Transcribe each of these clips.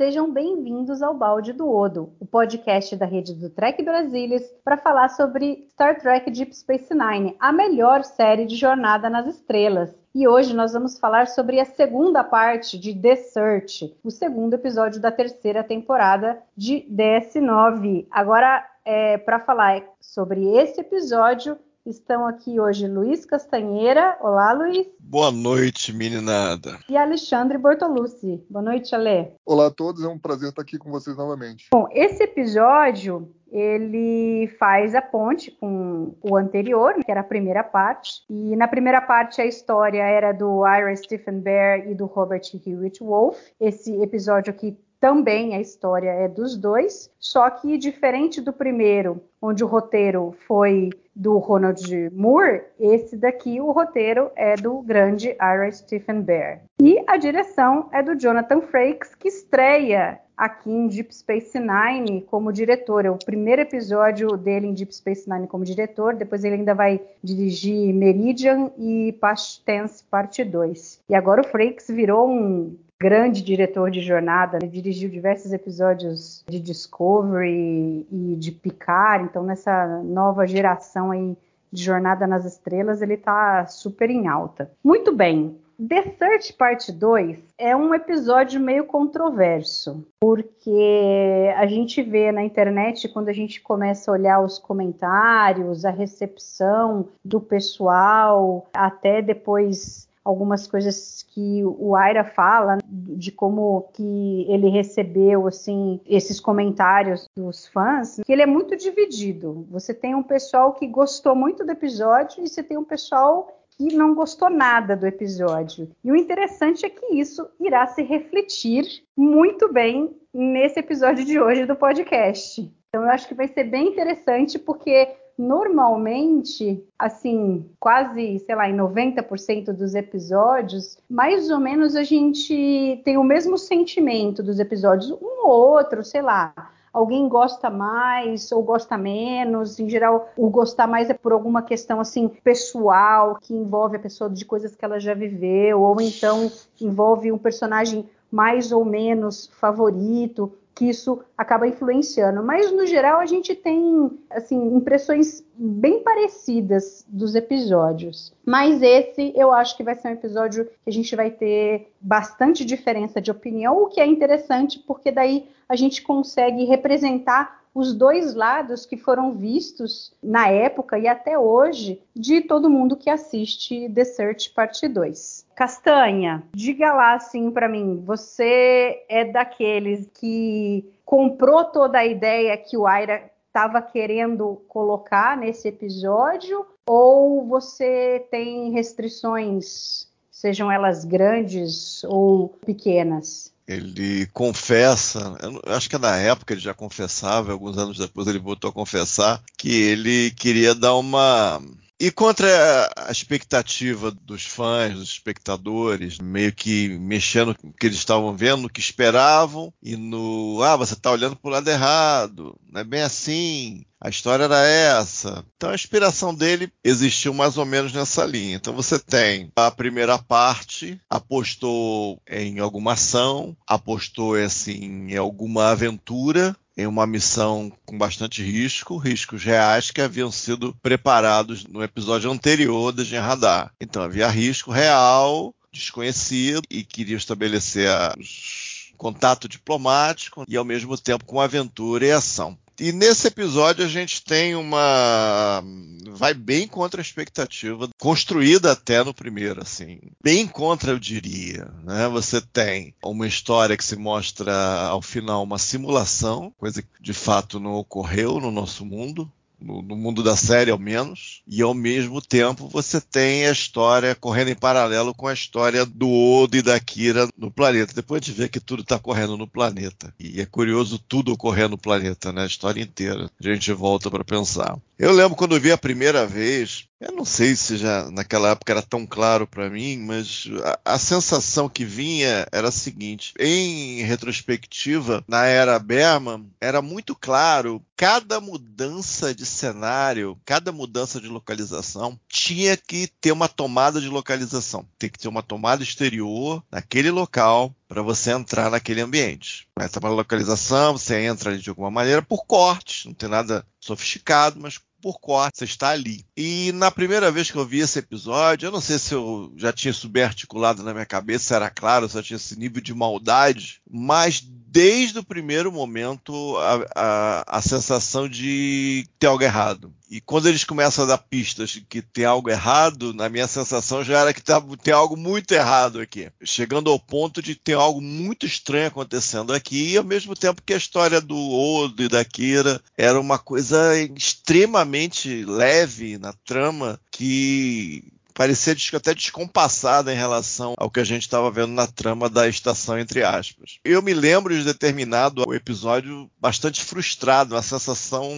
Sejam bem-vindos ao Balde do Odo, o podcast da rede do Trek Brasilis para falar sobre Star Trek Deep Space Nine, a melhor série de Jornada nas Estrelas. E hoje nós vamos falar sobre a segunda parte de The Search, o segundo episódio da terceira temporada de DS9. Agora, é, para falar sobre esse episódio, Estão aqui hoje Luiz Castanheira. Olá, Luiz. Boa noite, meninada. E Alexandre Bortolucci. Boa noite, Ale. Olá a todos, é um prazer estar aqui com vocês novamente. Bom, esse episódio ele faz a ponte com o anterior, que era a primeira parte. E na primeira parte a história era do Ira Stephen Bear e do Robert Hewitt Wolf. Esse episódio aqui também a história é dos dois, só que diferente do primeiro, onde o roteiro foi do Ronald Moore, esse daqui o roteiro é do grande Ira Stephen Bear. E a direção é do Jonathan Frakes, que estreia aqui em Deep Space Nine como diretor. É o primeiro episódio dele em Deep Space Nine como diretor, depois ele ainda vai dirigir Meridian e Past Tense Parte 2. E agora o Frakes virou um grande diretor de jornada, ele dirigiu diversos episódios de Discovery e de Picard, então nessa nova geração aí de Jornada nas Estrelas, ele tá super em alta. Muito bem. The Search Parte 2 é um episódio meio controverso, porque a gente vê na internet, quando a gente começa a olhar os comentários, a recepção do pessoal, até depois algumas coisas que o Aira fala de como que ele recebeu assim esses comentários dos fãs, que ele é muito dividido. Você tem um pessoal que gostou muito do episódio e você tem um pessoal que não gostou nada do episódio. E o interessante é que isso irá se refletir muito bem nesse episódio de hoje do podcast. Então eu acho que vai ser bem interessante porque normalmente, assim, quase, sei lá, em 90% dos episódios, mais ou menos a gente tem o mesmo sentimento dos episódios, um ou outro, sei lá. Alguém gosta mais ou gosta menos. Em geral, o gostar mais é por alguma questão assim pessoal que envolve a pessoa de coisas que ela já viveu, ou então envolve um personagem mais ou menos favorito que isso acaba influenciando. Mas no geral a gente tem assim impressões bem parecidas dos episódios. Mas esse eu acho que vai ser um episódio que a gente vai ter bastante diferença de opinião, o que é interessante porque daí a gente consegue representar os dois lados que foram vistos na época e até hoje de todo mundo que assiste The Search Parte 2. Castanha, diga lá assim para mim, você é daqueles que comprou toda a ideia que o Aira estava querendo colocar nesse episódio ou você tem restrições, sejam elas grandes ou pequenas? Ele confessa, acho que na época ele já confessava, alguns anos depois ele voltou a confessar que ele queria dar uma e contra a expectativa dos fãs, dos espectadores, meio que mexendo com o que eles estavam vendo, no que esperavam, e no ah, você está olhando para o lado errado, não é bem assim, a história era essa. Então a inspiração dele existiu mais ou menos nessa linha. Então você tem a primeira parte, apostou em alguma ação, apostou assim, em alguma aventura, em uma missão com bastante risco, riscos reais que haviam sido preparados no episódio anterior da Gen Radar. Então havia risco real, desconhecido, e queria estabelecer os contato diplomático e ao mesmo tempo com aventura e ação. E nesse episódio a gente tem uma. Vai bem contra a expectativa, construída até no primeiro, assim. Bem contra, eu diria. Né? Você tem uma história que se mostra ao final uma simulação, coisa que de fato não ocorreu no nosso mundo no, no, mundo da série ao menos, e ao mesmo tempo você tem a história correndo em paralelo com a história do Odo e da Kira no planeta. Depois a gente vê que tudo está correndo no planeta. E é curioso tudo ocorrer no planeta, né? A história inteira. A gente volta para pensar. Eu lembro quando eu vi a primeira vez, eu não sei se já naquela época era tão claro para mim, mas a, a, sensação que vinha era a seguinte: em retrospectiva, na era Berman, era muito claro cada mudança de cenário, cada mudança de localização tinha que ter uma tomada de localização, tem que ter uma tomada exterior naquele local para você entrar naquele ambiente. Essa localização, você entra ali de alguma maneira por cortes, não tem nada sofisticado, mas por corte, você está ali. E na primeira vez que eu vi esse episódio, eu não sei se eu já tinha subarticulado na minha cabeça, era claro, se eu tinha esse nível de maldade, mas desde o primeiro momento a, a, a, sensação de ter algo errado. E quando eles começam a dar pistas que tem algo errado, na minha sensação já era que tá, tem algo muito errado aqui. Chegando ao ponto de ter algo muito estranho acontecendo aqui, e ao mesmo tempo que a história do Odo e da Kira era uma coisa extremamente leve na trama que parecia até descompassada em relação ao que a gente estava vendo na trama da estação, entre aspas. Eu me lembro de determinado episódio bastante frustrado, uma sensação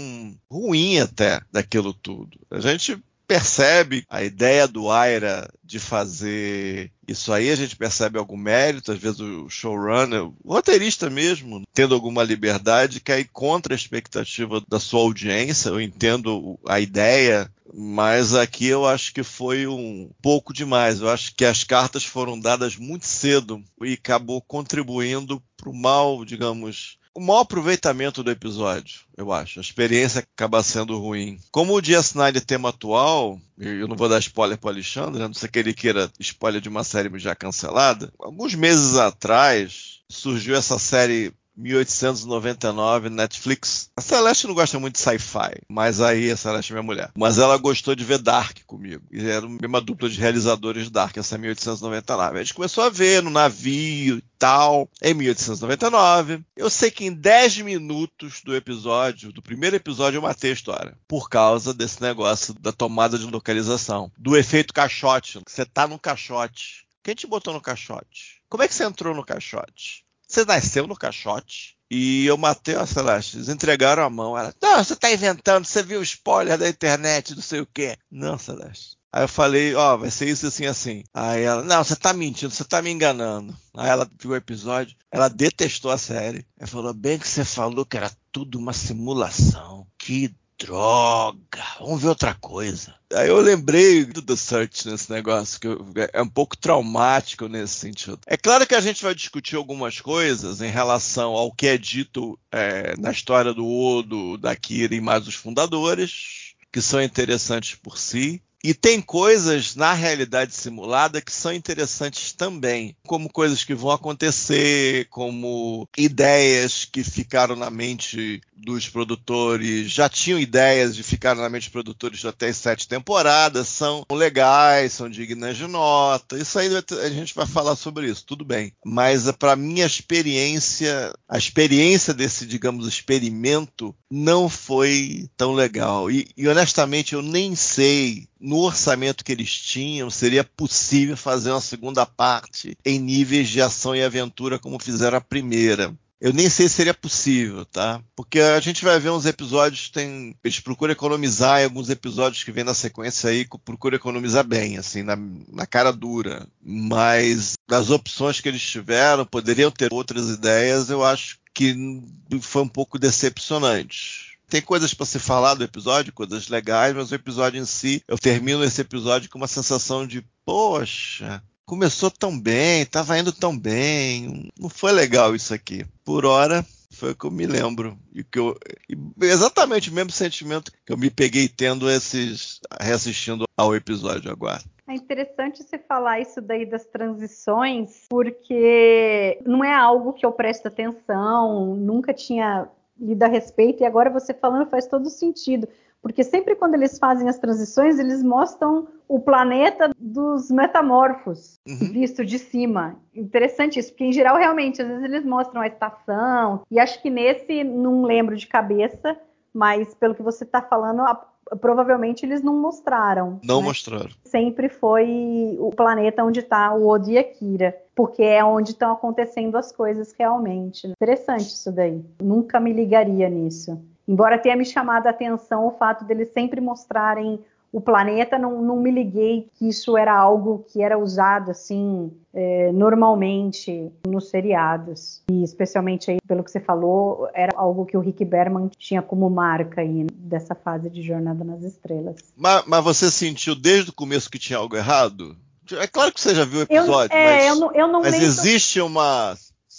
ruim até daquilo tudo. A gente percebe a ideia do Aira de fazer isso aí, a gente percebe algum mérito, às vezes o showrunner, o roteirista mesmo, tendo alguma liberdade, aí contra a expectativa da sua audiência, eu entendo a ideia mas aqui eu acho que foi um pouco demais. Eu acho que as cartas foram dadas muito cedo e acabou contribuindo para o mal, digamos, o mau aproveitamento do episódio, eu acho. A experiência acaba sendo ruim. Como o DS9 é tema atual, eu não vou dar spoiler para o Alexandre, a não ser que ele queira spoiler de uma série já cancelada. Alguns meses atrás surgiu essa série 1899 Netflix. A Celeste não gosta muito de sci-fi, mas aí a Celeste é minha mulher. Mas ela gostou de ver Dark comigo. E era uma dupla de realizadores de Dark, essa 1899. A gente começou a ver no navio e tal, em 1899. Eu sei que em 10 minutos do episódio, do primeiro episódio, eu matei a história. Por causa desse negócio da tomada de localização. Do efeito caixote. Você tá num caixote. Quem te botou no caixote? Como é que você entrou no caixote? Você nasceu no caixote? E eu matei a Celeste. Eles entregaram a mão. Ela, não, você tá inventando, você viu spoiler da internet, não sei o quê. Não, Celeste. Aí eu falei, ó, oh, vai ser isso assim, assim. Aí ela, não, você tá mentindo, você tá me enganando. Aí ela viu o episódio, ela detestou a série. Ela falou, bem que você falou que era tudo uma simulação. Que droga, vamos ver outra coisa. Aí eu lembrei do The Search nesse negócio, que é um pouco traumático nesse sentido. É claro que a gente vai discutir algumas coisas em relação ao que é dito é, na história do Odo, da Kira e mais os fundadores, que são interessantes por si. E tem coisas na realidade simulada que são interessantes também, como coisas que vão acontecer, como ideias que ficaram na mente dos produtores, já tinham ideias de ficar na mente dos produtores até as sete temporadas, são legais, são dignas de nota. Isso aí a gente vai falar sobre isso, tudo bem. Mas para minha experiência, a experiência desse, digamos, experimento não foi tão legal. E, e honestamente eu nem sei no orçamento que eles tinham, seria possível fazer uma segunda parte em níveis de ação e aventura como fizeram a primeira. Eu nem sei se seria possível, tá? Porque a gente vai ver uns episódios, tem. Eles procuram economizar em alguns episódios que vem na sequência aí, procuram economizar bem, assim, na, na cara dura. Mas das opções que eles tiveram, poderiam ter outras ideias, eu acho que foi um pouco decepcionante tem coisas para se falar do episódio, coisas legais, mas o episódio em si, eu termino esse episódio com uma sensação de, poxa, começou tão bem, estava indo tão bem, não foi legal isso aqui. Por hora, foi o que eu me lembro. E que eu, exatamente o mesmo sentimento que eu me peguei tendo esses. reassistindo ao episódio agora. É interessante você falar isso daí das transições, porque não é algo que eu presto atenção, nunca tinha lido a respeito, e agora você falando faz todo sentido. Porque sempre quando eles fazem as transições, eles mostram o planeta dos metamorfos, uhum. visto de cima. Interessante isso, porque em geral, realmente, às vezes eles mostram a estação, e acho que nesse, não lembro de cabeça, mas pelo que você está falando, a, provavelmente eles não mostraram. Não né? mostraram. Sempre foi o planeta onde está o Odi Akira, porque é onde estão acontecendo as coisas realmente. Interessante isso daí. Nunca me ligaria nisso. Embora tenha me chamado a atenção o fato deles sempre mostrarem o planeta, não, não me liguei que isso era algo que era usado assim é, normalmente nos seriados. E especialmente aí, pelo que você falou, era algo que o Rick Berman tinha como marca aí dessa fase de Jornada nas Estrelas. Mas, mas você sentiu desde o começo que tinha algo errado? É claro que você já viu o episódio, eu, é, mas, eu não, eu não mas existe uma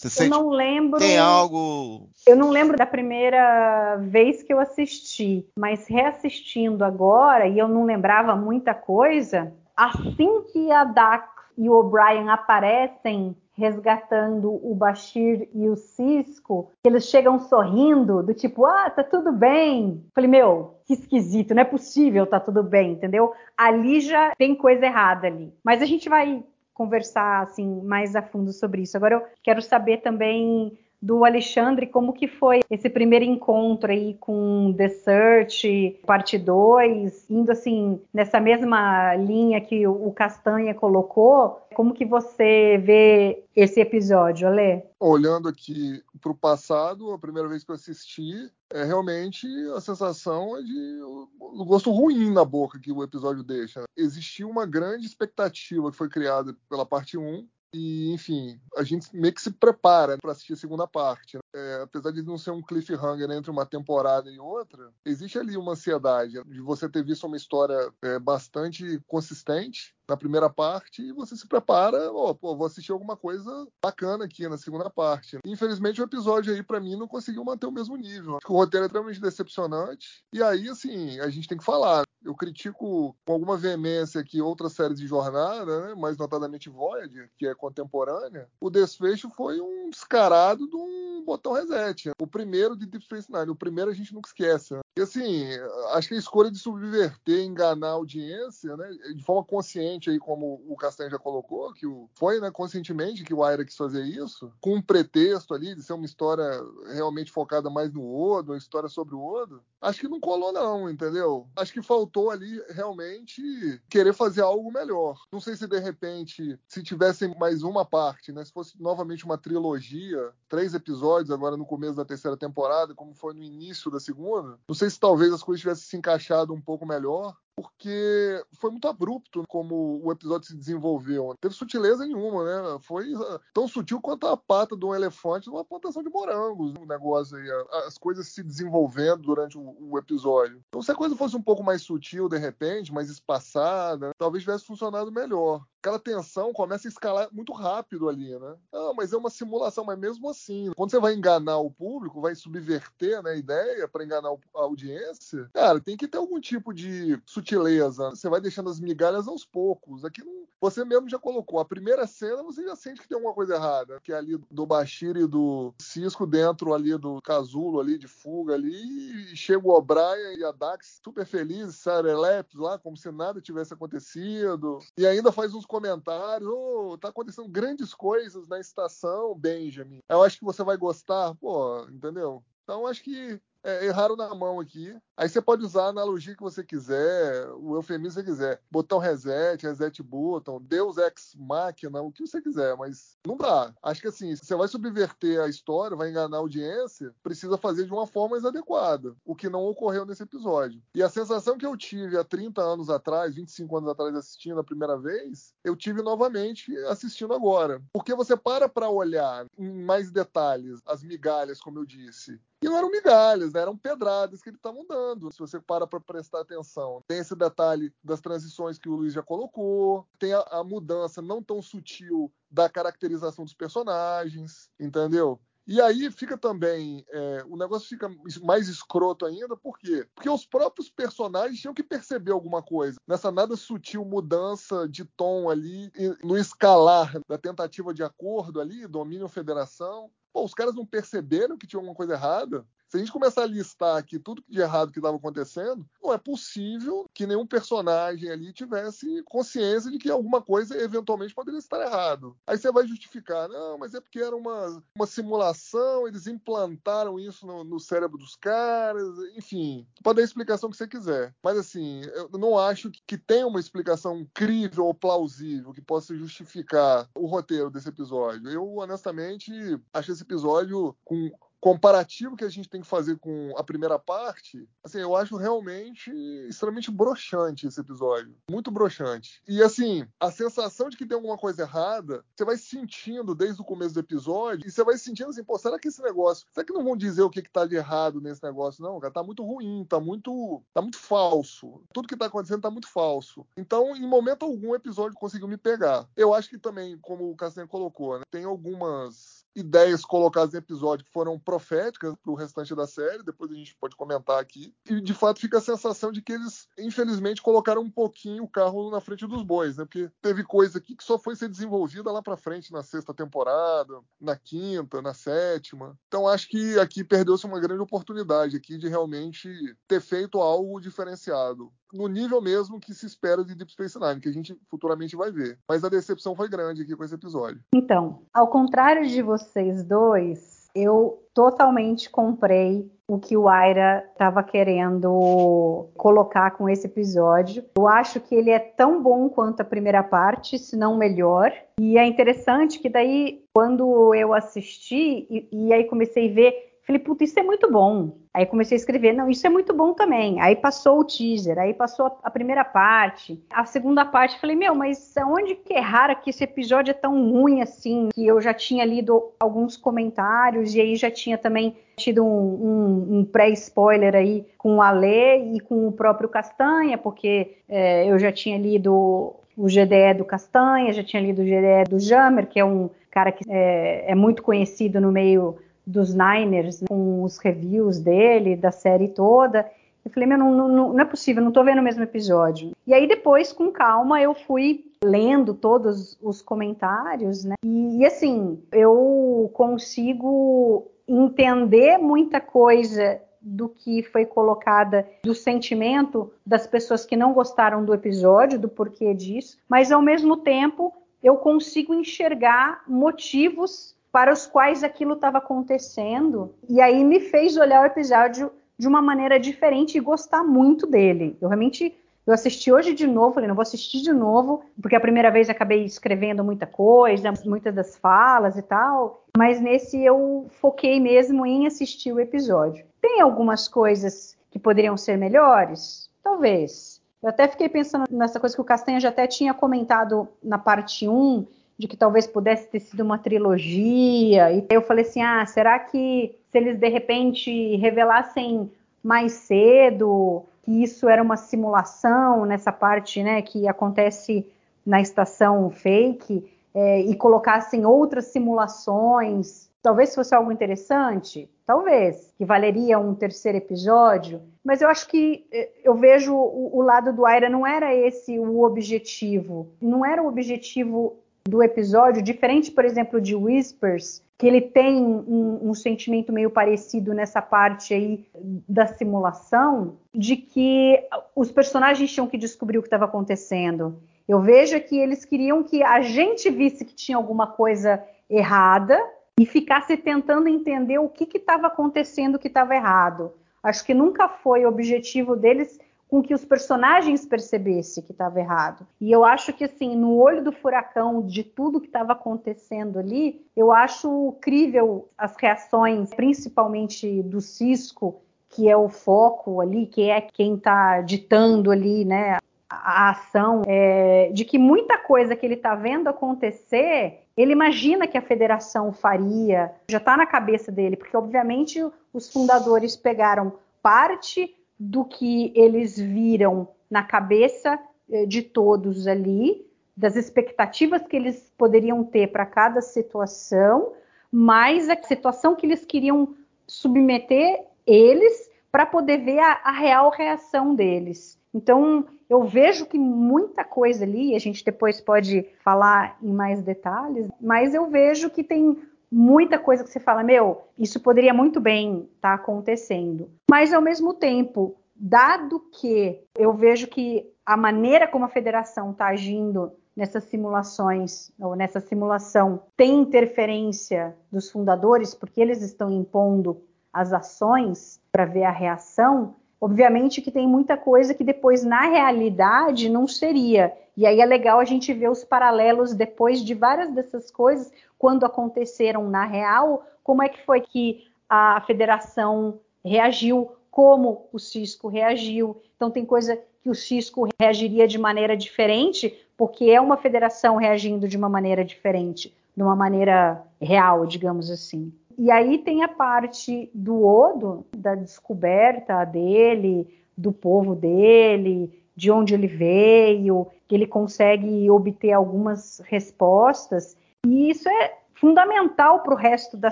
você eu não lembro. Tem algo. Eu não lembro da primeira vez que eu assisti, mas reassistindo agora, e eu não lembrava muita coisa, assim que a Dax e o O'Brien aparecem resgatando o Bashir e o Cisco, eles chegam sorrindo, do tipo, ah, tá tudo bem. Falei, meu, que esquisito, não é possível, tá tudo bem, entendeu? Ali já tem coisa errada ali. Mas a gente vai conversar assim mais a fundo sobre isso. Agora eu quero saber também do Alexandre, como que foi esse primeiro encontro aí com The Search, parte 2, indo assim nessa mesma linha que o Castanha colocou, como que você vê esse episódio, Ale? Olhando aqui para o passado, a primeira vez que eu assisti, é realmente a sensação é de o gosto ruim na boca que o episódio deixa. Existiu uma grande expectativa que foi criada pela parte 1, e, enfim, a gente meio que se prepara para assistir a segunda parte. Né? É, apesar de não ser um cliffhanger entre uma temporada e outra, existe ali uma ansiedade de você ter visto uma história é, bastante consistente na primeira parte e você se prepara, ó, pô, vou assistir alguma coisa bacana aqui na segunda parte. Infelizmente o episódio aí para mim não conseguiu manter o mesmo nível. Acho que o roteiro é extremamente decepcionante e aí assim, a gente tem que falar. Eu critico com alguma veemência aqui outras séries de jornada, né, mais notadamente Voyager, que é contemporânea. O desfecho foi um descarado de um botão reset. Né? O primeiro de Deep Space Nine, o primeiro a gente nunca esquece. Né? E assim, acho que a escolha de subverter, enganar a audiência, né, de forma consciente aí, como o Castanho já colocou, que o, foi, né, conscientemente que o Aira quis fazer isso, com um pretexto ali de ser uma história realmente focada mais no Odo, uma história sobre o Odo, acho que não colou não, entendeu? Acho que faltou ali realmente querer fazer algo melhor. Não sei se de repente, se tivessem mais uma parte, né, se fosse novamente uma trilogia, três episódios agora no começo da terceira temporada, como foi no início da segunda, não sei sei se talvez as coisas tivessem se encaixado um pouco melhor, porque foi muito abrupto como o episódio se desenvolveu. Não teve sutileza nenhuma, né? Foi ah, tão sutil quanto a pata de um elefante numa plantação de morangos. O negócio aí, as coisas se desenvolvendo durante o, episódio. Então, se a coisa fosse um pouco mais sutil, de repente, mais espaçada, talvez tivesse funcionado melhor aquela tensão começa a escalar muito rápido ali, né? Ah, mas é uma simulação, mas mesmo assim, quando você vai enganar o público, vai subverter né, a ideia para enganar a audiência, cara, tem que ter algum tipo de sutileza. Você vai deixando as migalhas aos poucos. Aqui não... você mesmo já colocou. A primeira cena você já sente que tem alguma coisa errada, que é ali do Bashir e do Cisco dentro ali do casulo ali de fuga ali, e chega o O'Brien e a Dax super felizes, Sareleps lá, como se nada tivesse acontecido. E ainda faz uns comentários, oh, tá acontecendo grandes coisas na estação, Benjamin. Eu acho que você vai gostar, pô, entendeu? Então acho que é, erraram na mão aqui. Aí você pode usar a analogia que você quiser, o eufemismo que você quiser. Botão reset, reset button, Deus ex machina, o que você quiser, mas não dá. Acho que assim, se você vai subverter a história, vai enganar a audiência, precisa fazer de uma forma mais adequada, o que não ocorreu nesse episódio. E a sensação que eu tive há 30 anos atrás, 25 anos atrás assistindo a primeira vez, eu tive novamente assistindo agora. Porque você para para olhar em mais detalhes as migalhas, como eu disse, e não eram migalhas, né? eram pedradas que ele estavam dando. Se você para para prestar atenção, tem esse detalhe das transições que o Luiz já colocou, tem a, a mudança não tão sutil da caracterização dos personagens, entendeu? E aí fica também, é, o negócio fica mais escroto ainda, por quê? Porque os próprios personagens tinham que perceber alguma coisa. Nessa nada sutil mudança de tom ali, no escalar da tentativa de acordo ali, domínio federação. Pô, os caras não perceberam que tinha alguma coisa errada? Se a gente começar a listar aqui tudo de errado que estava acontecendo, não é possível que nenhum personagem ali tivesse consciência de que alguma coisa eventualmente poderia estar errado. Aí você vai justificar, não, mas é porque era uma, uma simulação, eles implantaram isso no, no cérebro dos caras, enfim, pode dar a explicação que você quiser. Mas assim, eu não acho que, que tenha uma explicação crível ou plausível que possa justificar o roteiro desse episódio. Eu, honestamente, acho esse episódio com comparativo que a gente tem que fazer com a primeira parte, assim, eu acho realmente extremamente broxante esse episódio. Muito broxante. E assim, a sensação de que tem alguma coisa errada, você vai sentindo desde o começo do episódio, e você vai sentindo assim, pô, será que esse negócio, será que não vão dizer o que, que tá de errado nesse negócio? Não, cara, tá muito ruim, tá muito, tá muito falso. Tudo que tá acontecendo tá muito falso. Então, em momento algum, o episódio conseguiu me pegar. Eu acho que também, como o Castanho colocou, né, tem algumas ideias colocadas em episódio que foram proféticas para o restante da série, depois a gente pode comentar aqui. E de fato fica a sensação de que eles, infelizmente, colocaram um pouquinho o carro na frente dos bois, né? Porque teve coisa aqui que só foi ser desenvolvida lá para frente na sexta temporada, na quinta, na sétima. Então acho que aqui perdeu-se uma grande oportunidade aqui de realmente ter feito algo diferenciado no nível mesmo que se espera de Deep Space Nine, que a gente futuramente vai ver. Mas a decepção foi grande aqui com esse episódio. Então, ao contrário de vocês dois, eu totalmente comprei o que o Aira estava querendo colocar com esse episódio. Eu acho que ele é tão bom quanto a primeira parte, se não melhor. E é interessante que daí, quando eu assisti e, e aí comecei a ver Falei, puta, isso é muito bom. Aí comecei a escrever, não, isso é muito bom também. Aí passou o teaser, aí passou a primeira parte. A segunda parte, falei, meu, mas aonde que é raro que esse episódio é tão ruim assim? Que eu já tinha lido alguns comentários e aí já tinha também tido um, um, um pré-spoiler aí com o Alê e com o próprio Castanha, porque é, eu já tinha lido o GDE do Castanha, já tinha lido o GDE do Jammer, que é um cara que é, é muito conhecido no meio dos Niners, né, com os reviews dele, da série toda. Eu falei, meu, não, não, não é possível, não tô vendo o mesmo episódio. E aí depois, com calma, eu fui lendo todos os comentários, né? E, e assim, eu consigo entender muita coisa do que foi colocada, do sentimento das pessoas que não gostaram do episódio, do porquê disso, mas ao mesmo tempo eu consigo enxergar motivos para os quais aquilo estava acontecendo, e aí me fez olhar o episódio de uma maneira diferente e gostar muito dele. Eu realmente eu assisti hoje de novo, falei, não vou assistir de novo, porque a primeira vez acabei escrevendo muita coisa, muitas das falas e tal, mas nesse eu foquei mesmo em assistir o episódio. Tem algumas coisas que poderiam ser melhores? Talvez. Eu até fiquei pensando nessa coisa que o Castanha já até tinha comentado na parte 1, de que talvez pudesse ter sido uma trilogia. E eu falei assim: ah, será que se eles de repente revelassem mais cedo que isso era uma simulação nessa parte, né, que acontece na estação fake é, e colocassem outras simulações, talvez fosse algo interessante, talvez que valeria um terceiro episódio. Mas eu acho que é, eu vejo o, o lado do Aira não era esse o objetivo, não era o objetivo do episódio, diferente, por exemplo, de Whispers, que ele tem um, um, sentimento meio parecido nessa parte aí da simulação, de que os personagens tinham que descobrir o que estava acontecendo. Eu vejo que eles queriam que a gente visse que tinha alguma coisa errada e ficasse tentando entender o que estava acontecendo que estava errado. Acho que nunca foi o objetivo deles com que os personagens percebessem que estava errado. E eu acho que assim, no olho do furacão de tudo que estava acontecendo ali, eu acho crível as reações, principalmente do Cisco, que é o foco ali, que é quem está ditando ali, né, a, ação, é, de que muita coisa que ele está vendo acontecer ele imagina que a federação faria, já está na cabeça dele, porque obviamente os fundadores pegaram parte do que eles viram na cabeça eh, de todos ali, das expectativas que eles poderiam ter para cada situação, mais a situação que eles queriam submeter eles para poder ver a, a, real reação deles. Então, eu vejo que muita coisa ali, a gente depois pode falar em mais detalhes, mas eu vejo que tem muita coisa que você fala, meu, isso poderia muito bem estar tá acontecendo. Mas ao mesmo tempo, dado que eu vejo que a maneira como a federação está agindo nessas simulações, ou nessa simulação, tem interferência dos fundadores, porque eles estão impondo as ações para ver a reação, obviamente que tem muita coisa que depois, na realidade, não seria. E aí é legal a gente ver os paralelos depois de várias dessas coisas, quando aconteceram na real, como é que foi que a federação reagiu, como o Cisco reagiu. Então tem coisa que o Cisco reagiria de maneira diferente, porque é uma federação reagindo de uma maneira diferente, de uma maneira real, digamos assim. E aí tem a parte do Odo, da descoberta dele, do povo dele, de onde ele veio, que ele consegue obter algumas respostas. E isso é fundamental para o resto da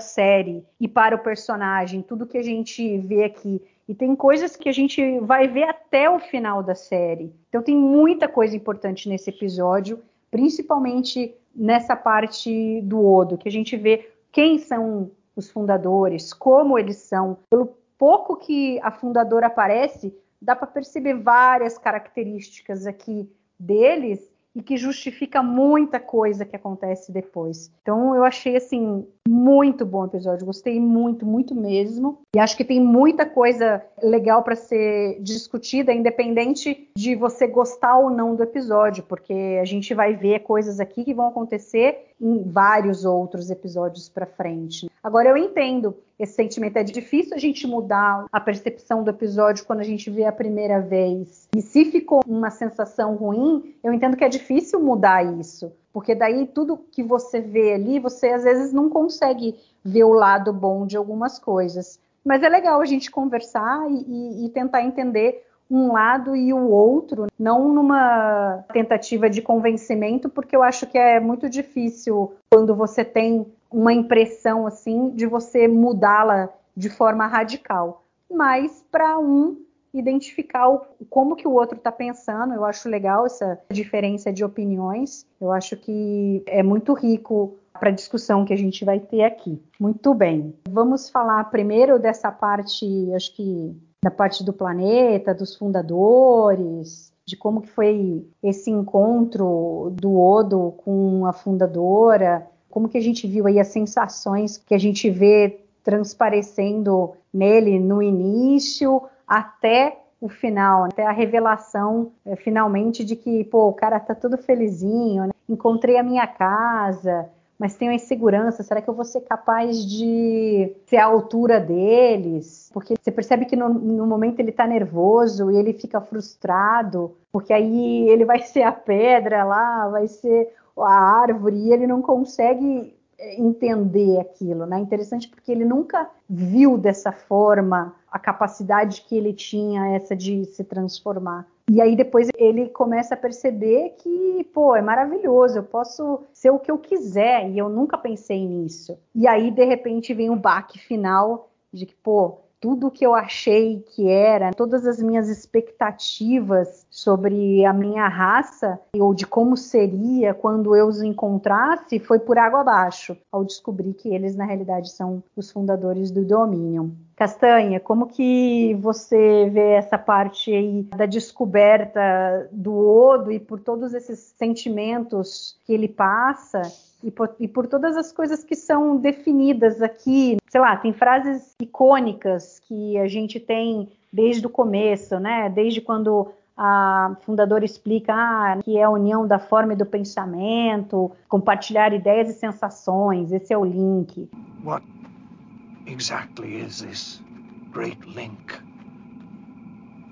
série e para o personagem, tudo que a gente vê aqui. E tem coisas que a gente vai ver até o final da série. Então tem muita coisa importante nesse episódio, principalmente nessa parte do Odo, que a gente vê quem são os fundadores, como eles são. Pelo pouco que a fundadora aparece, dá para perceber várias características aqui deles e que justifica muita coisa que acontece depois. Então eu achei assim muito bom o episódio, gostei muito, muito mesmo. E acho que tem muita coisa legal para ser discutida, independente de você gostar ou não do episódio, porque a gente vai ver coisas aqui que vão acontecer em vários outros episódios para frente. Agora eu entendo esse sentimento. É difícil a gente mudar a percepção do episódio quando a gente vê a primeira vez. E se ficou uma sensação ruim, eu entendo que é difícil mudar isso. Porque daí tudo que você vê ali, você às vezes não consegue ver o lado bom de algumas coisas. Mas é legal a gente conversar e, e, e tentar entender um lado e o outro, não numa tentativa de convencimento, porque eu acho que é muito difícil quando você tem uma impressão assim de você mudá-la de forma radical. Mas para um identificar o, como que o outro está pensando. Eu acho legal essa diferença de opiniões. Eu acho que é muito rico para a discussão que a gente vai ter aqui. Muito bem. Vamos falar primeiro dessa parte, acho que da parte do planeta, dos fundadores, de como que foi esse encontro do Odo com a fundadora, como que a gente viu aí as sensações que a gente vê transparecendo nele no início, até o final, até a revelação é, finalmente de que, pô, o cara tá todo felizinho, né? encontrei a minha casa, mas tenho insegurança, será que eu vou ser capaz de ser à altura deles? Porque você percebe que no, no momento ele tá nervoso e ele fica frustrado, porque aí ele vai ser a pedra lá, vai ser a árvore e ele não consegue entender aquilo, né? Interessante porque ele nunca viu dessa forma a capacidade que ele tinha essa de se transformar. E aí depois ele começa a perceber que, pô, é maravilhoso, eu posso ser o que eu quiser e eu nunca pensei nisso. E aí de repente vem o baque final de que, pô, tudo que eu achei que era, todas as minhas expectativas sobre a minha raça ou de como seria quando eu os encontrasse foi por água abaixo, ao descobrir que eles na realidade são os fundadores do Dominion. Castanha, como que você vê essa parte aí da descoberta do Odo e por todos esses sentimentos que ele passa e por, e por, todas as coisas que são definidas aqui. Sei lá, tem frases icônicas que a gente tem desde o começo, né? Desde quando a fundadora explica ah, que é a união da forma e do pensamento, compartilhar ideias e sensações. Esse é o link. What exactly is this great link?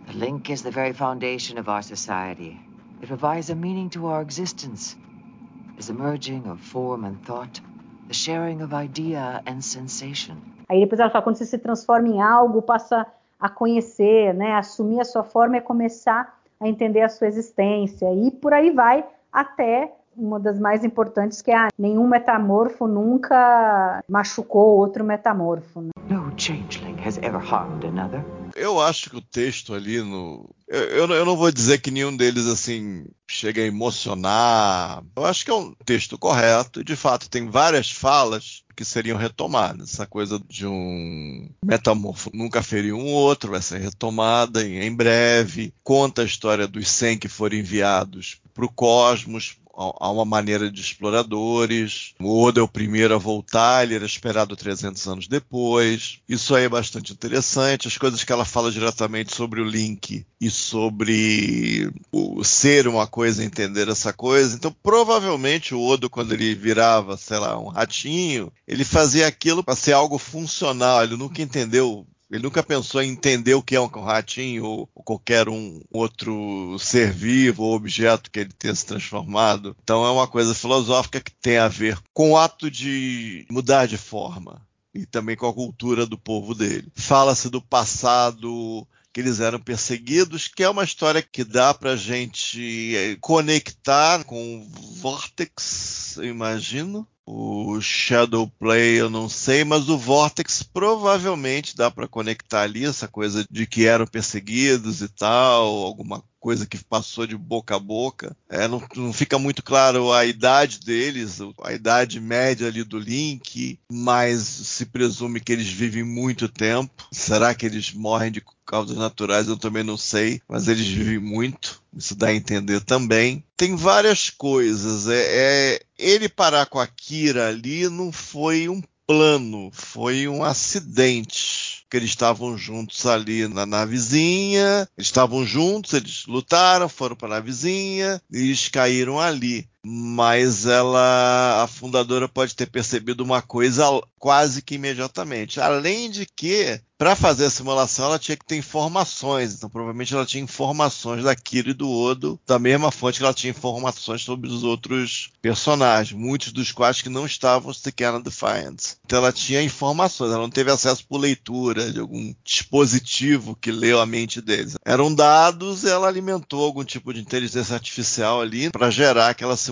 The link is the very foundation of our society. It provides a meaning to our existence. Is the merging of form and thought, the sharing of idea and sensation. Aí depois ela fala, quando você se transforma em algo, passa a conhecer, né, assumir a sua forma é começar a entender a sua existência. E por aí vai até uma das mais importantes, que é a nenhum metamorfo nunca machucou outro metamorfo. Né? No changeling has ever harmed another. Eu acho que o texto ali no. Eu, eu, eu, não vou dizer que nenhum deles, assim, chega a emocionar. Eu acho que é um texto correto. De fato, tem várias falas que seriam retomadas. Essa coisa de um metamorfo nunca feriu um outro, vai ser retomada em, em breve. Conta a história dos 100 que foram enviados para o cosmos a uma maneira de exploradores. O Oda é o primeiro a voltar, ele era esperado 300 anos depois. Isso aí é bastante interessante. As coisas que ela fala diretamente sobre o Link e sobre o ser uma coisa, entender essa coisa. Então, provavelmente o Oda, quando ele virava, sei lá, um ratinho, ele fazia aquilo para ser algo funcional. Ele nunca entendeu ele nunca pensou em entender o que é um ratinho ou, qualquer um outro ser vivo ou objeto que ele tenha se transformado. Então é uma coisa filosófica que tem a ver com o ato de mudar de forma e também com a cultura do povo dele. Fala-se do passado que eles eram perseguidos, que é uma história que dá pra gente eh, conectar com o Vortex, eu imagino, o Shadow Play eu não sei, mas o Vortex provavelmente dá para conectar ali essa coisa de que eram perseguidos e tal, alguma coisa que passou de boca a boca. É, não, não, fica muito claro a idade deles, a idade média ali do Link, mas se presume que eles vivem muito tempo. Será que eles morrem de causas naturais? Eu também não sei, mas eles vivem muito. Isso dá a entender também. Tem várias coisas. É, é ele parar com a Kira ali não foi um plano, foi um acidente que eles estavam juntos ali na navezinha, eles estavam juntos, eles lutaram, foram para a navezinha e eles caíram ali mas ela, a fundadora pode ter percebido uma coisa quase que imediatamente. Além de que, para fazer a simulação, ela tinha que ter informações. Então, provavelmente ela tinha informações da Kira e do Odo, da mesma fonte que ela tinha informações sobre os outros personagens, muitos dos quais que não estavam sequer na Defiance. Então, ela tinha informações, ela não teve acesso por leitura de algum dispositivo que leu a mente deles. Eram dados, ela alimentou algum tipo de inteligência artificial ali para gerar aquela simulação.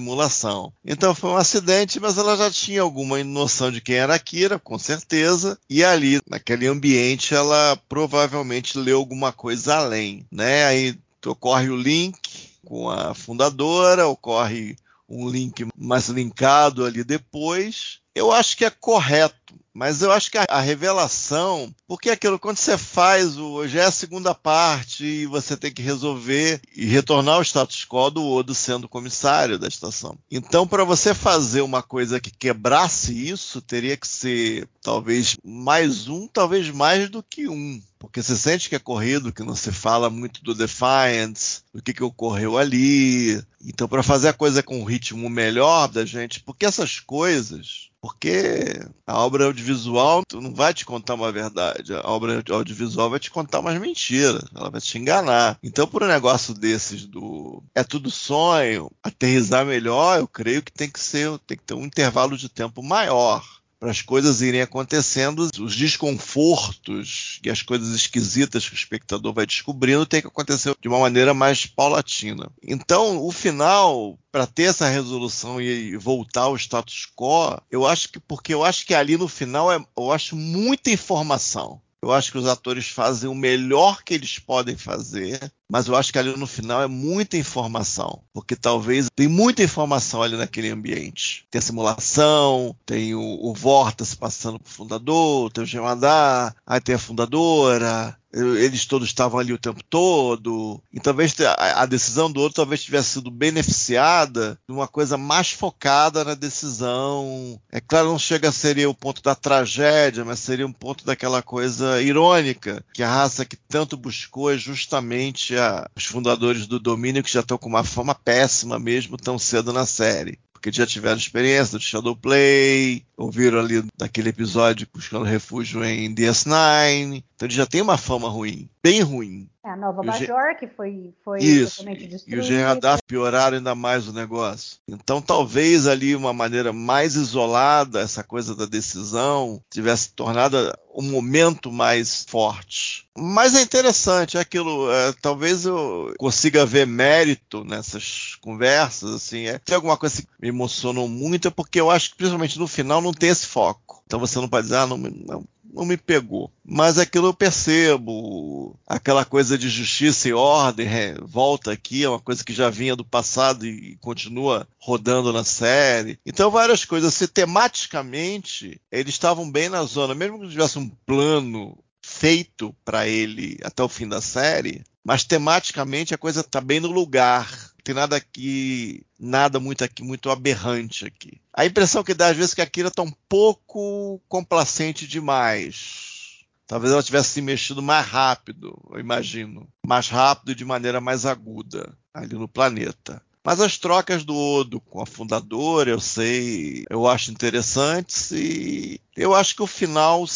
Então foi um acidente, mas ela já tinha alguma noção de quem era a Kira, com certeza, e ali, naquele ambiente, ela provavelmente leu alguma coisa além, né? Aí ocorre o link com a fundadora, ocorre um link mais linkado ali depois. Eu acho que é correto mas eu acho que a, a revelação, porque aquilo, quando você faz, o, já é a segunda parte e você tem que resolver e retornar ao status quo do Odo sendo comissário da estação. Então, para você fazer uma coisa que quebrasse isso, teria que ser talvez mais um, talvez mais do que um. Porque você sente que é corrido, que não se fala muito do Defiance, do que, que ocorreu ali. Então, para fazer a coisa com um ritmo melhor da gente, porque essas coisas porque a obra audiovisual não vai te contar uma verdade. A obra audiovisual vai te contar umas mentiras. Ela vai te enganar. Então, por um negócio desses do é tudo sonho, aterrizar melhor, eu creio que tem que ser, tem que ter um intervalo de tempo maior para as coisas irem acontecendo, os desconfortos e as coisas esquisitas que o espectador vai descobrindo tem que acontecer de uma maneira mais paulatina. Então, o final, para ter essa resolução e voltar ao status quo, eu acho que porque eu acho que ali no final é, eu acho muita informação. Eu acho que os atores fazem o melhor que eles podem fazer, mas eu acho que ali no final é muita informação, porque talvez tem muita informação ali naquele ambiente. Tem a simulação, tem o, o Vortas passando pro fundador, tem o Gemadar, aí tem a fundadora, eles todos estavam ali o tempo todo. E talvez a decisão do outro talvez tivesse sido beneficiada de uma coisa mais focada na decisão. É claro, não chega a ser o ponto da tragédia, mas seria um ponto daquela coisa irônica que a raça que tanto buscou é justamente a, os fundadores do domínio que já estão com uma fama péssima mesmo tão cedo na série porque já tiveram experiência do Shadowplay, ouviram ali daquele episódio buscando refúgio em DS9, então ele já tem uma fama ruim, bem ruim. É, a Nova Major, que foi, foi Isso. E o General pioraram ainda mais o negócio. Então talvez ali uma maneira mais isolada, essa coisa da decisão, tivesse tornado um momento mais forte. Mas é interessante, é aquilo, é, talvez eu consiga ver mérito nessas conversas, assim, é, tem alguma coisa que me emocionou muito, é porque eu acho que principalmente no final não tem esse foco. Então você não pode dizer, ah, não, não não me pegou. Mas aquilo eu percebo, aquela coisa de justiça e ordem volta aqui, é uma coisa que já vinha do passado e continua rodando na série. Então várias coisas, se tematicamente eles estavam bem na zona, mesmo que tivesse um plano feito para ele até o fim da série, mas tematicamente a coisa está bem no lugar. Tem nada aqui, nada muito aqui, muito aberrante aqui. A impressão que dá às vezes é que a Kira está um pouco complacente demais. Talvez ela tivesse se mexido mais rápido, eu imagino. Mais rápido e de maneira mais aguda ali no planeta. Mas as trocas do Odo com a fundadora, eu sei, eu acho interessantes e eu acho que o final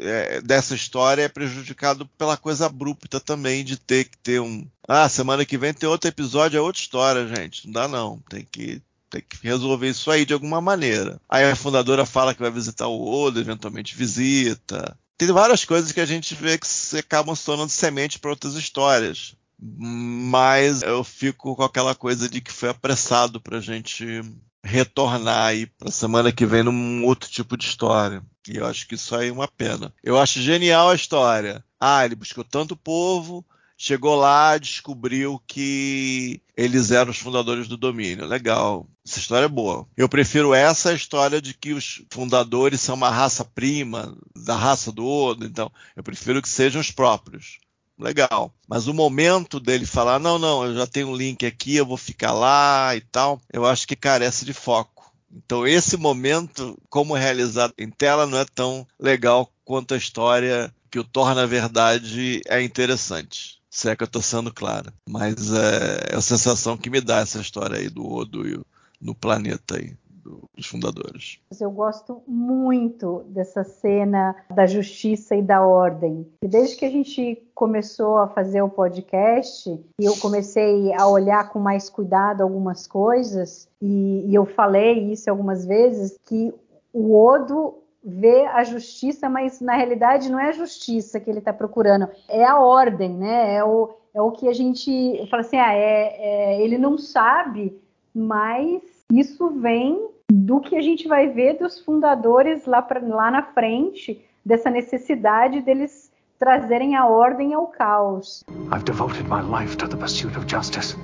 é, dessa história é prejudicado pela coisa abrupta também de ter que ter um. Ah, semana que vem tem outro episódio, é outra história, gente. Não dá não. Tem que tem que resolver isso aí de alguma maneira. Aí a fundadora fala que vai visitar o Odo, eventualmente visita. Tem várias coisas que a gente vê que acabam se tornando semente para outras histórias mas eu fico com aquela coisa de que foi apressado para a gente retornar aí para semana que vem num outro tipo de história. E eu acho que isso aí é uma pena. Eu acho genial a história. Ah, ele buscou tanto povo, chegou lá, descobriu que eles eram os fundadores do domínio. Legal. Essa história é boa. Eu prefiro essa história de que os fundadores são uma raça prima da raça do Odo. Então, eu prefiro que sejam os próprios legal. Mas o momento dele falar, não, não, eu já tenho um link aqui, eu vou ficar lá e tal, eu acho que carece de foco. Então esse momento, como realizado em tela, não é tão legal quanto a história que o torna verdade é interessante. Se é que eu estou sendo claro. Mas é, é, a sensação que me dá essa história aí do Odo no planeta aí dos fundadores. Eu gosto muito dessa cena da justiça e da ordem. E desde que a gente começou a fazer o podcast e eu comecei a olhar com mais cuidado algumas coisas, e, e eu falei isso algumas vezes, que o Odo vê a justiça, mas na realidade não é a justiça que ele está procurando, é a ordem, né? É o, é o que a gente fala assim, ah, é, é, ele não sabe, mas isso vem do que a gente vai ver dos fundadores lá, pra, lá na frente, dessa necessidade deles trazerem a ordem ao caos. I've devoted my life to the pursuit of justice.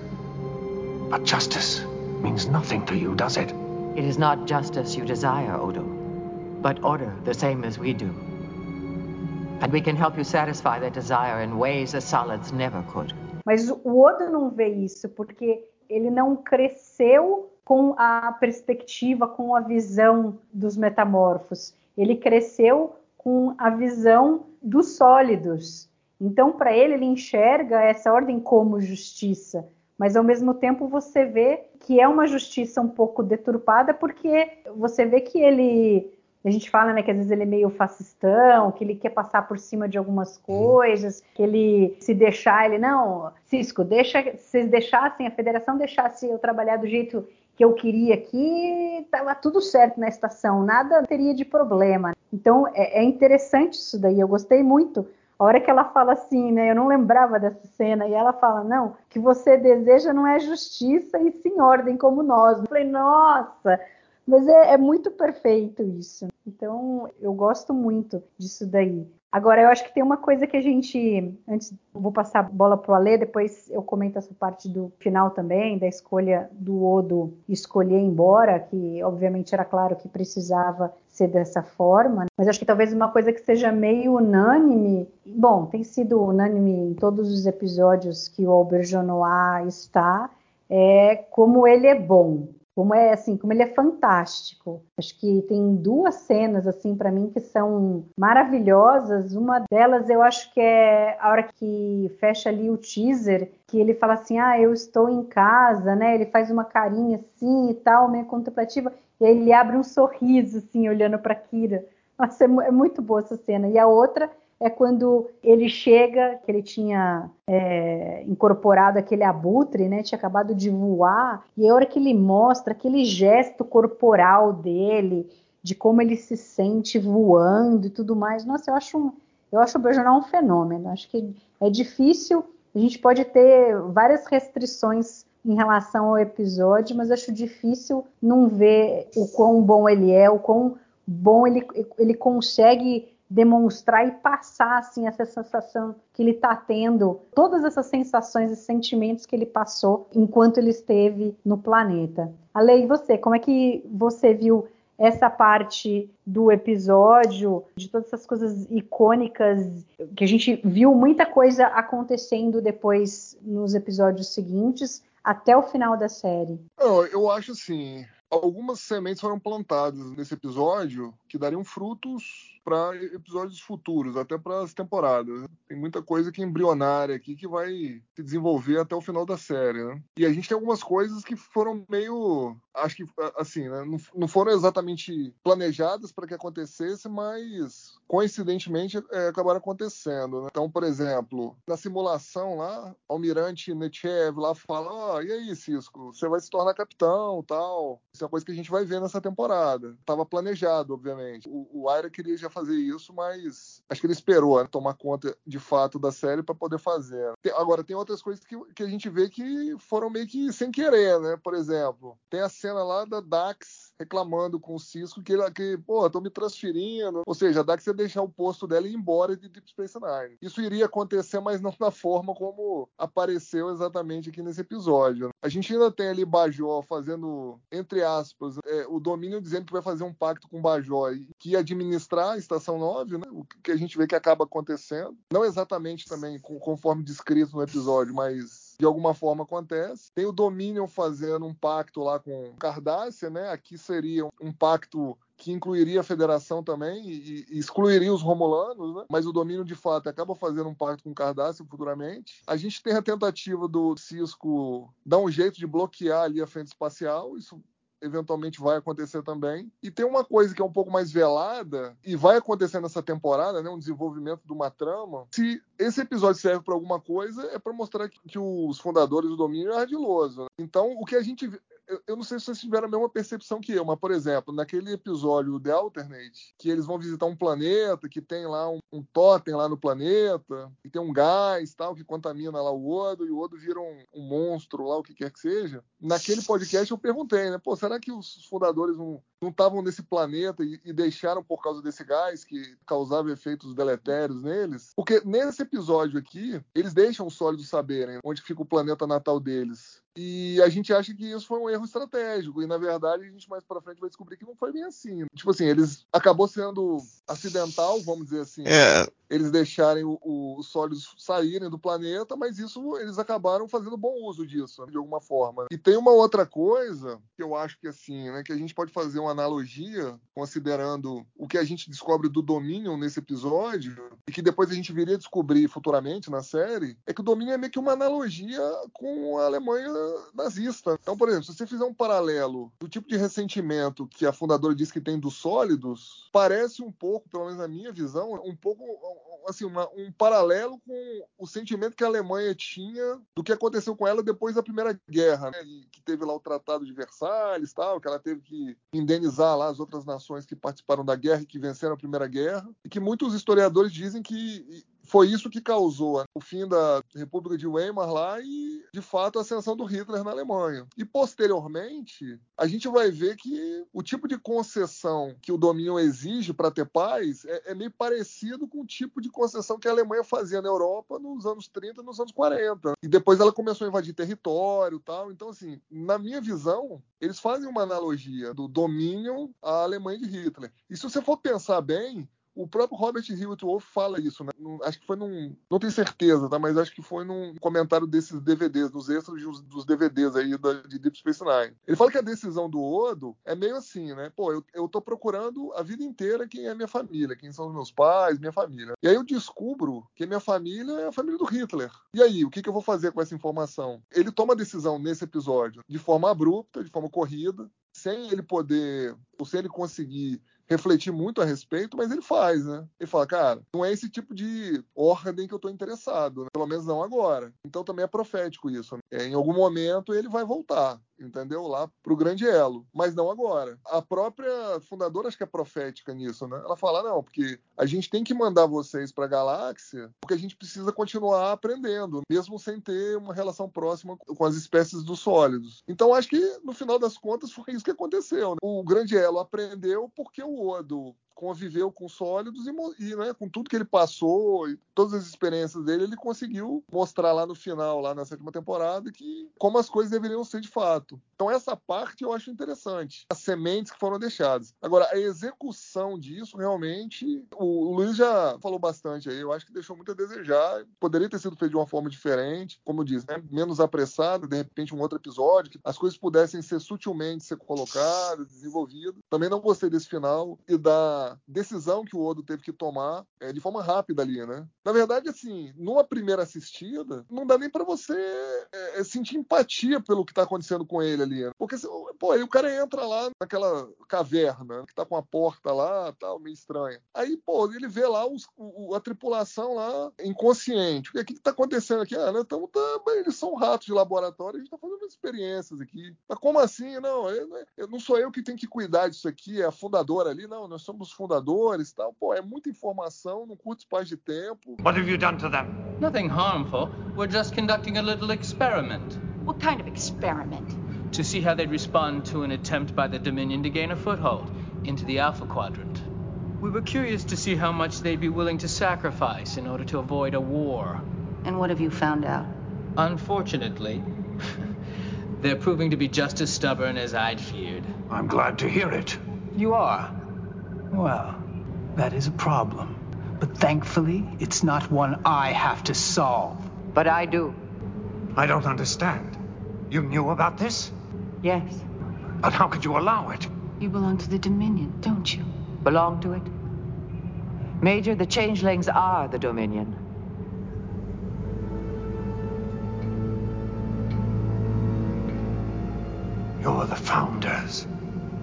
But justice means nothing to you, does it? It is not justice you desire, Odo, but order the same as we do. And we can help you satisfy that desire in ways the solids never could. Mas o Odo não vê isso porque ele não cresceu com a perspectiva, com a visão dos metamorfos. Ele cresceu com a visão dos sólidos. Então, para ele, ele enxerga essa ordem como justiça, mas ao mesmo tempo você vê que é uma justiça um pouco deturpada, porque você vê que ele. A gente fala né, que às vezes ele é meio fascistão, que ele quer passar por cima de algumas coisas, que ele se deixar, ele não, Cisco, deixa, se vocês deixassem, a federação deixasse eu trabalhar do jeito que eu queria aqui, estava tudo certo na estação, nada teria de problema. Então é, é, interessante isso daí, eu gostei muito. A hora que ela fala assim, né? Eu não lembrava dessa cena, e ela fala: não, que você deseja não é justiça e sim ordem como nós. Eu falei, nossa, mas é, é muito perfeito isso. Então eu gosto muito disso daí. Agora, eu acho que tem uma coisa que a gente. Antes, vou passar a bola para o Alê, depois eu comento essa parte do final também, da escolha do Odo escolher embora, que obviamente era claro que precisava ser dessa forma, mas acho que talvez uma coisa que seja meio unânime, bom, tem sido unânime em todos os episódios que o Auberjonois está, é como ele é bom como é assim, como ele é fantástico. Acho que tem duas cenas assim para mim que são maravilhosas. Uma delas eu acho que é a hora que fecha ali o teaser, que ele fala assim: "Ah, eu estou em casa", né? Ele faz uma carinha assim e tal, meio contemplativa, e ele abre um sorriso assim olhando para Kira. Nossa, é, é muito boa essa cena. E a outra é quando ele chega, que ele tinha é, incorporado aquele abutre, né? Tinha acabado de voar, e a hora que ele mostra aquele gesto corporal dele, de como ele se sente voando e tudo mais. Nossa, eu acho, um, eu acho o Bergeron um fenômeno. Acho que é difícil. A gente pode ter várias restrições em relação ao episódio, mas acho difícil não ver o quão bom ele é, o quão bom ele, ele consegue demonstrar e passar assim essa sensação que ele está tendo, todas essas sensações e sentimentos que ele passou enquanto ele esteve no planeta. Ale, e você, como é que você viu essa parte do episódio, de todas essas coisas icônicas, que a gente viu muita coisa acontecendo depois nos episódios seguintes, até o final da série? Não, eu acho assim, algumas sementes foram plantadas nesse episódio que dariam frutos para episódios futuros, até para as temporadas. Tem muita coisa que é embrionária aqui que vai se desenvolver até o final da série. Né? E a gente tem algumas coisas que foram meio. Acho que, assim, né? não, não foram exatamente planejadas para que acontecesse, mas coincidentemente é, acabaram acontecendo. Né? Então, por exemplo, na simulação lá, Almirante Nechev lá fala: Ó, oh, e aí, Cisco, você vai se tornar capitão tal. Isso é uma coisa que a gente vai ver nessa temporada. Tava planejado, obviamente. O, o Aira queria já fazer isso, mas acho que ele esperou né, tomar conta de fato da série para poder fazer. Tem, agora, tem outras coisas que, que a gente vê que foram meio que sem querer, né? Por exemplo, tem a cena lá da Dax reclamando com o Cisco que, ele, que pô, tô me transferindo. Ou seja, a Dax ia deixar o posto dela e ir embora de Deep Space Nine. Isso iria acontecer, mas não da forma como apareceu exatamente aqui nesse episódio. A gente ainda tem ali Bajó fazendo, entre aspas, é, o domínio dizendo que vai fazer um pacto com Bajó que administrar a Estação 9, né? O que a gente vê que acaba acontecendo. Não exatamente também conforme descrito no episódio, mas de alguma forma acontece. Tem o Dominion fazendo um pacto lá com Cardácia, né? Aqui seria um pacto que incluiria a federação também e, excluiria os romulanos, né? mas o domínio de fato acaba fazendo um pacto com Cardácio futuramente. A gente tem a tentativa do Cisco dar um jeito de bloquear ali a frente espacial, isso eventualmente vai acontecer também. E tem uma coisa que é um pouco mais velada e vai acontecer nessa temporada, né, um desenvolvimento de uma trama. Se esse episódio serve para alguma coisa, é para mostrar que, que, os fundadores do domínio é ardiloso. Né? Então, o que a gente eu, não sei se vocês tiveram a mesma percepção que eu, mas, por exemplo, naquele episódio The Alternate, que eles vão visitar um planeta, que tem lá um, um totem lá no planeta, e tem um gás tal, que contamina lá o Odo, e o Odo vira um, um monstro lá, o que quer que seja. Naquele podcast eu perguntei, né? Pô, será que os fundadores não estavam nesse planeta e, e, deixaram por causa desse gás que causava efeitos deletérios neles? Porque nesse episódio aqui, eles deixam os sólidos saberem onde fica o planeta natal deles. E a gente acha que isso foi um erro estratégico. E na verdade, a gente mais para frente vai descobrir que não foi bem assim. Tipo assim, eles acabou sendo acidental, vamos dizer assim. É. Eles deixarem o, o, os sólidos saírem do planeta, mas isso eles acabaram fazendo bom uso disso, de alguma forma. E tem uma outra coisa que eu acho que assim, né, que a gente pode fazer uma analogia, considerando o que a gente descobre do Dominion nesse episódio, e que depois a gente viria descobrir futuramente na série, é que o Dominion é meio que uma analogia com a Alemanha nazista. Então, por exemplo, se você fizer um paralelo do tipo de ressentimento que a fundadora diz que tem dos sólidos, parece um pouco, pelo menos na minha visão, um pouco assim, uma, um paralelo com o sentimento que a Alemanha tinha do que aconteceu com ela depois da Primeira Guerra, né? que teve lá o Tratado de Versalhes, tal, que ela teve que indenizar lá as outras nações que participaram da guerra e que venceram a Primeira Guerra, e que muitos historiadores dizem que foi isso que causou né, o fim da República de Weimar lá e, de fato, a ascensão do Hitler na Alemanha. E, posteriormente, a gente vai ver que o tipo de concessão que o domínio exige para ter paz é, é, meio parecido com o tipo de concessão que a Alemanha fazia na Europa nos anos 30 e nos anos 40. E depois ela começou a invadir território tal. Então, assim, na minha visão, eles fazem uma analogia do domínio à Alemanha de Hitler. E se você for pensar bem, o próprio Robert Wolf fala isso, né? acho que foi num. Não tenho certeza, tá? Mas acho que foi num comentário desses DVDs, dos extras dos DVDs aí da, de Deep Space Nine. Ele fala que a decisão do Odo é meio assim, né? Pô, eu, eu tô procurando a vida inteira quem é minha família, quem são os meus pais, minha família. E aí eu descubro que minha família é a família do Hitler. E aí, o que, que eu vou fazer com essa informação? Ele toma a decisão nesse episódio de forma abrupta, de forma corrida, sem ele poder, ou sem ele conseguir refletir muito a respeito, mas ele faz, né? Ele fala, cara, não é esse tipo de ordem que eu tô interessado, né? pelo menos não agora. Então também é profético isso. Né? É, em algum momento ele vai voltar entendeu? Lá pro grande elo, mas não agora. A própria fundadora acho que é profética nisso, né? Ela fala não, porque a gente tem que mandar vocês para a galáxia, porque a gente precisa continuar aprendendo, mesmo sem ter uma relação próxima com as espécies dos sólidos. Então acho que no final das contas foi isso que aconteceu. Né? O grande elo aprendeu porque o Odo conviveu com sólidos e, e né, com tudo que ele passou e todas as experiências dele, ele conseguiu mostrar lá no final, lá na sétima temporada, que como as coisas deveriam ser de fato. Então essa parte eu acho interessante, as sementes que foram deixadas. Agora a execução disso realmente, o, Luiz já falou bastante aí, eu acho que deixou muito a desejar. Poderia ter sido feito de uma forma diferente, como diz, né, menos apressado, de repente um outro episódio, que as coisas pudessem ser sutilmente ser colocadas, desenvolvidas. Também não gostei desse final e da decisão que o Odo teve que tomar é, de forma rápida ali, né? Na verdade, assim, numa primeira assistida, não dá nem para você é, é, sentir empatia pelo que tá acontecendo com ele ali. Né? Porque, pô, aí o cara entra lá naquela caverna, que tá com a porta lá, tal, meio estranha. Aí, pô, ele vê lá os, o, a tripulação lá inconsciente. O que, que tá acontecendo aqui? Ah, né, tamo, tá, eles são ratos de laboratório, a gente tá fazendo experiências aqui. Mas como assim? Não, eu, eu, não sou eu que tenho que cuidar disso aqui, é a fundadora ali. Não, nós somos fundadores tal. Pô, é muita informação num curto espaço de tempo. What have you done to them? Nothing harmful. We're just conducting a little experiment. What kind of experiment? To see how they'd respond to an attempt by the Dominion to gain a foothold into the Alpha Quadrant. We were curious to see how much they'd be willing to sacrifice in order to avoid a war. And what have you found out? Unfortunately, they're proving to be just as stubborn as I'd feared. I'm glad to hear it. You are? Well, that is a problem. But thankfully, it's not one I have to solve. But I do. I don't understand. You knew about this? Yes. But how could you allow it? You belong to the Dominion, don't you? Belong to it? Major, the changelings are the Dominion. You're the founders.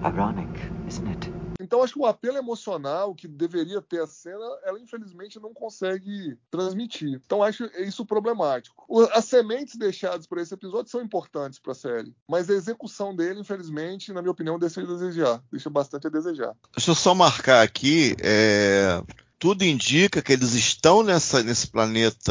Ironic, isn't it? Então acho que o apelo emocional que deveria ter a cena, ela infelizmente não consegue transmitir. Então acho isso problemático. As sementes deixadas por esse episódio são importantes para a série, mas a execução dele, infelizmente, na minha opinião, deixa a desejar. Deixa bastante a desejar. Deixa eu só marcar aqui. É... Tudo indica que eles estão nessa, nesse planeta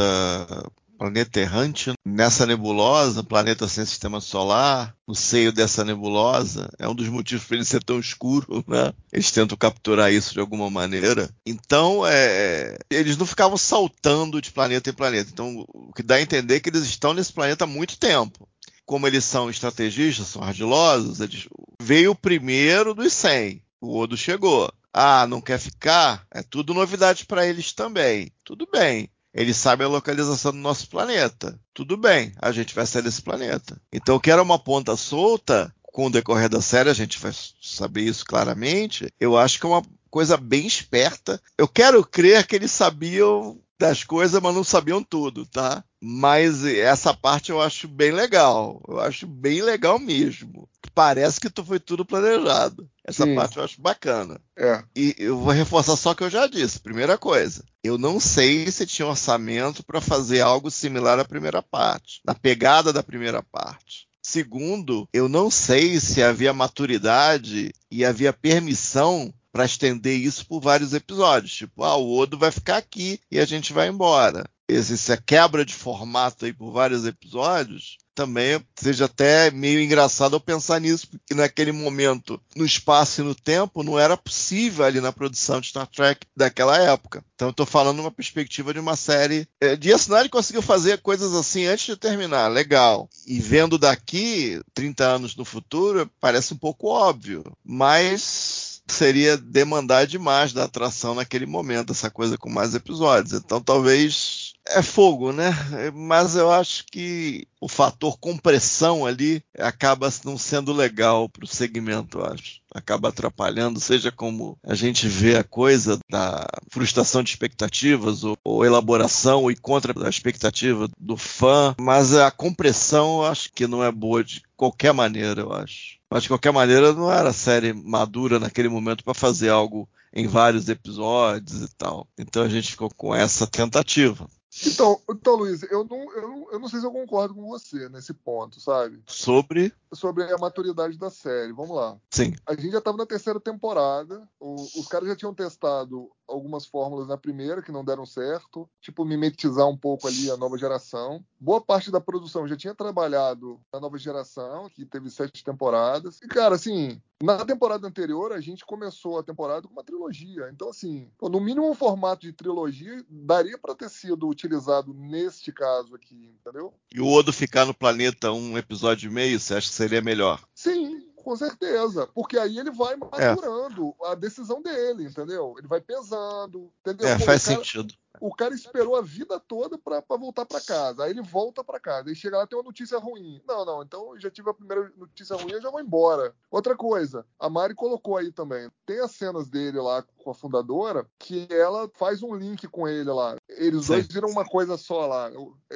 planeta errante nessa nebulosa, planeta sem sistema solar, no seio dessa nebulosa. É um dos motivos para ele ser tão escuro, né? Eles tentam capturar isso de alguma maneira. Então, é, eles não ficavam saltando de planeta em planeta. Então, o que dá a entender é que eles estão nesse planeta há muito tempo. Como eles são estrategistas, são ardilosos, eles... veio o primeiro dos 100. O Odo chegou. Ah, não quer ficar? É tudo novidade para eles também. Tudo bem. Ele sabe a localização do nosso planeta. Tudo bem, a gente vai sair desse planeta. Então, que era uma ponta solta, com o decorrer da série a gente vai saber isso claramente. Eu acho que é uma coisa bem esperta. Eu quero crer que eles sabiam das coisas, mas não sabiam tudo, tá? Mas essa parte eu acho bem legal. Eu acho bem legal mesmo. Parece que foi tudo planejado. Essa Sim. parte eu acho bacana. É. E eu vou reforçar só o que eu já disse. Primeira coisa, eu não sei se tinha orçamento para fazer algo similar à primeira parte, na pegada da primeira parte. Segundo, eu não sei se havia maturidade e havia permissão para estender isso por vários episódios. Tipo, ah, o Odo vai ficar aqui e a gente vai embora. Essa quebra de formato aí por vários episódios também seja até meio engraçado eu pensar nisso, porque naquele momento, no espaço e no tempo, não era possível ali na produção de Star Trek daquela época. Então eu tô falando uma perspectiva de uma série. É, de Asinari conseguiu fazer coisas assim antes de terminar, legal. E vendo daqui, 30 anos no futuro, parece um pouco óbvio. Mas seria demandar demais da atração naquele momento, essa coisa com mais episódios. Então talvez é fogo, né? Mas eu acho que o fator compressão ali acaba não sendo legal para o segmento, eu acho. Acaba atrapalhando, seja como a gente vê a coisa da frustração de expectativas ou, ou elaboração e contra a expectativa do fã, mas a compressão eu acho que não é boa de qualquer maneira, eu acho. Mas de qualquer maneira não era série madura naquele momento para fazer algo em vários episódios e tal. Então a gente ficou com essa tentativa. Então, então Luiz, eu não, eu, não, eu não sei se eu concordo com você nesse ponto, sabe? Sobre? Sobre a maturidade da série. Vamos lá. Sim. A gente já estava na terceira temporada, o, os caras já tinham testado algumas fórmulas na primeira que não deram certo, tipo mimetizar um pouco ali a nova geração. Boa parte da produção já tinha trabalhado na nova geração, que teve sete temporadas. E, cara, assim, na temporada anterior, a gente começou a temporada com uma trilogia. Então, assim, no mínimo um formato de trilogia daria para ter sido utilizado neste caso aqui, entendeu? E o Odo ficar no planeta um episódio e meio, você acha que seria melhor? Sim, com certeza, porque aí ele vai maturando é. a decisão dele, entendeu? Ele vai pesando, entendeu? É, Pô, faz cara, sentido o cara esperou a vida toda para voltar para casa. Aí ele volta para casa. Aí chega lá tem uma notícia ruim. Não, não, então eu já tive a primeira notícia ruim, eu já vou embora. Outra coisa, a Mari colocou aí também. Tem as cenas dele lá com a fundadora que ela faz um link com ele lá. Eles Sim. dois viram uma coisa só lá.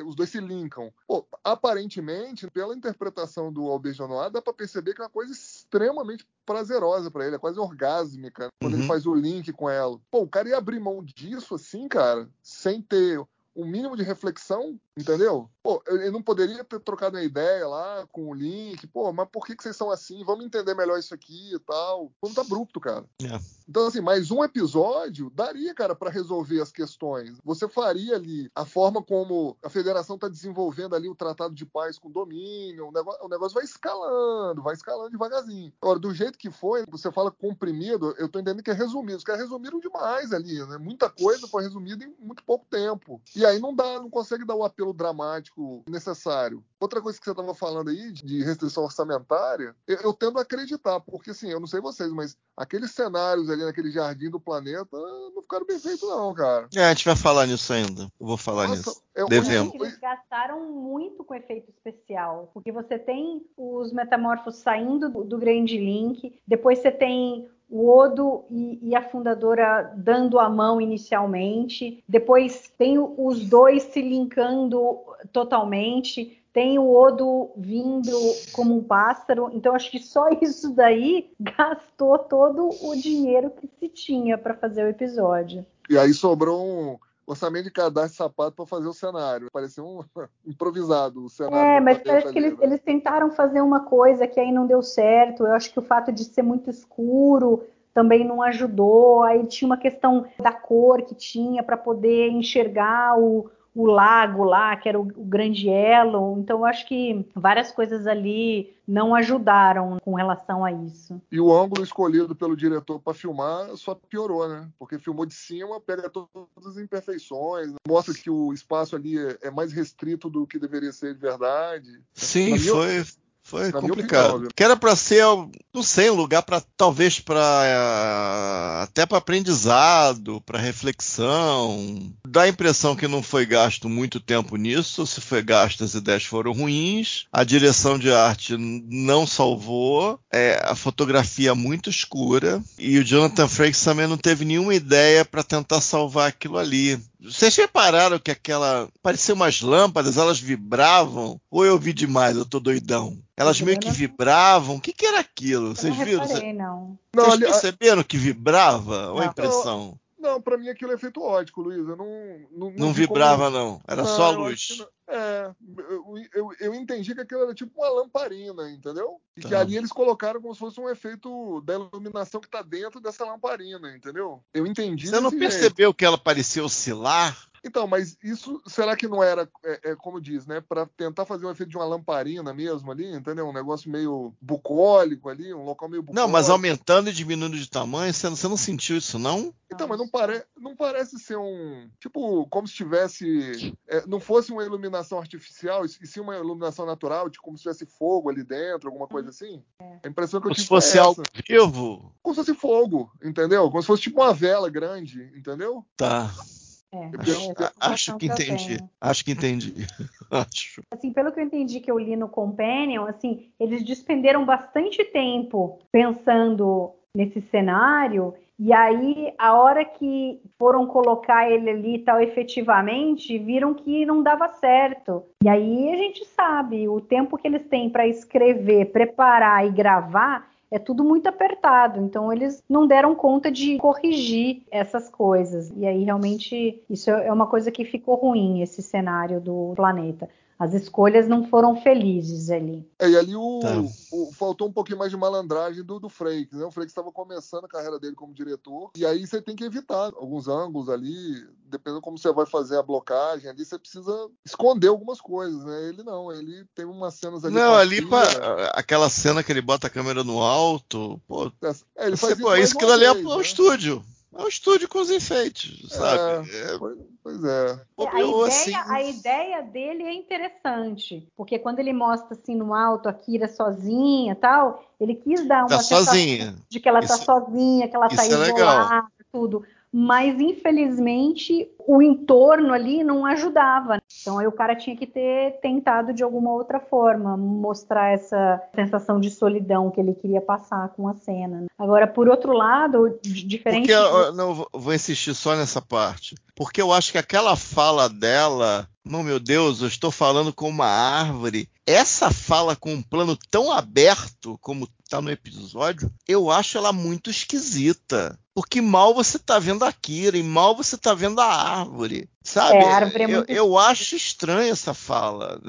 Os dois se linkam. Pô, aparentemente, pela interpretação do Albert Noir, dá para perceber que é uma coisa extremamente prazerosa para ele, é quase orgásmica quando uhum. ele faz o link com ela. Pô, o cara ia abrir mão disso assim, cara, sem ter um mínimo de reflexão, entendeu? Pô, ele não poderia ter trocado uma ideia lá com o link, pô, mas por que, que vocês são assim? Vamos entender melhor isso aqui e tal. Como tá abrupto, cara. É. Então, assim, mais um episódio daria, cara, para resolver as questões. Você faria ali a forma como a federação tá desenvolvendo ali o tratado de paz com domínio, o negócio, o negócio vai escalando, vai escalando devagarzinho. Agora, do jeito que foi, você fala comprimido, eu tô entendendo que é resumido. Os caras resumiram demais ali, né? Muita coisa foi resumida em muito pouco tempo. E aí não dá, não consegue dar o apelo dramático necessário. Outra coisa que você estava falando aí de restrição orçamentária, eu, eu, tendo a acreditar, porque assim, eu não sei vocês, mas aqueles cenários ali naquele jardim do planeta não ficaram bem feitos, não, cara. É, a gente vai falar nisso ainda. Eu vou falar Nossa, nisso. Eu, Devemos. Eles gastaram muito com efeito especial, porque você tem os metamorfos saindo do, do Grande Link, depois você tem o Odo e, e, a fundadora dando a mão inicialmente, depois tem os dois se linkando totalmente, tem o Odo vindo como um pássaro, então acho que só isso daí gastou todo o dinheiro que se tinha para fazer o episódio. E aí sobrou um orçamento de cadastro de sapato para fazer o cenário. Parecia um improvisado o cenário. É, mas parece que eles, né? eles, tentaram fazer uma coisa que aí não deu certo. Eu acho que o fato de ser muito escuro também não ajudou. Aí tinha uma questão da cor que tinha para poder enxergar o, o lago lá, que era o, o grande elo. Então, eu acho que várias coisas ali não ajudaram com relação a isso. E o ângulo escolhido pelo diretor para filmar só piorou, né? Porque filmou de cima, pega todas as imperfeições, mostra que o espaço ali é mais restrito do que deveria ser de verdade. Sim, foi. Foi Na complicado. Opinião, que era para ser, não sei, um lugar para talvez para até para aprendizado, para reflexão. Dá a impressão que não foi gasto muito tempo nisso. Se foi gasto, as ideias foram ruins. A direção de arte não salvou. É, a fotografia muito escura e o Jonathan Frakes também não teve nenhuma ideia para tentar salvar aquilo ali. Vocês repararam que aquela. Parecia umas lâmpadas, elas vibravam? Ou eu vi demais, eu tô doidão? Elas meio que vibravam. O que, que era aquilo? Vocês viram? Reparei, não. Vocês não, perceberam que vibrava? Ou a impressão? Não, para mim aquilo é efeito ótico, Luiz. Eu não, não, não, não vibrava, como... não. Era não, só a luz. É, eu, eu, eu, entendi que aquilo era tipo uma lamparina, entendeu? E tá. que ali eles colocaram como se fosse um efeito da iluminação que tá dentro dessa lamparina, entendeu? Eu entendi. Você não percebeu jeito. que ela parecia oscilar? Então, mas isso será que não era, é, é como diz, né, para tentar fazer um efeito de uma lamparina mesmo ali, entendeu? Um negócio meio bucólico ali, um local meio bucólico. Não, mas aumentando e diminuindo de tamanho, você não, você não sentiu isso, não? Então, mas não, pare, não parece ser um. Tipo, como se tivesse. É, não fosse uma iluminação artificial, e sim uma iluminação natural, tipo, como se tivesse fogo ali dentro, alguma coisa assim. É. A impressão que eu como tive. Se fosse é algo vivo? Como se fosse fogo, entendeu? Como se fosse tipo uma vela grande, entendeu? Tá. É, acho, é acho que entendi. Acho que entendi. acho. Assim, pelo que eu entendi que eu li no Companion, assim, eles despenderam bastante tempo pensando nesse cenário e aí, a hora que foram colocar ele ali tal efetivamente, viram que não dava certo. E aí a gente sabe, o tempo que eles têm para escrever, preparar e gravar é tudo muito apertado, então eles não deram conta de corrigir essas coisas. E aí realmente isso é uma coisa que ficou ruim esse cenário do planeta. As escolhas não foram felizes ali. É, e ali o, Tá. o- faltou um pouquinho mais de malandragem do, do Frakes, né? O Frakes estava começando a carreira dele como diretor, e aí você tem que evitar alguns ângulos ali, dependendo como você vai fazer a blocagem ali, você precisa esconder algumas coisas, né? Ele não, ele tem umas cenas ali. Não, ali filha, pra, aquela cena que ele bota a câmera no alto, pô, É, ele você, faz pô, mais isso uma aquilo ali é, é né? estúdio. É um estúdio com os enfeites, sabe? É, Pois, pois é. É, a, assim. ideia, a ideia dele é interessante, porque quando ele mostra assim no alto a Kira sozinha e tal, ele quis dar uma Tá sozinha. de que ela tá Isso- sozinha, que ela tá isso é legal. isolada, tudo. Mas infelizmente o entorno ali não ajudava. Então aí o cara tinha que ter tentado de alguma outra forma mostrar essa sensação de solidão que ele queria passar com a cena. né? Agora, por outro lado, diferente Porque, ó, não, vou- insistir só nessa parte. Porque eu acho que aquela fala dela, oh, meu Deus, eu estou falando com uma árvore. Essa fala com um plano tão aberto como tá no episódio, eu acho ela muito esquisita. Porque mal você tá vendo a Kira e mal você tá vendo a árvore. Sabe? É, a árvore é eu, muito eu acho estranha essa fala.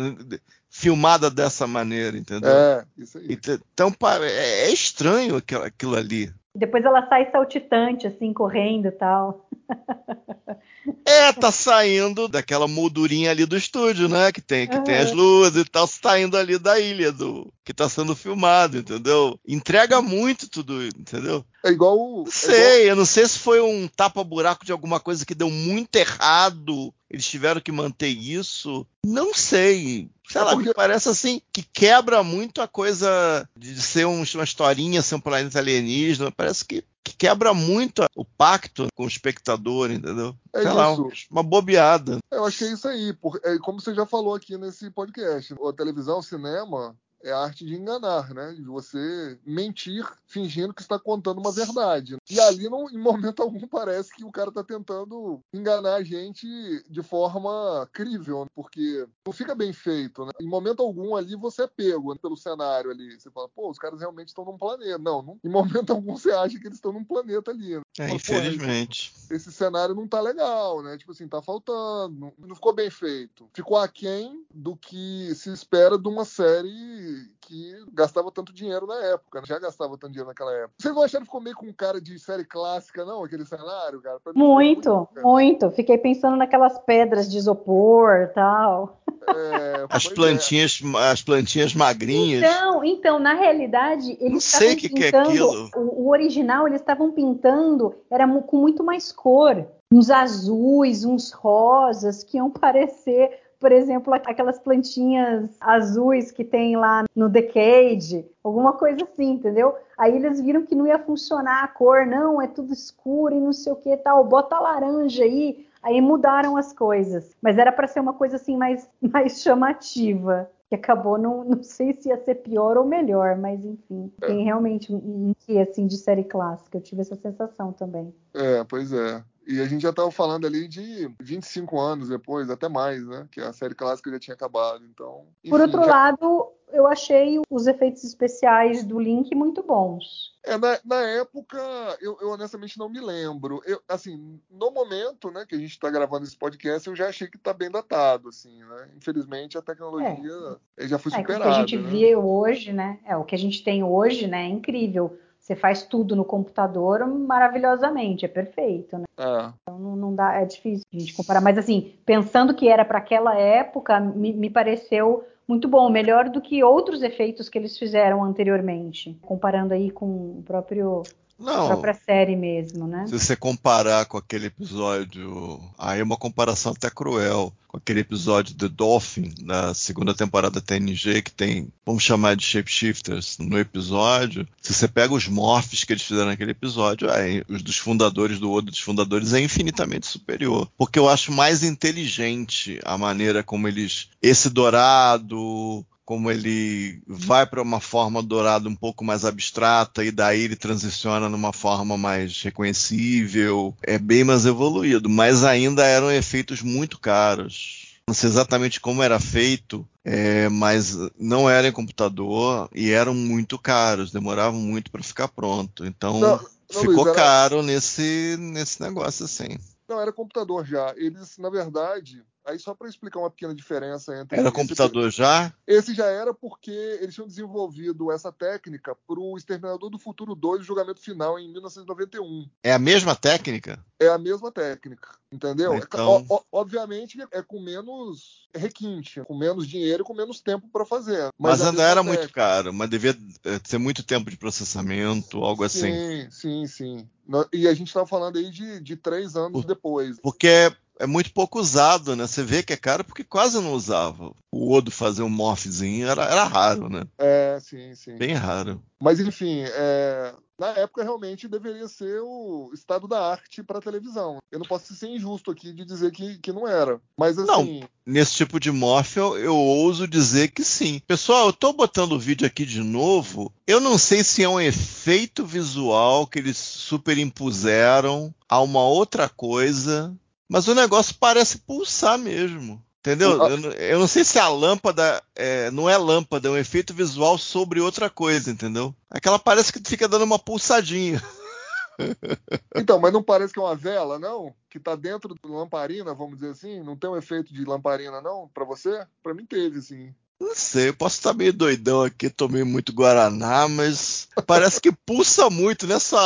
Filmada dessa maneira, entendeu? É, isso aí. Ent- Então pa- é é estranho aquilo, aquilo ali. depois ela sai saltitante assim correndo e tal. É, tá saindo daquela moldurinha ali do estúdio, né? Que tem, que tem Aham. as luzes e tal, saindo ali da ilha do que tá sendo filmado, entendeu? Entrega muito tudo, entendeu? É igual. o- Não é sei, eu não sei se foi um tapa-buraco de alguma coisa que deu muito errado. Eles tiveram que manter isso. Não sei. Sei É lá, porque- me parece assim que quebra muito a coisa de ser um- uma historinha, ser um planeta alienígena. Parece que, que quebra muito o pacto com o espectador, entendeu? É sei lá, isso. uma bobeada. Eu acho que é isso aí. por- é como você já falou aqui nesse podcast. A televisão, o cinema é a arte de enganar, né? De você mentir fingindo que está contando uma verdade. E ali, não, em momento algum, parece que o cara está tentando enganar a gente de forma crível, né? porque não fica bem feito, né? Em momento algum ali você é pego né, pelo cenário ali. Você fala, pô, os caras realmente estão num planeta. Não, não- em momento algum você acha que eles estão num planeta ali. né? É, Fala, pô, infelizmente. esse cenário não tá legal, né? Tipo assim, tá faltando, não, não ficou bem feito. Ficou aquém do que se espera de uma série que gastava tanto dinheiro na época, né? já gastava tanto dinheiro naquela época. Vocês não acharam que ficou meio com cara de série clássica, não, aquele cenário, cara? Mim, Muito, cara. muito. Fiquei pensando naquelas pedras de isopor e tal. É, As é. plantinhas, as plantinhas magrinhas. Então, então, na realidade, eles Não sei estavam o que que é pintando. aquilo. o, o original eles estavam pintando, era com muito mais cor. Uns azuis, uns rosas, que iam parecer, por exemplo, aquelas plantinhas azuis que tem lá no Decade, alguma coisa assim, entendeu? Aí eles viram que não ia funcionar a cor, não, é tudo escuro e não sei o que tal, bota laranja aí. Aí mudaram as coisas, mas era para ser uma coisa assim mais, mais chamativa. Que acabou, não, não sei se ia ser pior ou melhor, mas enfim, tem realmente um, um que assim de série clássica, eu tive essa sensação também. É, pois é. E a gente já tava falando ali de 25 anos depois, até mais, né? Que a série clássica já tinha acabado, então... Por enfim, outro já- lado, eu achei os efeitos especiais do Link muito bons. É, na, na época, eu, eu honestamente não me lembro. Eu, assim, no momento, né, que a gente está gravando esse podcast, eu já achei que está bem datado, assim, né? Infelizmente, a tecnologia eh, já foi É, o que superada. a gente né? vê hoje, né? É, o que a gente tem hoje, né? É incrível. Você faz tudo no computador maravilhosamente, é perfeito, né? É, Então não, não dá, é difícil a gente comparar. Mas assim, pensando que era para aquela época, me, me pareceu muito bom, melhor do que outros efeitos que eles fizeram anteriormente, comparando aí com o próprio Não, própria série mesmo, né? se você comparar com aquele episódio, aí é uma comparação até cruel, com aquele episódio The Dolphin, da segunda temporada TNG, que tem, vamos chamar de shapeshifters no episódio. Se você pega os morphs que eles fizeram naquele episódio, aí, os dos fundadores do outro dos fundadores é infinitamente superior. Porque eu acho mais inteligente a maneira como eles. Esse dourado, como ele vai para uma forma dourada um pouco mais abstrata e daí ele transiciona numa forma mais reconhecível, é bem mais evoluído, mas ainda eram efeitos muito caros. Não sei exatamente como era feito, é, mas não era em computador e eram muito caros, demoravam muito para ficar pronto. Então Não, não, ficou Luiz, era- caro nesse, nesse negócio assim. Não, era computador já. Eles, na verdade, Aí só para explicar uma pequena diferença entre. Era esse- computador já? Esse já era porque eles tinham desenvolvido essa técnica para o Exterminador do Futuro 2, o julgamento final, em 1991. É a mesma técnica? É a mesma técnica, entendeu? Então- O- o- obviamente é com menos requinte, com menos dinheiro e com menos tempo para fazer. Mas, é a ainda era muito técnica. caro, mas devia eh, ter muito tempo de processamento, algo assim. Sim, sim, sim. E a gente estava falando aí de, de três anos depois. Porque é, é muito pouco usado, né? Você vê que é caro porque quase não usava. O Odo fazer um morphzinho era, era raro, né? É, sim, sim. Bem raro. Mas enfim, é, na época realmente deveria ser o estado da arte para televisão. Eu não posso ser injusto aqui de dizer que, que não era. Mas assim, Nesse tipo de morph, eu, eu ouso dizer que sim. Pessoal, eu tô botando o vídeo aqui de novo. Eu não sei se é um efeito visual que eles superimpuseram a uma outra coisa, mas o negócio parece pulsar mesmo. Entendeu? Eu, não- eu não sei se a lâmpada é, não é lâmpada, é um efeito visual sobre outra coisa, entendeu? Aquela parece que fica dando uma pulsadinha. então, mas não parece que é uma vela, não? Que tá dentro da lamparina, vamos dizer assim? Não tem um efeito de lamparina, não? Para você? Para mim teve, sim. Não sei, eu posso estar meio doidão aqui, tomei muito Guaraná, mas parece que pulsa muito nessa.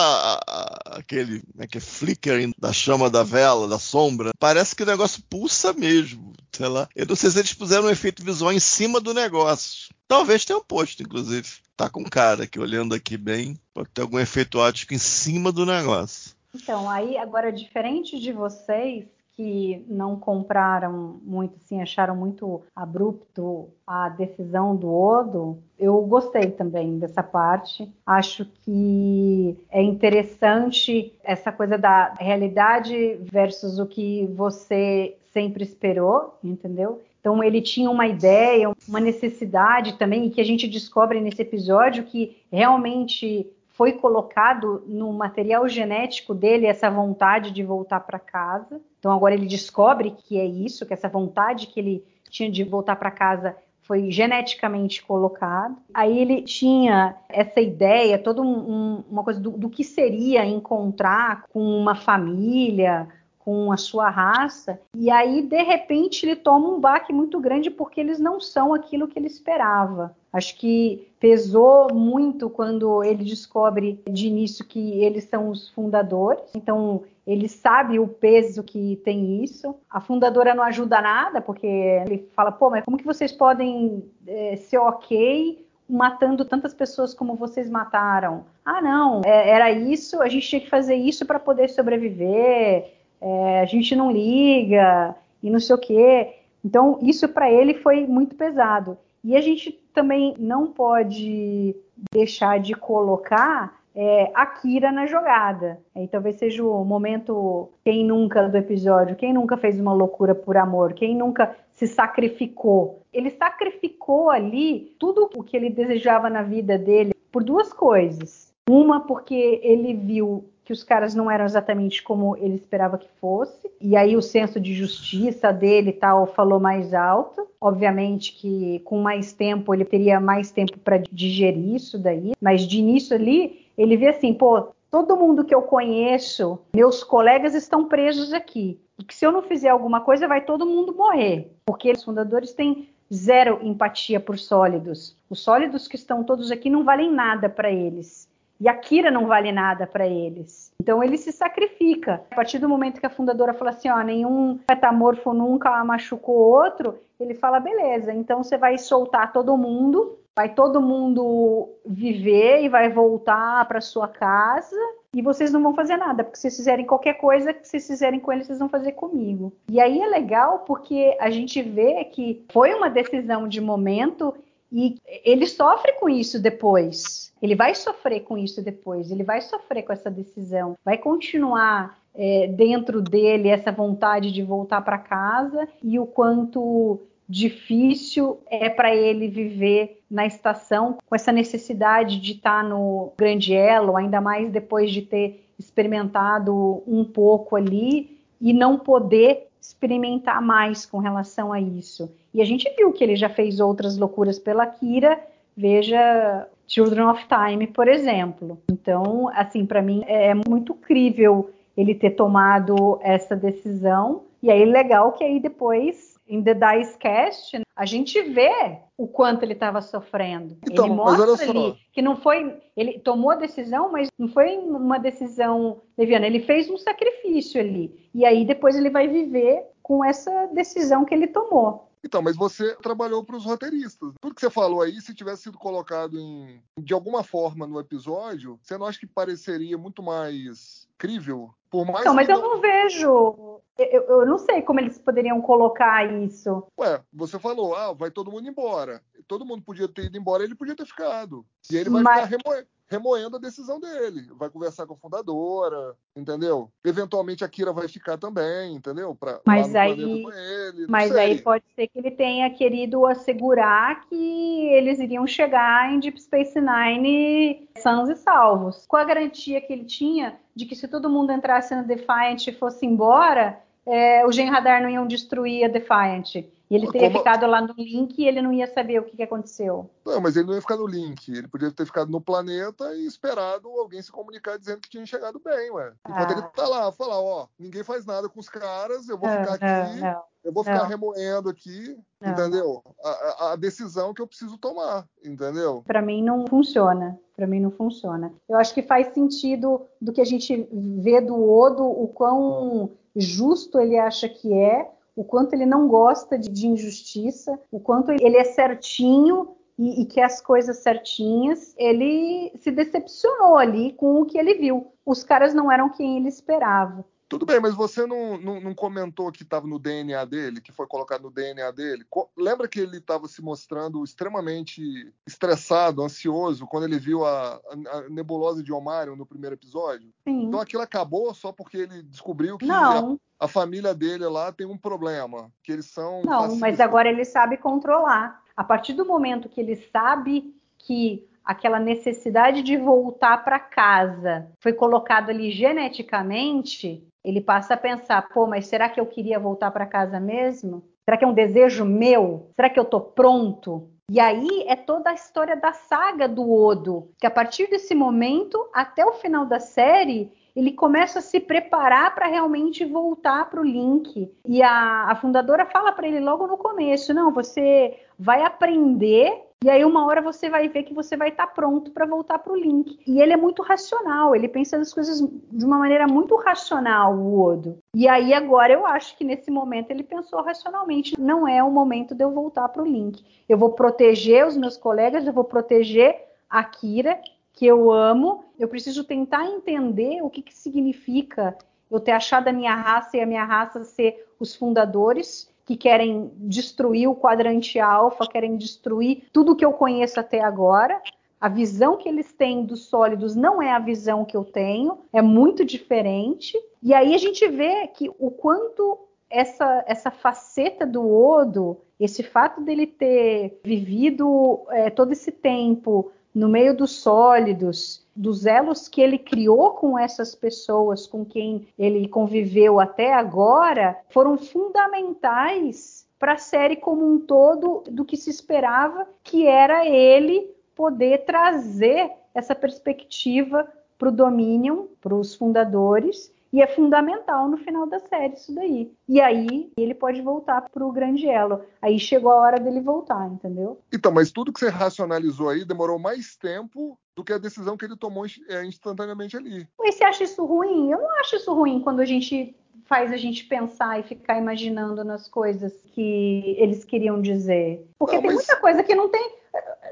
aquele. Como é que é? Flickering da chama da vela, da sombra. Parece que o negócio pulsa mesmo. Sei lá. Eu não sei se eles puseram um efeito visual em cima do negócio. Talvez tenha um posto, inclusive. Tá com cara aqui, olhando aqui bem. Pode ter algum efeito ótico em cima do negócio. Então, aí agora, diferente de vocês que não compraram muito, assim, acharam muito abrupto a decisão do Odo, eu gostei também dessa parte. Acho que é interessante essa coisa da realidade versus o que você sempre esperou, entendeu? Então ele tinha uma ideia, uma necessidade também, e que a gente descobre nesse episódio que realmente foi colocado no material genético dele essa vontade de voltar para casa. Então agora ele descobre que é isso, que essa vontade que ele tinha de voltar para casa foi geneticamente colocado. Aí ele tinha essa ideia, toda um, um, uma coisa do, do que seria encontrar com uma família, com a sua raça, e aí de repente ele toma um baque muito grande porque eles não são aquilo que ele esperava. Acho que pesou muito quando ele descobre de início que eles são os fundadores, então ele sabe o peso que tem isso. A fundadora não ajuda nada, porque ele fala: pô, mas como que vocês podem é, ser ok matando tantas pessoas como vocês mataram? Ah, não, é, era isso, a gente tinha que fazer isso para poder sobreviver é, a gente não liga e não sei o quê. Então, isso para ele foi muito pesado. E a gente também não pode deixar de colocar é, a Kira na jogada. E talvez seja o momento, quem nunca do episódio, quem nunca fez uma loucura por amor, quem nunca se sacrificou. Ele sacrificou ali tudo o que ele desejava na vida dele por duas coisas. Uma, porque ele viu que os caras não eram exatamente como ele esperava que fosse, e aí o senso de justiça dele e tal falou mais alto. Obviamente que com mais tempo ele teria mais tempo para digerir isso daí, mas de início ali ele vê assim, pô, todo mundo que eu conheço, meus colegas estão presos aqui, e que se eu não fizer alguma coisa vai todo mundo morrer, porque os fundadores têm zero empatia por sólidos. Os sólidos que estão todos aqui não valem nada para eles. E a Kira não vale nada para eles. Então ele se sacrifica. A partir do momento que a fundadora fala assim, ó, nenhum metamorfo nunca machucou outro, ele fala, beleza, então você vai soltar todo mundo, vai todo mundo viver e vai voltar para sua casa e vocês não vão fazer nada, porque se vocês fizerem qualquer coisa que vocês fizerem com ele, vocês vão fazer comigo. E aí é legal porque a gente vê que foi uma decisão de momento e ele sofre com isso depois. Ele vai sofrer com isso depois. Ele vai sofrer com essa decisão. Vai continuar é, dentro dele essa vontade de voltar para casa e o quanto difícil é para ele viver na estação com essa necessidade de estar tá no grande elo, ainda mais depois de ter experimentado um pouco ali e não poder experimentar mais com relação a isso. E a gente viu que ele já fez outras loucuras pela Kira, veja Children of Time, por exemplo. Então, assim, para mim é muito crível ele ter tomado essa decisão. E aí legal que aí depois em The Dice Cast, a gente vê o quanto ele estava sofrendo. Então, ele mostra ali que não foi. Ele tomou a decisão, mas não foi uma decisão leviana. Ele fez um sacrifício ali. E aí depois ele vai viver com essa decisão que ele tomou. Então, mas você trabalhou para os roteiristas. Tudo que você falou aí, se tivesse sido colocado em, de alguma forma no episódio, você não acha que pareceria muito mais crível? Por mais Não, mas eu não vejo. Eu, eu não sei como eles poderiam colocar isso. Ué, você falou, ah, vai todo mundo embora. Todo mundo podia ter ido embora, ele podia ter ficado. E ele vai Mas- ficar remo- remoendo a decisão dele. Vai conversar com a fundadora, entendeu? Eventualmente a Kira vai ficar também, entendeu? Pra, Mas aí- ele. Mas aí pode ser que ele tenha querido assegurar que eles iriam chegar em Deep Space Nine sãos e salvos. Com a garantia que ele tinha de que se todo mundo entrasse no Defiant e fosse embora, é, o Gen Radar não iam destruir a Defiant. E ele teria Como- ficado lá no link e ele não ia saber o que, que aconteceu. Não, mas ele não ia ficar no link. Ele podia ter ficado no planeta e esperado alguém se comunicar dizendo que tinha chegado bem, ué. Enquanto Ah. ele tá lá, falar, ó, ninguém faz nada com os caras, eu vou Não, ficar aqui, não. eu vou ficar remoendo aqui, entendeu? A, a- a decisão que eu preciso tomar, entendeu? Para mim não funciona. Para mim não funciona. Eu acho que faz sentido do que a gente vê do Odo, o quão justo ele acha que é, o quanto ele não gosta de, de injustiça, o quanto ele é certinho e, e quer as coisas certinhas. Ele se decepcionou ali com o que ele viu. Os caras não eram quem ele esperava. Tudo bem, mas você não, não, não comentou que estava no DNA dele, que foi colocado no DNA dele? Co- Lembra que ele estava se mostrando extremamente estressado, ansioso, quando ele viu a, a- a nebulosa de Omarion no primeiro episódio? Sim. Então aquilo acabou só porque ele descobriu que Não, a família dele lá tem um problema, que eles são não, mas agora ele sabe controlar. A partir do momento que ele sabe que aquela necessidade de voltar para casa foi colocado ali geneticamente, ele passa a pensar: pô, mas será que eu queria voltar para casa mesmo? Será que é um desejo meu? Será que eu tô pronto? E aí é toda a história da saga do Odo, que a partir desse momento até o final da série ele começa a se preparar para realmente voltar para o Link. E a, a fundadora fala para ele logo no começo: não, você vai aprender. E aí, uma hora você vai ver que você vai estar pronto para voltar para o Link. E ele é muito racional, ele pensa nas coisas de uma maneira muito racional, o Odo. E aí, agora, eu acho que nesse momento ele pensou racionalmente: não é o momento de eu voltar para o Link. Eu vou proteger os meus colegas, eu vou proteger a Kira, que eu amo, eu preciso tentar entender o que, que significa eu ter achado a minha raça e a minha raça ser os fundadores que querem destruir o quadrante alfa, querem destruir tudo que eu conheço até agora. A visão que eles têm dos sólidos não é a visão que eu tenho, é muito diferente. E aí a gente vê que o quanto essa, essa faceta do Odo, esse fato dele ter vivido é, todo esse tempo no meio dos sólidos, dos elos que ele criou com essas pessoas com quem ele conviveu até agora, foram fundamentais para a série como um todo do que se esperava, que era ele poder trazer essa perspectiva para o Dominion, para os fundadores, e é fundamental no final da série isso daí. E aí ele pode voltar para o grande elo. Aí chegou a hora dele voltar, entendeu? Então, mas tudo que você racionalizou aí demorou mais tempo do que a decisão que ele tomou é, instantaneamente ali. E você acha isso ruim? Eu não acho isso ruim quando a gente faz a gente pensar e ficar imaginando nas coisas que eles queriam dizer. Porque Não, tem mas- muita coisa que não tem.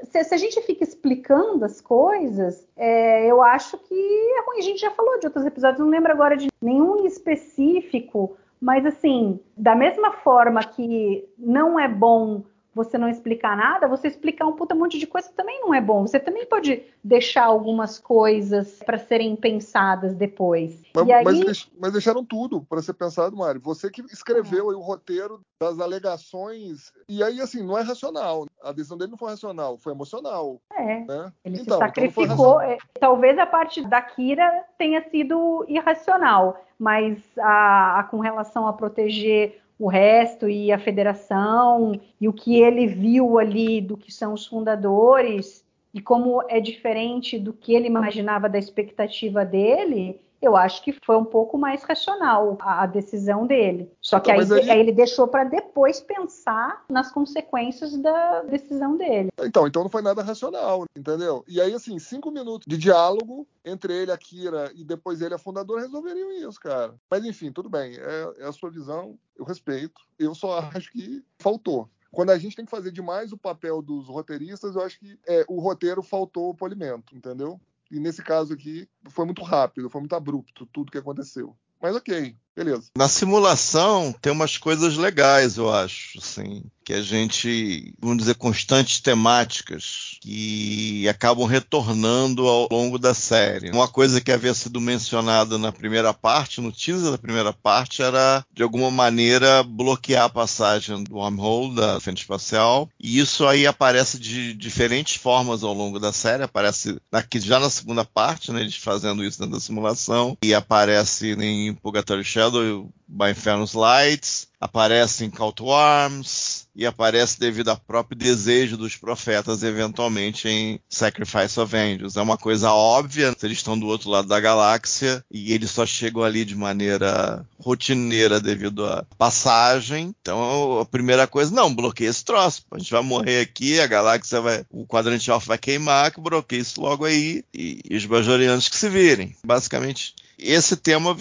Se, se a gente fica explicando as coisas, é, eu acho que é ruim. A gente já falou de outros episódios, não lembro agora de nenhum específico, mas assim, da mesma forma que não é bom você não explicar nada, você explicar um puta monte de coisa também não é bom. Você também pode deixar algumas coisas para serem pensadas depois. Mas, aí, mas mas deixaram tudo para ser pensado, Mário. Você que escreveu aí o roteiro das alegações. E aí, assim, não é racional. A decisão dele não foi racional, foi emocional. é, Né? ele se Então, então não foi sacrificou. É, talvez a parte da Kira tenha sido irracional, mas a, a- com relação a proteger o resto e a federação e o que ele viu ali do que são os fundadores e como é diferente do que ele imaginava da expectativa dele, eu acho que foi um pouco mais racional a, a decisão dele. Só que Então, aí, aí- aí ele deixou para depois pensar nas consequências da decisão dele. Então, então não foi nada racional, entendeu? E aí, assim, cinco minutos de diálogo entre ele, a Kira, e depois ele, a fundadora, resolveriam isso, cara. Mas enfim, tudo bem. É, é a sua visão, eu respeito. Eu só acho que faltou. Quando a gente tem que fazer demais o papel dos roteiristas, eu acho que é, o roteiro faltou o polimento, entendeu? E nesse caso aqui, foi muito rápido, foi muito abrupto tudo que aconteceu. Mas ok, beleza. Na simulação tem umas coisas legais, eu acho, assim, que a gente, vamos dizer, constantes temáticas que acabam retornando ao longo da série. Uma coisa que havia sido mencionada na primeira parte, no teaser da primeira parte, era de alguma maneira bloquear a passagem do wormhole da frente espacial, e isso aí aparece de diferentes formas ao longo da série, aparece aqui já na segunda parte, né, eles fazendo isso dentro da simulação, e aparece em Purgatory Shadow by Infernus Lights, aparece em Call to Arms e aparece devido ao próprio desejo dos profetas eventualmente em Sacrifice of Angels. É uma coisa óbvia, eles estão do outro lado da galáxia e eles só chegam ali de maneira rotineira devido à passagem. Então a primeira coisa, não, bloqueia esse troço. A gente vai morrer aqui, a galáxia vai, o quadrante alfa vai queimar, que bloqueia isso logo aí e, e os bajorianos que se virem. Basicamente, esse tema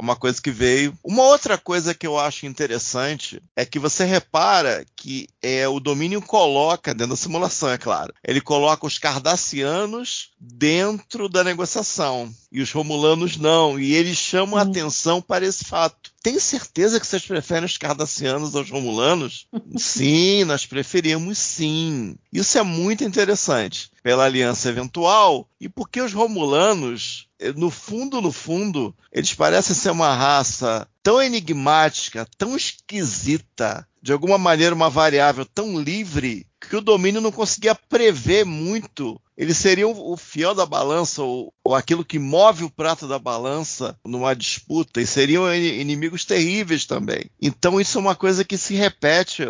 uma coisa que veio. Uma outra coisa que eu acho interessante é que você repara que é, o domínio coloca, dentro da simulação, é claro, ele coloca os cardassianos dentro da negociação e os romulanos não, e eles chamam a atenção para esse fato. Tem certeza que vocês preferem os cardassianos aos romulanos? sim, nós preferimos sim. Isso é muito interessante. Pela aliança eventual e porque os romulanos, no fundo, no fundo, eles parecem ser uma raça tão enigmática, tão esquisita, de alguma maneira uma variável tão livre que o domínio não conseguia prever muito. Eles seriam o fiel da balança, ou, ou aquilo que move o prato da balança numa disputa, e seriam in- inimigos terríveis também. Então, isso é uma coisa que se repete,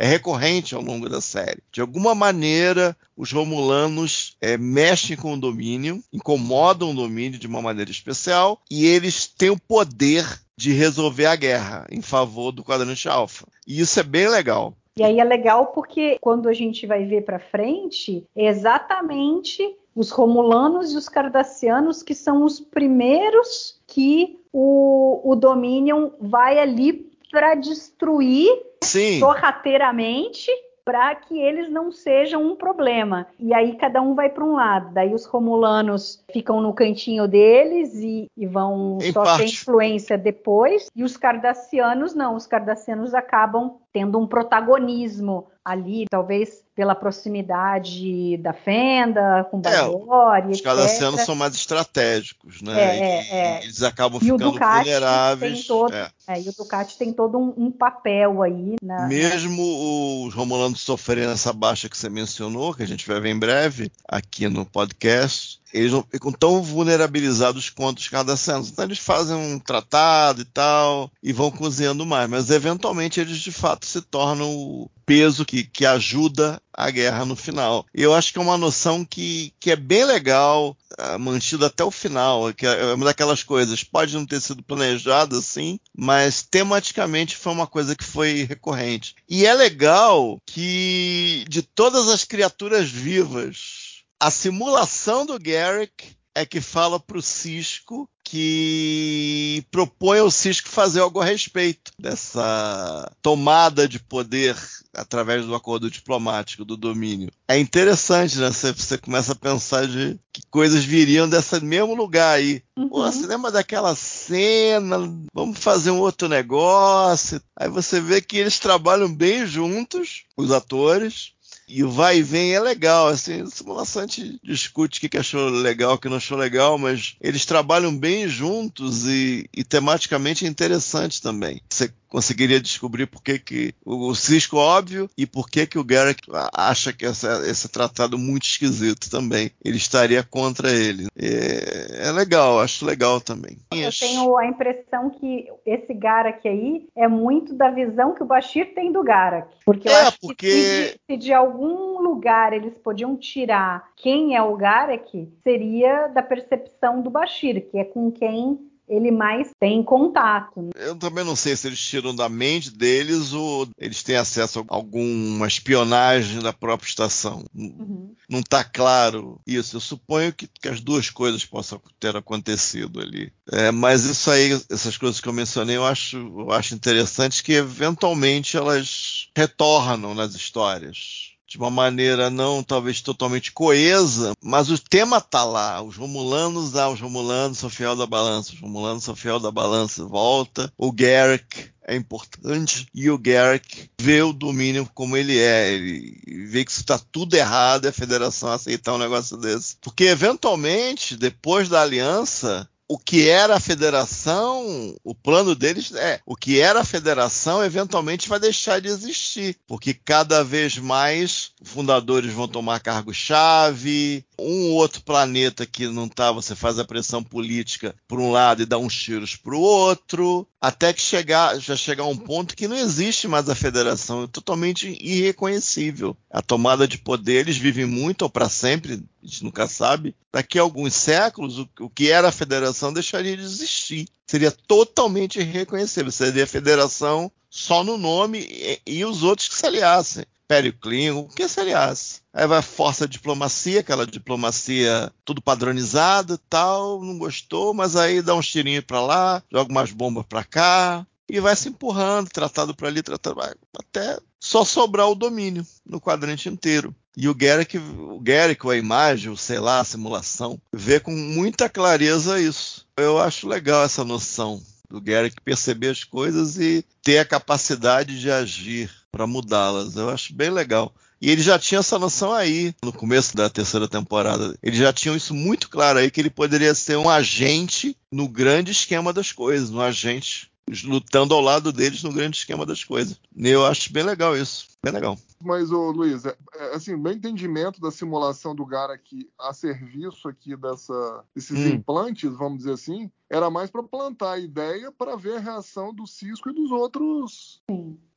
é recorrente ao longo da série. De alguma maneira, os romulanos é, mexem com o domínio, incomodam o domínio de uma maneira especial, e eles têm o poder de resolver a guerra em favor do quadrante alfa. E isso é bem legal. E aí é legal porque quando a gente vai ver para frente, é exatamente os romulanos e os cardassianos que são os primeiros que o, o Dominion vai ali para destruir Sim. sorrateiramente para que eles não sejam um problema. E aí cada um vai para um lado. Daí os romulanos ficam no cantinho deles e, e vão Em só parte. ter influência depois. E os cardassianos não. Os cardassianos acabam tendo um protagonismo ali, talvez pela proximidade da Fenda, com Bajor e Os etc. cardassianos são mais estratégicos, né? É, E- é, é. eles acabam E ficando vulneráveis. todo, é. é, e o Ducati tem todo um, um papel aí na, Mesmo os romulanos sofrendo essa baixa que você mencionou, que a gente vai ver em breve aqui no podcast, eles não ficam tão vulnerabilizados quanto os cardassianos. Então eles fazem um tratado e tal, e vão cozinhando mais. Mas eventualmente eles de fato se tornam o peso que, que ajuda a guerra no final. Eu acho que é uma noção que, que é bem legal, ah, mantida até o final. Que é uma daquelas coisas, pode não ter sido planejada assim, mas tematicamente foi uma coisa que foi recorrente. E é legal que de todas as criaturas vivas, a simulação do Garrick é que fala pro Cisco que propõe ao Cisco fazer algo a respeito dessa tomada de poder através do acordo diplomático do domínio. É interessante, né? Você, você começa a pensar de que coisas viriam desse mesmo lugar aí. Pô, você lembra daquela cena? Vamos fazer um outro negócio. Aí você vê que eles trabalham bem juntos, os atores. E o vai e vem é legal, assim, simulação a gente discute o que achou legal, o que não achou legal, mas eles trabalham bem juntos e, e tematicamente é interessante também. Você conseguiria descobrir por que, que o, Cisco óbvio e por que, que o Garrick acha que essa, esse tratado muito esquisito também. Ele estaria contra ele. É, é legal, acho legal também. Eu tenho a impressão que esse Garak aí é muito da visão que o Bashir tem do Garak. Porque eu É, acho porque- que se de, se de algum lugar eles podiam tirar quem é o Garak, seria da percepção do Bashir, que é com quem ele mais tem contato. né? Eu também não sei se eles tiram da mente deles ou eles têm acesso a alguma espionagem da própria estação. Uhum. Não está claro isso. Eu suponho que, que as duas coisas possam ter acontecido ali. É, mas isso aí, essas coisas que eu mencionei, eu acho, eu acho interessante que eventualmente elas retornam nas histórias. De uma maneira não talvez totalmente coesa, mas o tema tá lá. Os Romulanos, ah, os Romulanos são fiel da balança, os Romulanos são fiel da balança, volta. O Garrick é importante e o Garrick vê o domínio como ele é. Ele vê que isso está tudo errado e a federação aceitar um negócio desse. Porque eventualmente, depois da aliança, o que era a federação, o plano deles é o que era a federação eventualmente vai deixar de existir, porque cada vez mais fundadores vão tomar cargo-chave, um outro planeta que não tá, você faz a pressão política por um lado e dá uns tiros para o outro, até que chegar, já chegar a um ponto que não existe mais a federação, é totalmente irreconhecível. A tomada de poder, eles vivem muito ou para sempre, a gente nunca sabe. Daqui a alguns séculos, o, o que era a federação deixaria de existir. Seria totalmente irreconhecível. Seria a federação só no nome e, e os outros que se aliassem. Império Klingon, o que se aliasse? Aí vai força a diplomacia, aquela diplomacia tudo padronizado e tal, não gostou, mas aí dá uns tirinhos pra lá, joga umas bombas pra cá, e vai se empurrando, tratado pra ali, tratado pra até só sobrar o domínio no quadrante inteiro. E o Garrick, o Garrick, a imagem, ou sei lá, a simulação, vê com muita clareza isso. Eu acho legal essa noção do Garrick perceber as coisas e ter a capacidade de agir para mudá-las. Eu acho bem legal. E ele já tinha essa noção aí no começo da terceira temporada. Eles já tinham isso muito claro aí que ele poderia ser um agente no grande esquema das coisas, um agente lutando ao lado deles no grande esquema das coisas. Eu acho bem legal isso, bem legal. Mas, ô, Luiz, é, é, assim, meu entendimento da simulação do Gara aqui a serviço aqui dessa, desses Hum. implantes, vamos dizer assim, era mais para plantar a ideia para ver a reação do Cisco e dos outros.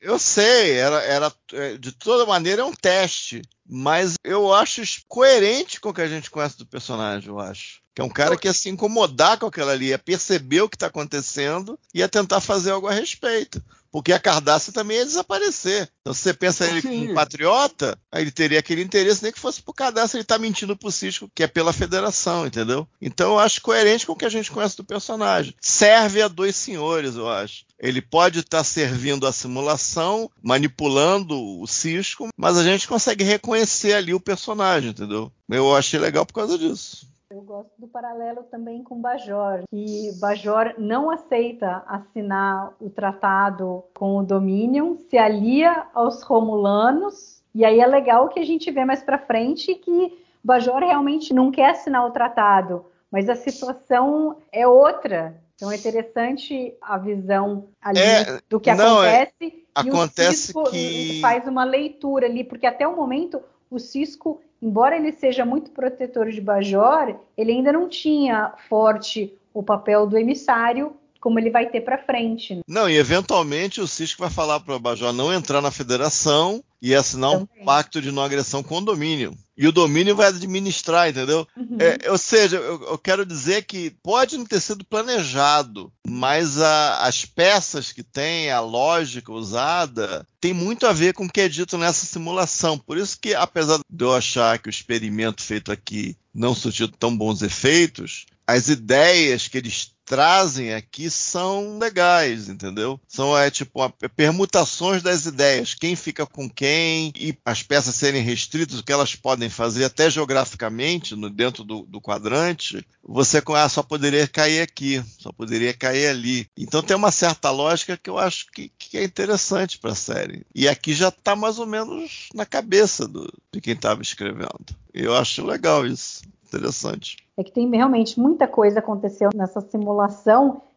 Eu sei, era, era é, de toda maneira é um teste, mas eu acho coerente com o que a gente conhece do personagem, eu acho. Que é um cara que ia se incomodar com aquilo ali, ia perceber o que está acontecendo e ia tentar fazer algo a respeito. Porque a Cardácia também ia desaparecer. Então, se você pensa ele como um patriota, aí ele teria aquele interesse, nem que fosse por Cardácia, ele tá mentindo pro Cisco, que é pela federação, entendeu? Então, eu acho coerente com o que a gente conhece do personagem. Serve a dois senhores, eu acho. Ele pode estar servindo a simulação, manipulando o Cisco, mas a gente consegue reconhecer ali o personagem, entendeu? Eu achei legal por causa disso. Eu gosto do paralelo também com Bajor, que Bajor não aceita assinar o tratado com o Dominion, se alia aos Romulanos, e aí é legal que a gente vê mais pra frente que Bajor realmente não quer assinar o tratado, mas a situação é outra. Então é interessante a visão ali É, do que não, é- acontece. e acontece o Cisco que- faz uma leitura ali, porque até o momento o Cisco, embora ele seja muito protetor de Bajor, ele ainda não tinha forte o papel do emissário como ele vai ter para frente. né? Não, e eventualmente o Cisco vai falar para o Bajor não entrar na federação e assinar um Também. pacto de não agressão com o domínio. E o domínio vai administrar, entendeu? Uhum. É, ou seja, eu, eu quero dizer que pode não ter sido planejado, mas a- as peças que tem, a lógica usada, tem muito a ver com o que é dito nessa simulação. Por isso que, apesar de eu achar que o experimento feito aqui não surtiu tão bons efeitos, as ideias que eles trazem aqui são legais, entendeu? São é tipo uma- permutações das ideias, quem fica com quem e as peças serem restritas, o que elas podem fazer até geograficamente no dentro do, do quadrante. Você ah, só poderia cair aqui, só poderia cair ali. Então tem uma certa lógica que eu acho que, que é interessante para a série. E aqui já está mais ou menos na cabeça do, de quem estava escrevendo. Eu acho legal isso, interessante. É que tem realmente muita coisa aconteceu nessa simulação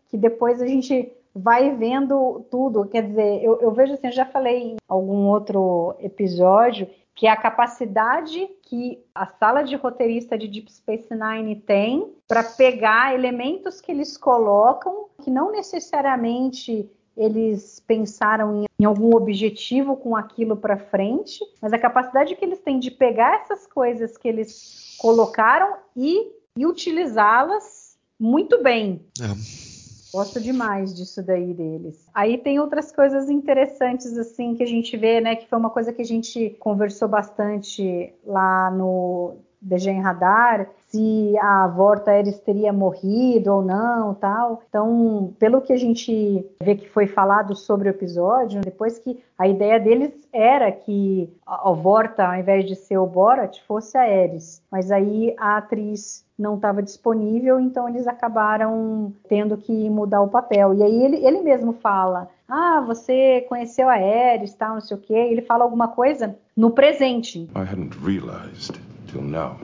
que depois a gente vai vendo tudo. Quer dizer, eu, eu vejo assim, eu já falei em algum outro episódio que é a capacidade que a sala de roteirista de Deep Space Nine tem para pegar elementos que eles colocam, que não necessariamente eles pensaram em, em algum objetivo com aquilo para frente, mas a capacidade que eles têm de pegar essas coisas que eles colocaram e, e utilizá-las muito bem. É. Gosto demais disso daí deles. Aí tem outras coisas interessantes assim que a gente vê, né? Que foi uma coisa que a gente conversou bastante lá no Dejen Radar, se a Vorta Ares teria morrido ou não, tal. Então, pelo que a gente vê que foi falado sobre o episódio, depois que a ideia deles era que a Vorta, ao invés de ser o Borat, fosse a Ares. Mas aí a atriz não estava disponível, então eles acabaram tendo que mudar o papel. E aí ele, ele mesmo fala: Ah, você conheceu a Ares, tal, não sei o quê. Ele fala alguma coisa no presente. I hadn't realized till now.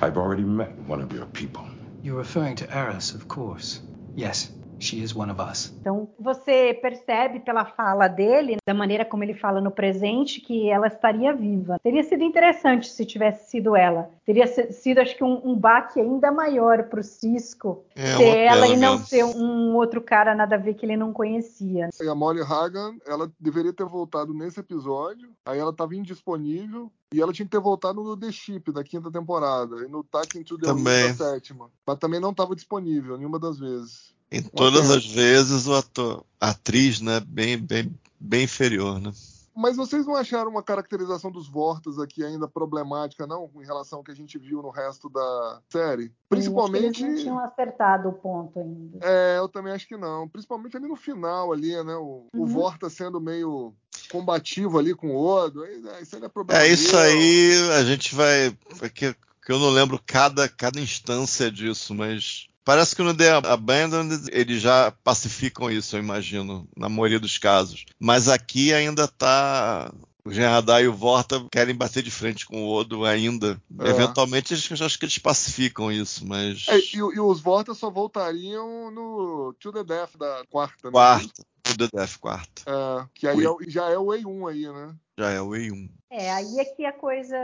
I've already met one of your people. You're referring to Eris, of course. Yes, she is one of us. Então, você percebe pela fala dele, da maneira como ele fala no presente, que ela estaria viva. Teria sido interessante se tivesse sido ela. Teria sido, acho que, um, um baque ainda maior pro Cisco É, ser uma ela e não mesmo. ser um outro cara nada a ver que ele não conhecia. E a Molly Hagan, ela deveria ter voltado nesse episódio, aí ela estava indisponível, e ela tinha que ter voltado no The Ship, da quinta temporada, e no Talking to the Também. da sétima. Mas também não estava disponível, nenhuma das vezes. Em todas as vezes o ator, a atriz, né, bem, bem, bem inferior, né? Mas vocês não acharam uma caracterização dos Vortas aqui ainda problemática, não? Em relação ao que a gente viu no resto da série? Principalmente. Acho que eles não tinham acertado o ponto ainda. É, eu também acho que não. Principalmente ali no final, ali, né? O, o Uhum. Vorta sendo meio combativo ali com o Odo. aí, é, Isso aí é problema. É isso aí, a gente vai. é Que, que eu não lembro cada, cada instância disso, mas. Parece que no The Abandoned eles já pacificam isso, eu imagino, na maioria dos casos. Mas aqui ainda tá. O Gerardar e o Vorta querem bater de frente com o Odo ainda. É. Eventualmente, eles- eu acho que eles pacificam isso, mas. É, e, e os Vortas só voltariam no To the Death da quarta, né? Quarta. O The Death quarta. É, que aí é já é o E1 aí, né? Já é o E1. É, aí é que a coisa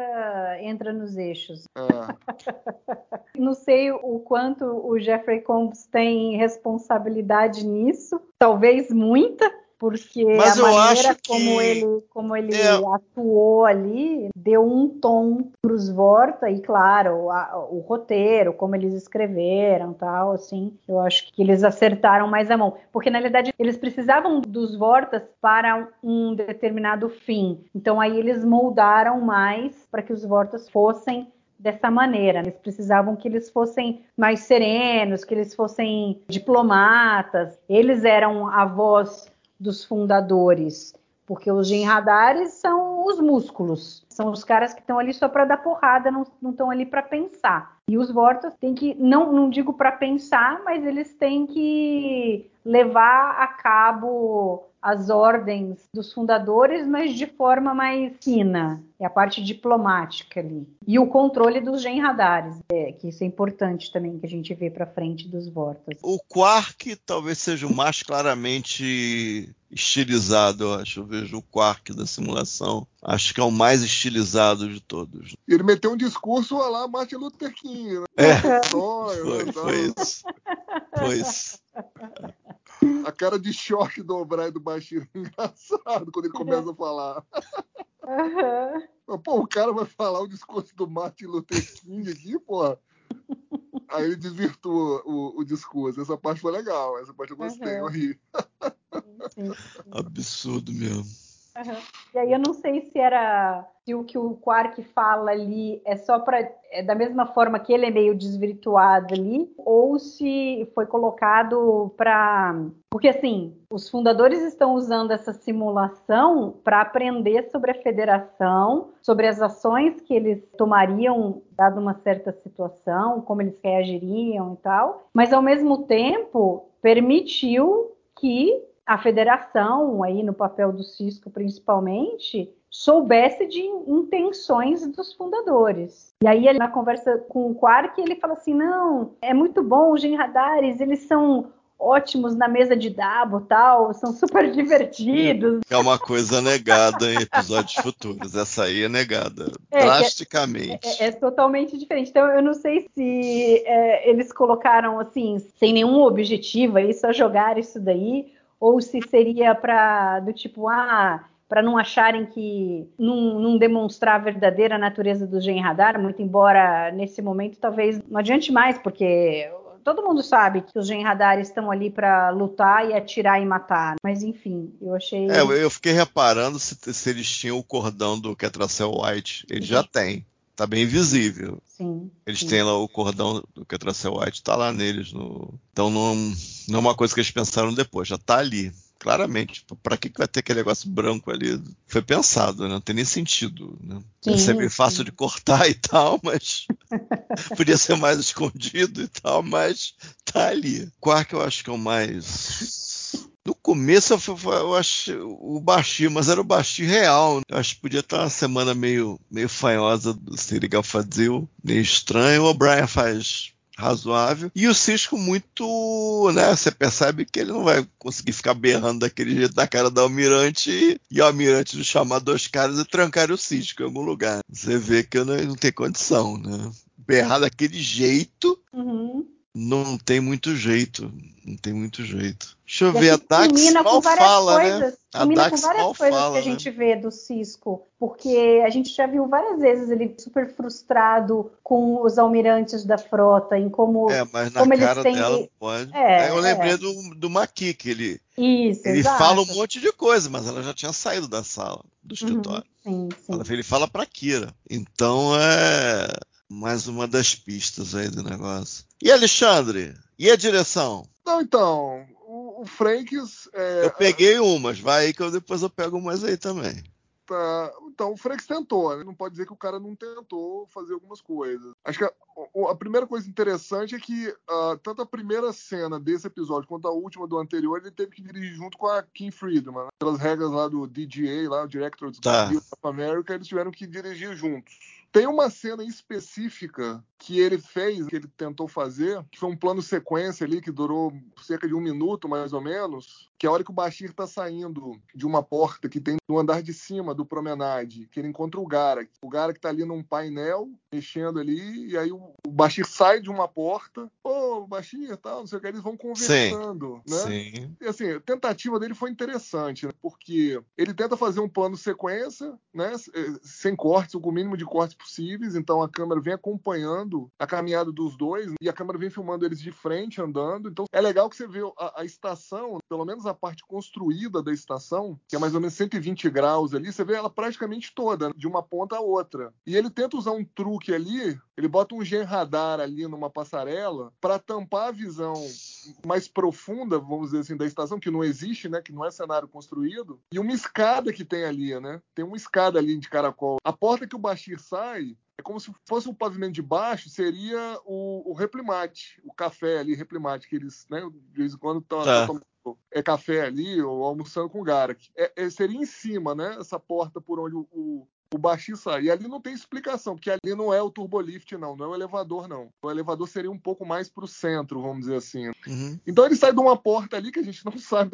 entra nos eixos. É. Não sei o quanto o Jeffrey Combs tem responsabilidade nisso, talvez muita, porque Mas a maneira acho que- como ele, como ele É. atuou ali deu um tom para os Vorta e claro a- o roteiro, como eles escreveram, tal, assim, eu acho que eles acertaram mais a mão, porque na realidade eles precisavam dos Vortas para um determinado fim, então aí eles moldaram mais para que os Vortas fossem dessa maneira. Eles precisavam que eles fossem mais serenos, que eles fossem diplomatas. Eles eram a voz dos fundadores, porque os genradares são os músculos, são os caras que estão ali só para dar porrada, não estão ali para pensar. E os Vortas têm que, não, não digo para pensar, mas eles têm que levar a cabo as ordens dos fundadores, mas de forma mais fina. É a parte diplomática ali. E o controle dos genradares, é, que isso é importante também, que a gente vê para frente dos Vortas. O Quark talvez seja o mais claramente estilizado, eu acho. Eu vejo o Quark da simulação. Acho que é o mais estilizado de todos. Ele meteu um discurso a lá Martin Luther King, né? É. Sonho, Foi, foi isso. Foi isso. A cara de choque do O'Brien do Bashir é engraçado quando ele começa a falar. Pô, o cara vai falar o discurso do Martin Luther King aqui, porra. Aí ele desvirtua o, o discurso. Essa parte foi legal. Essa parte eu gostei, Uhum. eu ri. Absurdo mesmo. Uhum. E aí eu não sei se era se o que o Quark fala ali é só para é da mesma forma que ele é meio desvirtuado ali, ou se foi colocado para porque assim os fundadores estão usando essa simulação para aprender sobre a Federação, sobre as ações que eles tomariam dado uma certa situação, como eles reagiriam e tal, mas ao mesmo tempo permitiu que a federação, aí no papel do Cisco principalmente, soubesse de intenções dos fundadores. E aí, na conversa com o Quark, ele fala assim: não, é muito bom os genradares, eles são ótimos na mesa de dabo tal, são super divertidos. É uma coisa negada em episódios futuros. Essa aí é negada. É, drasticamente. É, é, é, totalmente diferente. Então eu não sei se é, eles colocaram assim, sem nenhum objetivo, aí só jogar isso daí, ou se seria para do tipo, ah para não acharem que não, não, demonstrar a verdadeira natureza do Gen Radar, muito embora nesse momento talvez não adiante mais, porque todo mundo sabe que os Gen Radar estão ali para lutar e atirar e matar. Mas enfim, eu achei. É, eu fiquei reparando se, se eles tinham o cordão do Ketracel White. Eles já têm. Tá bem visível. Sim. Eles sim. têm lá o cordão do Ketracel White, tá lá neles. No... Então não, não é uma coisa que eles pensaram depois, já tá ali claramente, para que vai ter aquele negócio branco ali? Foi pensado, né? não tem nem sentido. Né? Sim, ser fácil de cortar e tal, mas podia ser mais escondido e tal, mas tá ali. Quark eu acho que é o mais no começo eu, eu acho o Basti, mas era o Basti real. Eu acho que podia estar uma semana meio, meio fanhosa do Serigal Fadzil, meio estranho. O O'Brien faz razoável. E o Cisco muito, né? Você percebe que ele não vai conseguir ficar berrando daquele jeito na cara do Almirante e o Almirante chamar dois caras e trancar o Cisco em algum lugar. Você vê que não, não tem condição, né? Berrar daquele jeito. Uhum. Não tem muito jeito. Não tem muito jeito. Deixa eu ver, a Dax mal fala, né? coisas, né? A Dax com várias mal coisas fala, que a gente né? vê do Cisco, porque a gente já viu várias vezes ele super frustrado com os almirantes da frota, em como, é, mas na como cara eles têm... dela pode. É, eu lembrei é. do, do Maqui, que ele, Isso, ele exato. fala um monte de coisa, mas ela já tinha saído da sala, do escritório. Uhum, sim, sim. Ele fala pra Kira. Então é mais uma das pistas aí do negócio. E Alexandre? E a direção? Não, então, o, o Franks. É, eu peguei umas, vai aí que eu, depois eu pego umas aí também. Tá, então, o Franks tentou, né? Não pode dizer que o cara não tentou fazer algumas coisas. Acho que a, a primeira coisa interessante é que uh, tanto a primeira cena desse episódio quanto a última do anterior, ele teve que dirigir junto com a Kim Friedman. Né? Pelas regras lá do DGA, lá, o Directors tá. of America, eles tiveram que dirigir juntos. Tem uma cena específica que ele fez, que ele tentou fazer, que foi um plano sequência ali que durou cerca de um minuto, mais ou menos, que é a hora que o Bashir tá saindo de uma porta que tem no andar de cima do promenade, que ele encontra o Garak. O Garak tá ali num painel, mexendo ali, e aí o Bashir sai de uma porta, ô, oh, Bashir, tal, não sei o que, eles vão conversando, sim, né? Sim. E assim, a tentativa dele foi interessante, né? porque ele tenta fazer um plano sequência, né, sem cortes, ou com o mínimo de cortes possíveis, então a câmera vem acompanhando a caminhada dos dois e a câmera vem filmando eles de frente, andando. Então é legal que você vê a, a estação, pelo menos a parte construída da estação, que é mais ou menos 120 graus ali, você vê ela praticamente toda, de uma ponta a outra. E ele tenta usar um truque ali, ele bota um gen radar ali numa passarela para tampar a visão mais profunda, vamos dizer assim, da estação, que não existe, né? Que não é cenário construído, e uma escada que tem ali, né? Tem uma escada ali de caracol. A porta que o Bashir sai, é como se fosse o pavimento de baixo, seria o, o replimate, o café ali, replimate, que eles, né, de vez em quando estão tá. tomando é café ali ou almoçando com o Garak. É, é, seria em cima, né, essa porta por onde o, o baixinho sai. E ali não tem explicação, porque ali não é o turbolift, não, não é o elevador, não. O elevador seria um pouco mais para o centro, vamos dizer assim. Uhum. Então ele sai de uma porta ali que a gente não sabe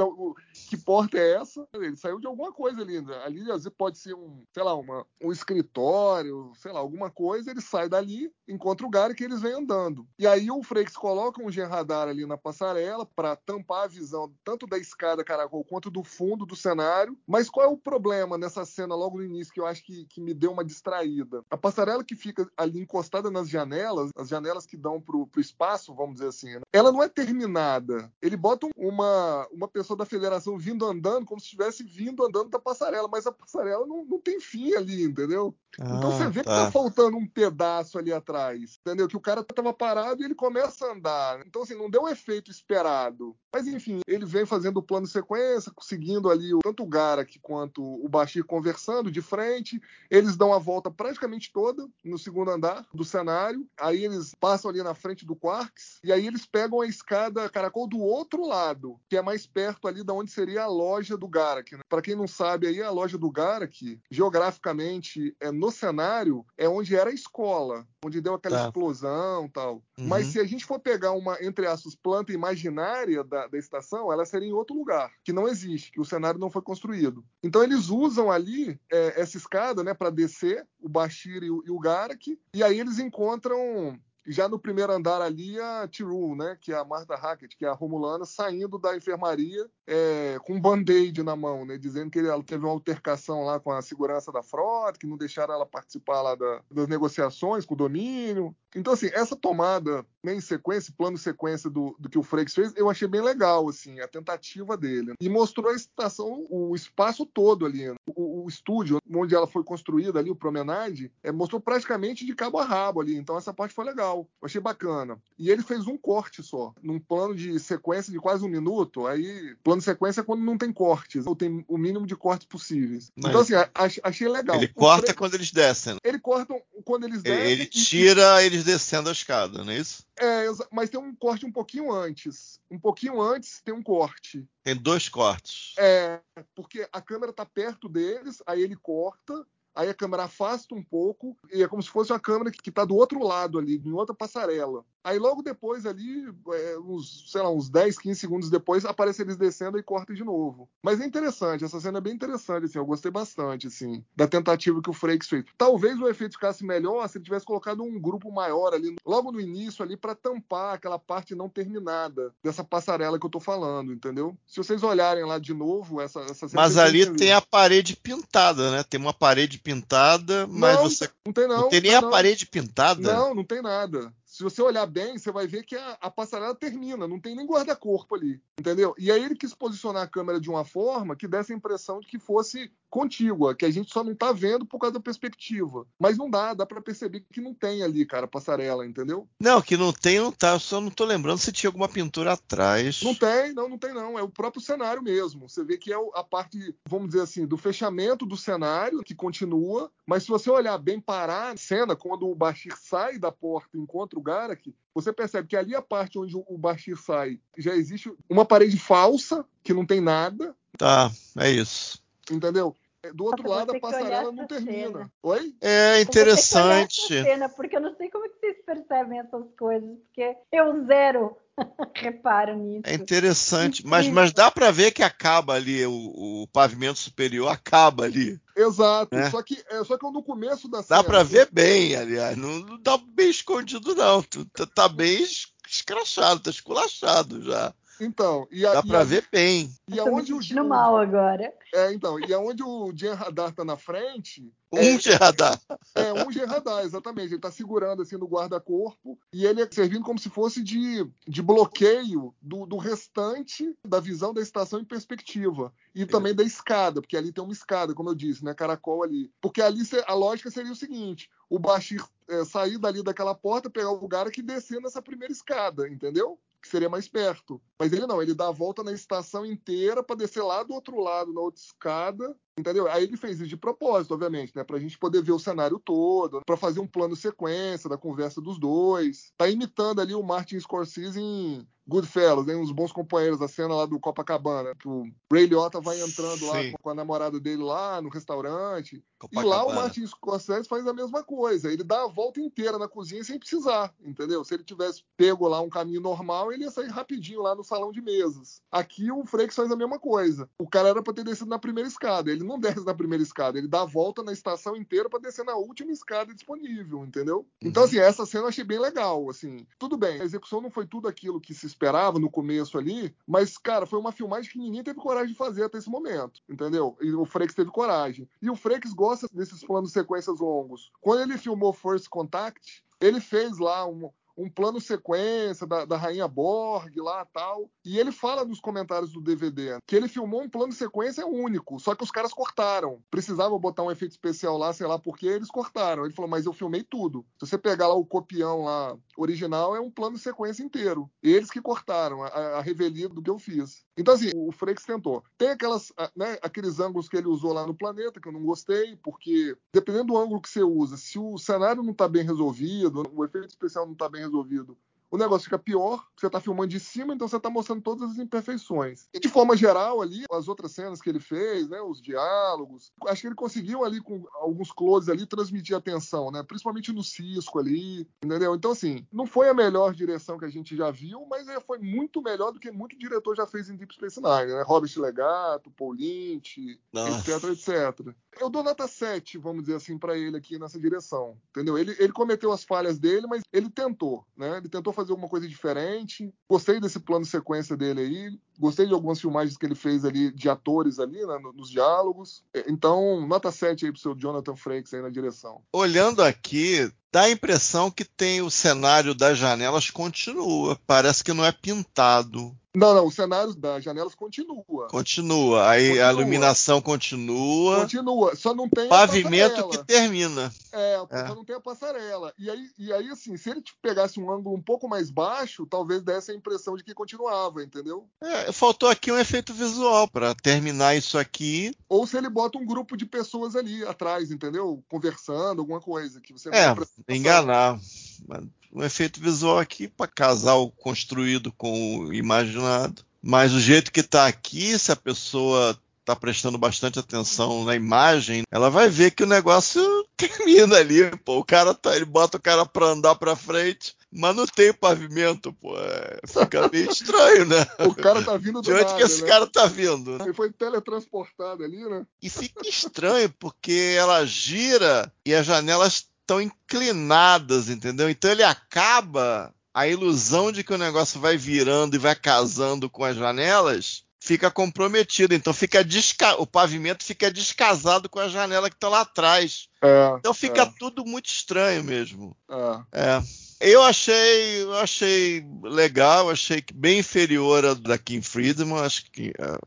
que porta é essa. Ele saiu de alguma coisa ali. Ali às vezes pode ser um, sei lá, uma, um escritório, sei lá, alguma coisa. Ele sai dali, encontra o Gary que eles vêm andando. E aí o Frakes coloca um gen radar ali na passarela para tampar a visão tanto da escada caracol quanto do fundo do cenário. Mas qual é o problema nessa cena logo no início que eu acho que que, me deu uma distraída. A passarela que fica ali encostada nas janelas, as janelas que dão pro, pro espaço, vamos dizer assim, né? ela não é terminada. Ele bota uma, uma pessoa da federação vindo andando como se estivesse vindo andando da passarela, mas a passarela não, não tem fim ali, entendeu? Ah, então você vê tá. que tá faltando um pedaço ali atrás, entendeu? Que o cara tava parado e ele começa a andar. Então, assim, não deu o efeito esperado. Mas, enfim, ele vem fazendo o plano sequência, seguindo ali tanto o Garak quanto o Bashir conversando de frente. Eles dão a volta praticamente toda no segundo andar do cenário. Aí eles passam ali na frente do Quarks. E aí eles pegam a escada caracol do outro lado, que é mais perto ali da onde seria a loja do Garak. Né? Para quem não sabe, aí a loja do Garak, geograficamente, é no no cenário é onde era a escola, onde deu aquela Tá. explosão e tal. Uhum. Mas se a gente for pegar uma, entre aspas, planta imaginária da, da estação, ela seria em outro lugar, que não existe, que o cenário não foi construído. Então eles usam ali é, essa escada, né, para descer o Bashir e o, e o Garak, e aí eles encontram já no primeiro andar ali a Tyrell, né, que é a Martha Hackett, que é a Romulana, saindo da enfermaria é, com um band-aid na mão, né, dizendo que ela teve uma altercação lá com a segurança da frota, que não deixaram ela participar lá da- das negociações com o domínio. Então, assim, essa tomada né, em sequência, plano sequência do, do que o Frakes fez, eu achei bem legal, assim, a tentativa dele. E mostrou a estação, o espaço todo ali, né? o, o estúdio onde ela foi construída ali, o Promenade, é, mostrou praticamente de cabo a rabo ali. Então essa parte foi legal, eu achei bacana. E ele fez um corte só, num plano de sequência de quase um minuto. Aí, plano de sequência é quando não tem cortes, ou tem o mínimo de cortes possíveis. Mas- Então, assim, ach- achei legal. Ele O corta Fra- quando eles descem. Ele corta quando eles Ele, descem. ele e- tira eles descendo a escada, não é isso? É, mas tem um corte um pouquinho antes. Um pouquinho antes tem um corte. Tem dois cortes. É, porque a câmera tá perto deles, aí ele corta, aí a câmera afasta um pouco, e é como se fosse uma câmera que, que tá do outro lado ali, em outra passarela. Aí logo depois ali, é, uns, sei lá, uns 10, 15 segundos depois, aparece eles descendo e corta de novo. Mas é interessante, essa cena é bem interessante, assim, eu gostei bastante, assim, da tentativa que o Frakes fez. Talvez o efeito ficasse melhor se ele tivesse colocado um grupo maior ali, logo no início ali, para tampar aquela parte não terminada dessa passarela que eu tô falando, entendeu? Se vocês olharem lá de novo, essa, essa cena... Mas ali tem a parede pintada, né? Tem uma parede pintada, mas não, você. não tem não. Não tem nem não, a parede pintada. Não, não tem nada. Se você olhar bem, você vai ver que a, a passarela termina, não tem nem guarda-corpo ali, entendeu? E aí ele quis posicionar a câmera de uma forma que desse a impressão de que fosse contígua, que a gente só não tá vendo por causa da perspectiva. Mas não dá, dá para perceber que não tem ali, cara, passarela, entendeu? Não, que não tem, não tá. Eu só não tô lembrando se tinha alguma pintura atrás. Não tem, não, não tem não. É o próprio cenário mesmo. Você vê que é a parte, vamos dizer assim, do fechamento do cenário que continua. Mas se você olhar bem parar a cena, quando o Bashir sai da porta e encontra o Garak, você percebe que ali a parte onde o Bashir sai já existe uma parede falsa que não tem nada, Tá, é isso. entendeu? É, Do outro Nossa, lado a passarela não termina. cena. Oi? É interessante. essa cena, porque eu não sei como é que vocês percebem essas coisas, porque eu zero reparo nisso. É interessante, mas, mas dá pra ver que acaba ali, o, o pavimento superior acaba ali. Exato. É. Só, que, é, só que no começo da Dá cena. pra ver bem, aliás. Não, não tá bem escondido, não. Tá, tá bem es- escrachado, tá esculachado já. Então, e, a, Dá e pra a- ver bem. e Eu tô me aonde o, sentindo o- mal agora. É, então, e aonde o Jen Radar tá na frente, Um de radar. é um Jen Radar, exatamente. Ele tá segurando assim no guarda-corpo e ele é servindo como se fosse de, de bloqueio do, do restante da visão da estação em perspectiva. E também da escada, porque ali tem uma escada, como eu disse, né? Caracol ali. Porque ali a lógica seria o seguinte: o Bashir é, sair dali daquela porta, pegar o lugar aqui e descer nessa primeira escada, entendeu? Que seria mais perto. Mas ele não, ele dá a volta na estação inteira para descer lá do outro lado, na outra escada, entendeu? Aí ele fez isso de propósito, obviamente, né? Pra gente poder ver o cenário todo, para fazer um plano sequência da conversa dos dois. Tá imitando ali o Martin Scorsese em Goodfellas, né? Uns bons companheiros, a cena lá do Copacabana, que o Ray Liotta vai entrando lá com, com a namorada dele lá no restaurante. E lá o Copacabana. Martin Scorsese faz a mesma coisa. Ele dá a volta inteira na cozinha sem precisar, entendeu? Se ele tivesse pego lá um caminho normal, ele ia sair rapidinho lá no salão de mesas. Aqui o Frakes faz a mesma coisa. O cara era para ter descido na primeira escada. Ele não desce na primeira escada. Ele dá a volta na estação inteira para descer na última escada disponível, entendeu? Então, assim, essa cena eu achei bem legal, assim. Tudo bem, a execução não foi tudo aquilo que se esperava no começo ali, mas, cara, foi uma filmagem que ninguém teve coragem de fazer até esse momento, entendeu? E o Frakes teve coragem. E o Frakes gosta desses planos sequências longos. Quando ele filmou First Contact, ele fez lá um, um plano sequência da, da Rainha Borg lá tal. E ele fala nos comentários do DVD que ele filmou um plano sequência único, só que os caras cortaram. Precisava botar um efeito especial lá, sei lá por que eles cortaram. Ele falou, mas eu filmei tudo. Se você pegar lá o copião lá original, é um plano sequência inteiro. Eles que cortaram a, a revelia do que eu fiz. Então, assim, o Frakes tentou. Tem aquelas, né, aqueles ângulos que ele usou lá no planeta, que eu não gostei, porque dependendo do ângulo que você usa, se o cenário não está bem resolvido, o efeito especial não está bem resolvido, o negócio fica pior, você tá filmando de cima, então você tá mostrando todas as imperfeições. E de forma geral, ali, as outras cenas que ele fez, né, os diálogos, acho que ele conseguiu ali, com alguns closes ali, transmitir atenção, né, principalmente no Cisco ali, entendeu? Então, assim, não foi a melhor direção que a gente já viu, mas é, foi muito melhor do que muito diretor já fez em Deep Space Nine, né, Robert Legato, Paul Lynch, Nossa. etc, etc. Eu dou nota 7, vamos dizer assim, para ele aqui nessa direção, entendeu? Ele, ele cometeu as falhas dele, mas ele tentou, né? Ele tentou fazer alguma coisa diferente. Gostei desse plano sequência dele aí. Gostei de algumas filmagens que ele fez ali de atores ali, né, nos diálogos. É, então, nota 7 aí pro seu Jonathan Frakes aí na direção. Olhando aqui, dá a impressão que tem o cenário das janelas continua. Parece que não é pintado. Não, não, o cenário das janelas continua. Continua. Aí continua. a iluminação continua. Continua. Só não tem pavimento que termina. É, é, só não tem a passarela. E aí, e aí, assim, se ele pegasse um ângulo um pouco mais baixo, talvez desse a impressão de que continuava, entendeu? É, faltou aqui um efeito visual para terminar isso aqui. Ou se ele bota um grupo de pessoas ali atrás, entendeu? Conversando, alguma coisa que você É, enganar. Um efeito visual aqui para casar o construído com o imaginado. Mas o jeito que está aqui, se a pessoa está prestando bastante atenção na imagem, ela vai ver que o negócio termina ali. Pô, o cara tá, ele bota o cara para andar para frente, mas não tem pavimento, pô. É, fica meio estranho, né? O cara tá vindo do De onde nada, que esse né? cara tá vindo? Ele foi teletransportado ali, né? E fica estranho porque ela gira e as janelas estão inclinadas, entendeu? Então ele acaba a ilusão de que o negócio vai virando e vai casando com as janelas fica comprometido. Então fica desca... o pavimento fica descasado com a janela que está lá atrás. É, então fica é. tudo muito estranho mesmo. É. É. Eu achei, eu achei legal, achei bem inferior a da Kim Friedman, acho que a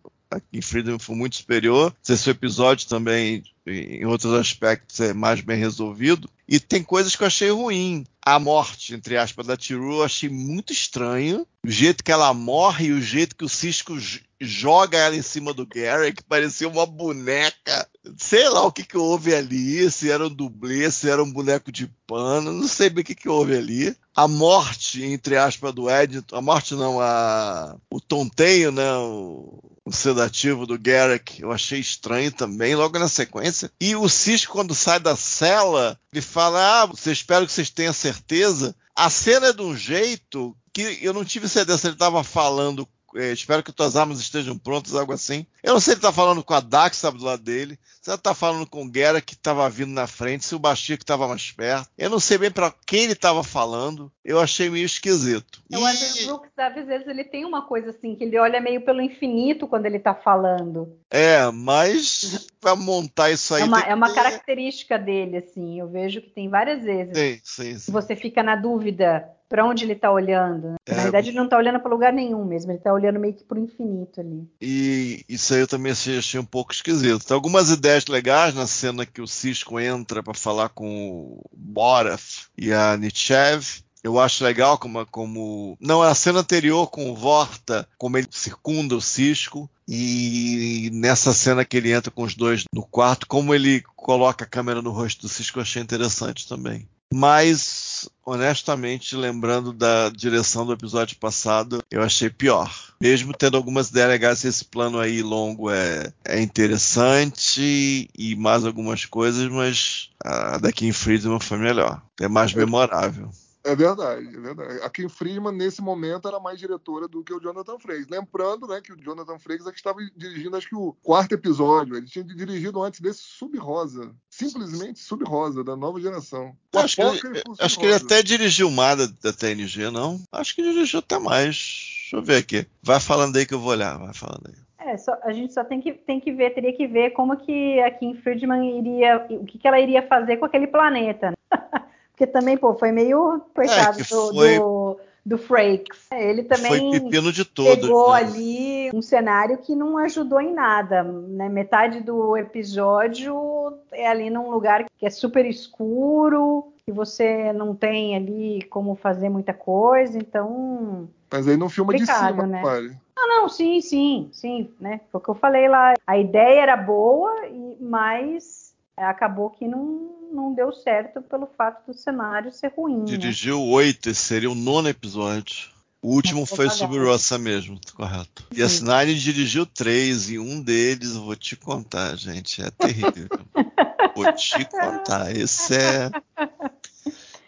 Kim Friedman foi muito superior. Esse episódio também, em outros aspectos, é mais bem resolvido. E tem coisas que eu achei ruim. A morte, entre aspas, da Tiru, eu achei muito estranho. O jeito que ela morre e o jeito que o Cisco joga ela em cima do Gary, que parecia uma boneca. Sei lá o que, que houve ali, se era um dublê, se era um boneco de pano, não sei bem o que, que houve ali. A morte, entre aspas, do Ed, a morte não, a, o tonteio, né, o, o sedativo do Garrick, eu achei estranho também, logo na sequência. E o Cisco, quando sai da cela, ele fala, ah, você espero que vocês tenham certeza. A cena é de um jeito que eu não tive certeza se ele estava falando é, espero que tuas armas estejam prontas, algo assim. Eu não sei se ele tá falando com a Dax, sabe, do lado dele. Se ele tá falando com o Guerra, que tava vindo na frente, se o Bastia que tava mais perto. Eu não sei bem para quem ele tava falando. Eu achei meio esquisito. Eu acho que o Brooks, às vezes, ele tem uma coisa assim, que ele olha meio pelo infinito quando ele tá falando. É, mas pra montar isso aí. É uma, é uma característica dele, assim. Eu vejo que tem várias vezes. Sim, sim, sim. Você fica na dúvida para onde ele está olhando. Né? É. Na verdade, ele não está olhando para lugar nenhum mesmo, ele está olhando meio que para o infinito ali. E isso aí eu também achei, achei um pouco esquisito. Tem algumas ideias legais na cena que o Cisco entra para falar com o Borath e a Nietzsche. Eu acho legal como, como. Não, a cena anterior com o Vorta, como ele circunda o Cisco. E nessa cena que ele entra com os dois no quarto, como ele coloca a câmera no rosto do Cisco, eu achei interessante também. Mas, honestamente, lembrando da direção do episódio passado, eu achei pior. Mesmo tendo algumas ideias legais, esse plano aí longo é, é interessante e mais algumas coisas, mas a da Kim Friedman foi melhor. É mais memorável. É verdade, é verdade. A Kim Friedman, nesse momento, era mais diretora do que o Jonathan Frakes. Lembrando né, que o Jonathan Frakes é que estava dirigindo, acho que o quarto episódio. Ele tinha dirigido antes desse Sub Rosa. Simplesmente Sub Rosa, da nova geração. Acho que, ele, acho que ele até dirigiu uma da, da TNG, não? Acho que dirigiu até mais. Deixa eu ver aqui. Vai falando aí que eu vou olhar. Vai falando aí. É, só, a gente só tem que, tem que ver, teria que ver como que a Kim Friedman iria, o que, que ela iria fazer com aquele planeta. Né? Porque também, pô, foi meio coitado É, do, foi- do, do Frakes. Ele também Foi pepino de todos. pegou né? ali um cenário que não ajudou em nada. Né? Metade do episódio é ali num lugar que é super escuro, que você não tem ali como fazer muita coisa, então. Mas aí não filma de cima, né? pare. Ah, não, sim, sim, sim, né? Foi o que eu falei lá. A ideia era boa, e- mas acabou que não, não deu certo pelo fato do cenário ser ruim. Né? Dirigiu oito, esse seria o nono episódio. O último foi sobre Rossa mesmo, correto. E a Sinari dirigiu três, e um deles, eu vou te contar, gente, é terrível. vou te contar, esse é.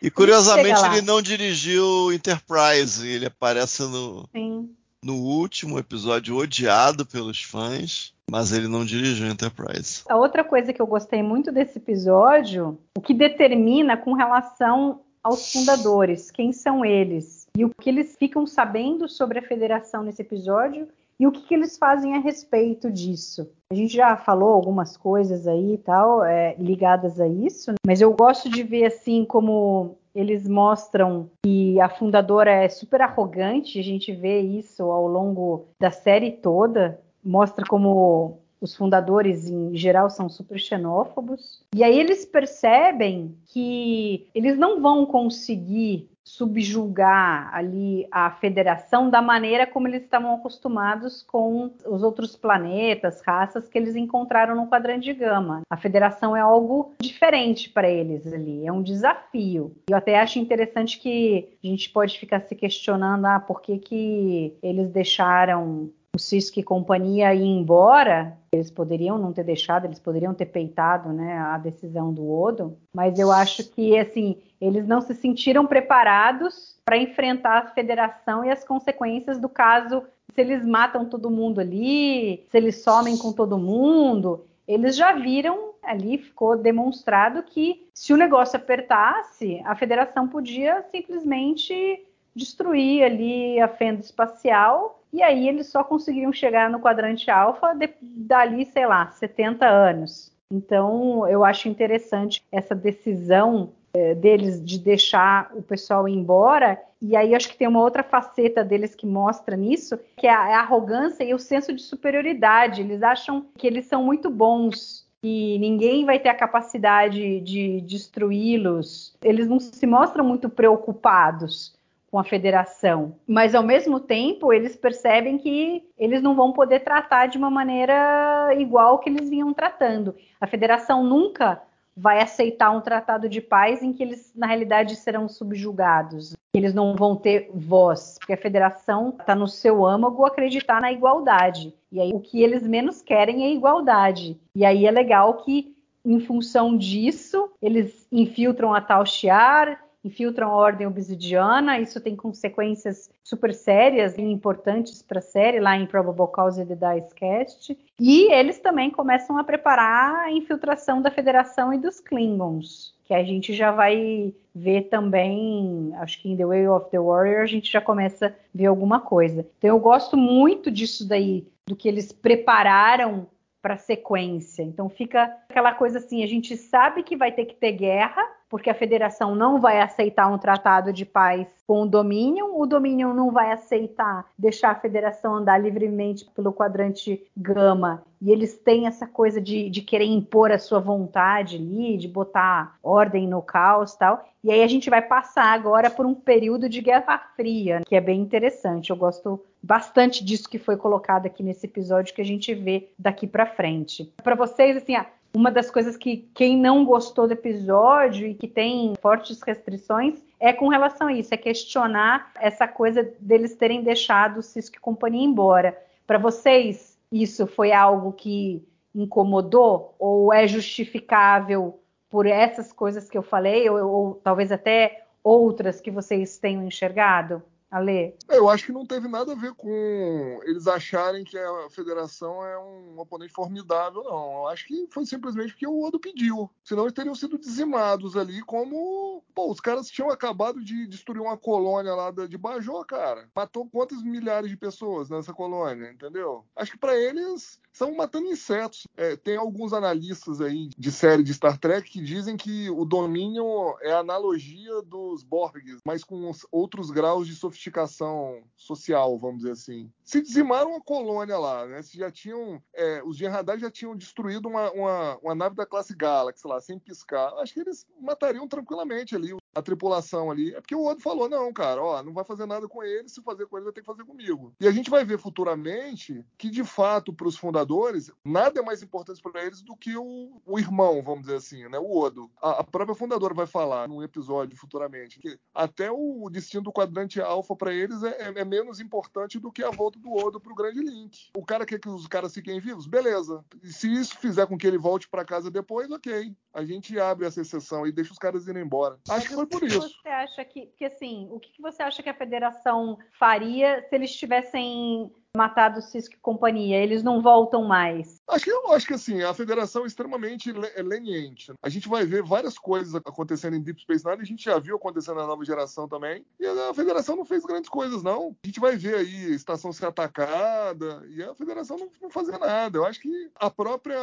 E curiosamente ele não dirigiu Enterprise, ele aparece no, Sim. No último episódio odiado pelos fãs, mas ele não dirigiu Enterprise. A outra coisa que eu gostei muito desse episódio, o que determina com relação aos fundadores, quem são eles e o que eles ficam sabendo sobre a federação nesse episódio e o que, que, eles fazem a respeito disso. A gente já falou algumas coisas aí e tal, é, ligadas a isso, mas eu gosto de ver assim como eles mostram que a fundadora é super arrogante, a gente vê isso ao longo da série toda, mostra como os fundadores em geral são super xenófobos. E aí eles percebem que eles não vão conseguir subjugar ali a federação da maneira como eles estavam acostumados com os outros planetas, raças que eles encontraram no quadrante de gama. A federação é algo diferente para eles ali, é um desafio. Eu até acho interessante que a gente pode ficar se questionando ah, por que, que eles deixaram o Cisco e companhia ir embora, eles poderiam não ter deixado, eles poderiam ter peitado né, a decisão do Odo, mas eu acho que assim eles não se sentiram preparados para enfrentar a federação e as consequências do caso se eles matam todo mundo ali, se eles somem com todo mundo. Eles já viram ali, ficou demonstrado que se o negócio apertasse, a federação podia simplesmente destruir ali a fenda espacial e aí eles só conseguiriam chegar no quadrante alfa dali, sei lá, 70 anos. Então, eu acho interessante essa decisão é, deles de deixar o pessoal ir embora. E aí acho que tem uma outra faceta deles que mostra nisso, que é a, é a arrogância e o senso de superioridade. Eles acham que eles são muito bons e ninguém vai ter a capacidade de destruí-los. Eles não se mostram muito preocupados com a federação, mas ao mesmo tempo eles percebem que eles não vão poder tratar de uma maneira igual que eles vinham tratando. A federação nunca vai aceitar um tratado de paz em que eles, na realidade, serão subjugados. Eles não vão ter voz, porque a federação está no seu âmago acreditar na igualdade. E aí o que eles menos querem é igualdade. E aí é legal que, em função disso, eles infiltram a Tal Shiar, infiltram a ordem obsidiana, isso tem consequências super sérias e importantes para a série, lá em Probable Cause The Dice Cast. E eles também começam a preparar a infiltração da Federação e dos Klingons, que a gente já vai ver também, acho que em The Way of the Warrior a gente já começa a ver alguma coisa. Então eu gosto muito disso daí, do que eles prepararam para sequência. Então fica aquela coisa assim, a gente sabe que vai ter que ter guerra, porque a federação não vai aceitar um tratado de paz com o Dominion, o Dominion não vai aceitar deixar a federação andar livremente pelo quadrante gama, e eles têm essa coisa de, de querer impor a sua vontade ali, de botar ordem no caos tal. E aí a gente vai passar agora por um período de Guerra Fria, que é bem interessante. Eu gosto bastante disso que foi colocado aqui nesse episódio que a gente vê daqui para frente. Para vocês, assim, uma das coisas que quem não gostou do episódio e que tem fortes restrições é com relação a isso, é questionar essa coisa deles terem deixado Cisco e companhia embora. Para vocês, isso foi algo que incomodou ou é justificável por essas coisas que eu falei ou, ou talvez até outras que vocês tenham enxergado? Ale? Eu acho que não teve nada a ver com eles acharem que a federação é um oponente formidável, não. Eu acho que foi simplesmente porque o Odo pediu. Senão eles teriam sido dizimados ali, como. Pô, os caras tinham acabado de destruir uma colônia lá de Bajô, cara. Matou quantas milhares de pessoas nessa colônia, entendeu? Acho que para eles são matando insetos. É, tem alguns analistas aí de série de Star Trek que dizem que o Dominion é a analogia dos Borgs, mas com outros graus de sofisticação social, vamos dizer assim. Se dizimaram a colônia lá, né? Se já tinham, é, os Jihadai já tinham destruído uma, uma, uma, nave da classe Galaxy lá, sem piscar. Acho que eles matariam tranquilamente ali a tripulação ali. É porque o Odo falou: não, cara, ó, não vai fazer nada com eles, se fazer com eles vai ter que fazer comigo. E a gente vai ver futuramente que, de fato, para os fundadores, nada é mais importante para eles do que o, o, irmão, vamos dizer assim, né? O Odo. A, a, própria fundadora vai falar num episódio futuramente que até o destino do quadrante alfa para eles é, é, é, menos importante do que a volta do Odo pro grande Link. O cara quer que os caras fiquem vivos? Beleza. E se isso fizer com que ele volte para casa depois, ok. A gente abre essa exceção e deixa os caras irem embora. Acho que foi por isso. Você acha que, que assim, o que você acha que a federação faria se eles tivessem matado Cisco e companhia, eles não voltam mais. Acho que eu acho que assim, a federação é extremamente é leniente. A gente vai ver várias coisas acontecendo em Deep Space Nine, a gente já viu acontecendo na nova geração também. E a federação não fez grandes coisas, não. A gente vai ver aí a estação ser atacada e a federação não, não fazer nada. Eu acho que a própria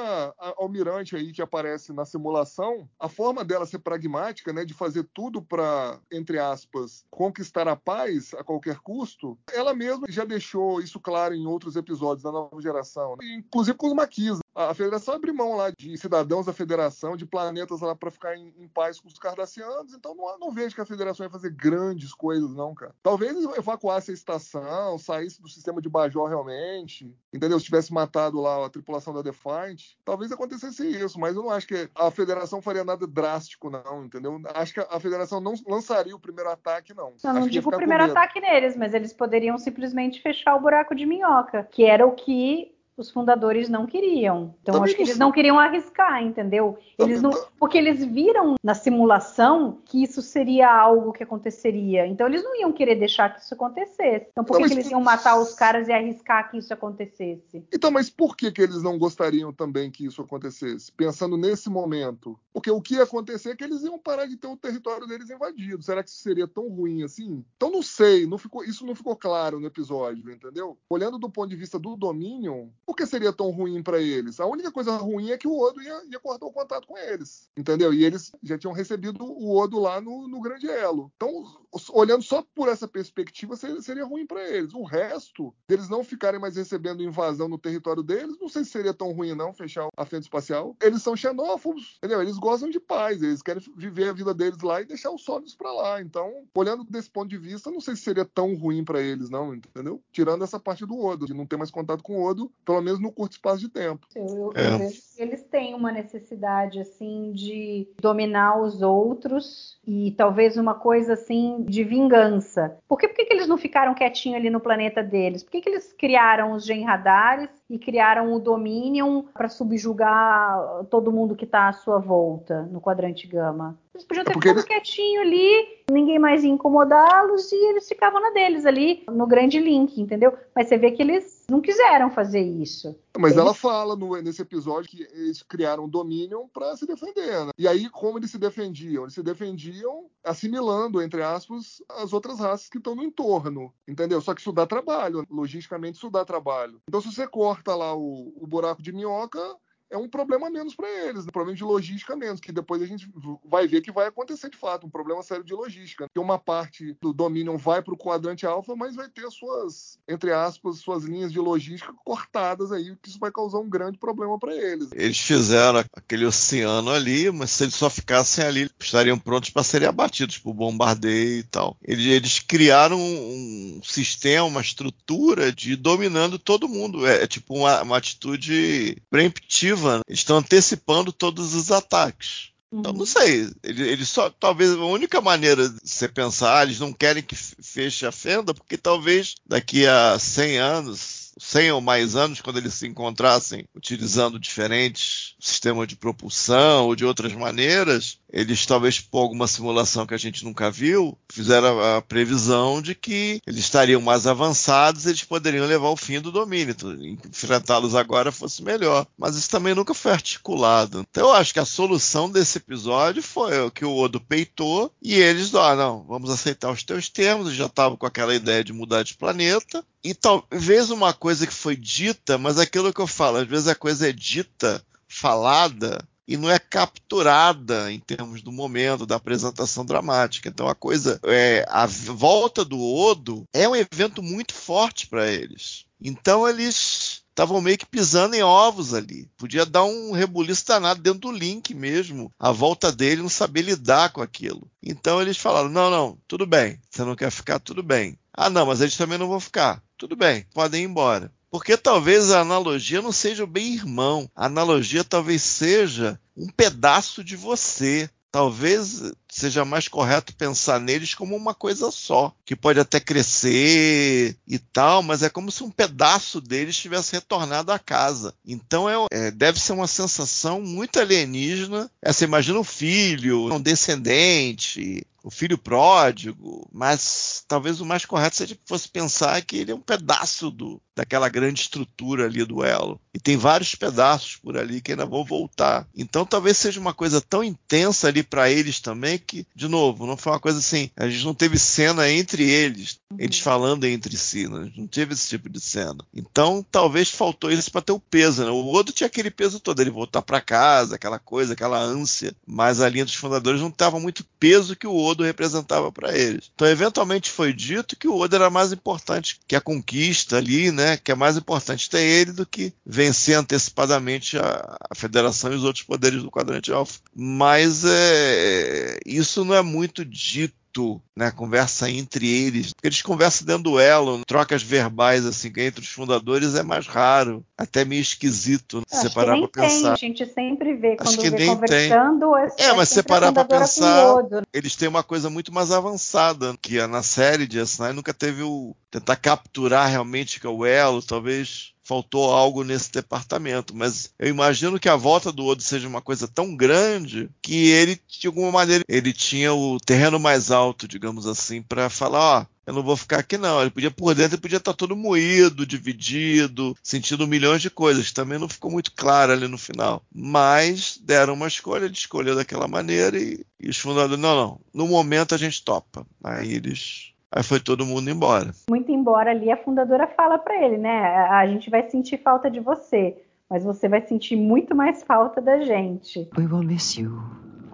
almirante aí que aparece na simulação, a forma dela ser pragmática, né, de fazer tudo para, entre aspas, conquistar a paz a qualquer custo, ela mesma já deixou isso claro claro em outros episódios da nova geração, né? inclusive com os maquis. A federação abre mão lá de cidadãos da federação, de planetas lá para ficar em, em, paz com os cardassianos, então não, não, vejo que a federação ia fazer grandes coisas, não, cara. Talvez evacuasse a estação, saísse do sistema de Bajor realmente, entendeu? Se tivesse matado lá a tripulação da Defiant, talvez acontecesse isso, mas eu não acho que a federação faria nada drástico, não, entendeu? Acho que a federação não lançaria o primeiro ataque, não. Eu não digo o primeiro ataque neles, mas eles poderiam simplesmente fechar o buraco de minhoca, que era o que os fundadores não queriam. Então Também acho que eles não queriam arriscar, entendeu? Eles não, porque eles viram na simulação que isso seria algo que aconteceria. Então eles não iam querer deixar que isso acontecesse. Então por que, eles iam matar os caras e arriscar que isso acontecesse? Então, mas por que, que eles não gostariam também que isso acontecesse? Pensando nesse momento. Porque o que ia acontecer é que eles iam parar de ter o território deles invadido. Será que isso seria tão ruim assim? Então não sei, não ficou, isso não ficou claro no episódio, entendeu? Olhando do ponto de vista do Dominion, por que seria tão ruim para eles? A única coisa ruim é que o Odo ia, ia, cortar o contato com eles, entendeu? E eles já tinham recebido o Odo lá no, no Grande Elo. Então, olhando só por essa perspectiva, seria, seria ruim para eles. O resto, deles não ficarem mais recebendo invasão no território deles, não sei se seria tão ruim não fechar a frente espacial. Eles são xenófobos, entendeu? Eles gostam de paz, eles querem viver a vida deles lá e deixar os sólidos para lá. Então, olhando desse ponto de vista, não sei se seria tão ruim para eles, não, entendeu? Tirando essa parte do Odo, de não ter mais contato com o Odo, pelo pelo menos no curto espaço de tempo. Eu, é. eu vejo que eles têm uma necessidade assim de dominar os outros e talvez uma coisa assim de vingança. Por que, por que, eles não ficaram quietinhos ali no planeta deles? Por que, que eles criaram os genradares e criaram o Dominion para subjugar todo mundo que está à sua volta no quadrante gama? Eles podiam ter é ficado ele... quietinho ali, ninguém mais ia incomodá-los e eles ficavam na deles ali, no grande link, entendeu? Mas você vê que eles não quiseram fazer isso. Mas eles... ela fala no, nesse episódio que eles criaram o Dominion para se defender. Né? E aí, como eles se defendiam? Eles se defendiam assimilando, entre aspas, as outras raças que estão no entorno. Entendeu? Só que isso dá trabalho. Logisticamente, isso dá trabalho. Então, se você corta lá o, o buraco de minhoca, é um problema menos para eles, um problema de logística menos, que depois a gente vai ver que vai acontecer de fato, um problema sério de logística. Que uma parte do Dominion vai para o quadrante alfa, mas vai ter suas, entre aspas, suas linhas de logística cortadas aí, que isso vai causar um grande problema para eles. Eles fizeram aquele oceano ali, mas se eles só ficassem ali, estariam prontos para serem abatidos por bombardeio e tal. Eles, eles criaram um sistema, uma estrutura de dominando todo mundo. É, é tipo uma, uma atitude preemptiva estão antecipando todos os ataques. Então, não uhum. sei. Eles, eles, só. Talvez a única maneira de você pensar, eles não querem que feche a fenda, porque talvez daqui a 100 anos 100 ou mais anos, quando eles se encontrassem utilizando diferentes sistemas de propulsão ou de outras maneiras, eles talvez por alguma simulação que a gente nunca viu, fizeram a previsão de que eles estariam mais avançados e eles poderiam levar ao fim do domínio. Então, enfrentá-los agora fosse melhor. Mas isso também nunca foi articulado. Então eu acho que a solução desse episódio foi o que o Odo peitou e eles, ah, não, vamos aceitar os teus termos, já estavam com aquela ideia de mudar de planeta, e talvez uma coisa que foi dita, mas aquilo que eu falo, às vezes a coisa é dita, falada, e não é capturada em termos do momento, da apresentação dramática. Então a coisa, é, a volta do Odo é um evento muito forte para eles. Então eles estavam meio que pisando em ovos ali. Podia dar um rebuliço danado dentro do Link mesmo, a volta dele não saber lidar com aquilo. Então eles falaram: não, não, tudo bem, você não quer ficar, tudo bem. Ah, não, mas eles também não vão ficar. Tudo bem, podem ir embora. Porque talvez a analogia não seja o bem irmão. A analogia talvez seja um pedaço de você. Talvez seja mais correto pensar neles como uma coisa só, que pode até crescer e tal, mas é como se um pedaço deles tivesse retornado à casa. Então é, é, deve ser uma sensação muito alienígena. É, você imagina um filho, um descendente, o filho pródigo, mas talvez o mais correto seja que fosse pensar que ele é um pedaço do, daquela grande estrutura ali do elo. E tem vários pedaços por ali que ainda vão voltar. Então talvez seja uma coisa tão intensa ali para eles também que, de novo, não foi uma coisa assim, a gente não teve cena entre eles, eles falando entre si, né? não teve esse tipo de cena. Então talvez faltou isso para ter o peso, né? O Odo tinha aquele peso todo, ele voltar para casa, aquela coisa, aquela ânsia, mas a linha dos fundadores não tava muito peso que o Odo Odo representava para eles. Então, eventualmente foi dito que o Odo era mais importante que a conquista ali, né? Que é mais importante ter ele do que vencer antecipadamente a, a Federação e os outros poderes do quadrante alfa. Mas é, isso não é muito dito muito né, conversa entre eles, porque eles conversam dentro do elo, trocas verbais assim entre os fundadores é mais raro, até meio esquisito se você parar para pensar. Tem, a gente sempre vê Acho quando que vê conversando. Tem. É, mas se parar para pensar, Odo. eles têm uma coisa muito mais avançada que é na série de S9 nunca teve o tentar capturar realmente que é o elo, talvez faltou algo nesse departamento. Mas eu imagino que a volta do Odo seja uma coisa tão grande que ele, de alguma maneira, ele tinha o terreno mais alto, digamos assim, para falar, ó, eu não vou ficar aqui não. Ele podia por dentro, ele podia estar todo moído, dividido, sentindo milhões de coisas. Também não ficou muito claro ali no final. Mas deram uma escolha, ele escolheu daquela maneira e, e os fundadores, não, não, no momento a gente topa. Aí eles Aí foi todo mundo embora. Muito embora ali a fundadora fala para ele, né? A gente vai sentir falta de você, mas você vai sentir muito mais falta da gente. We will miss you,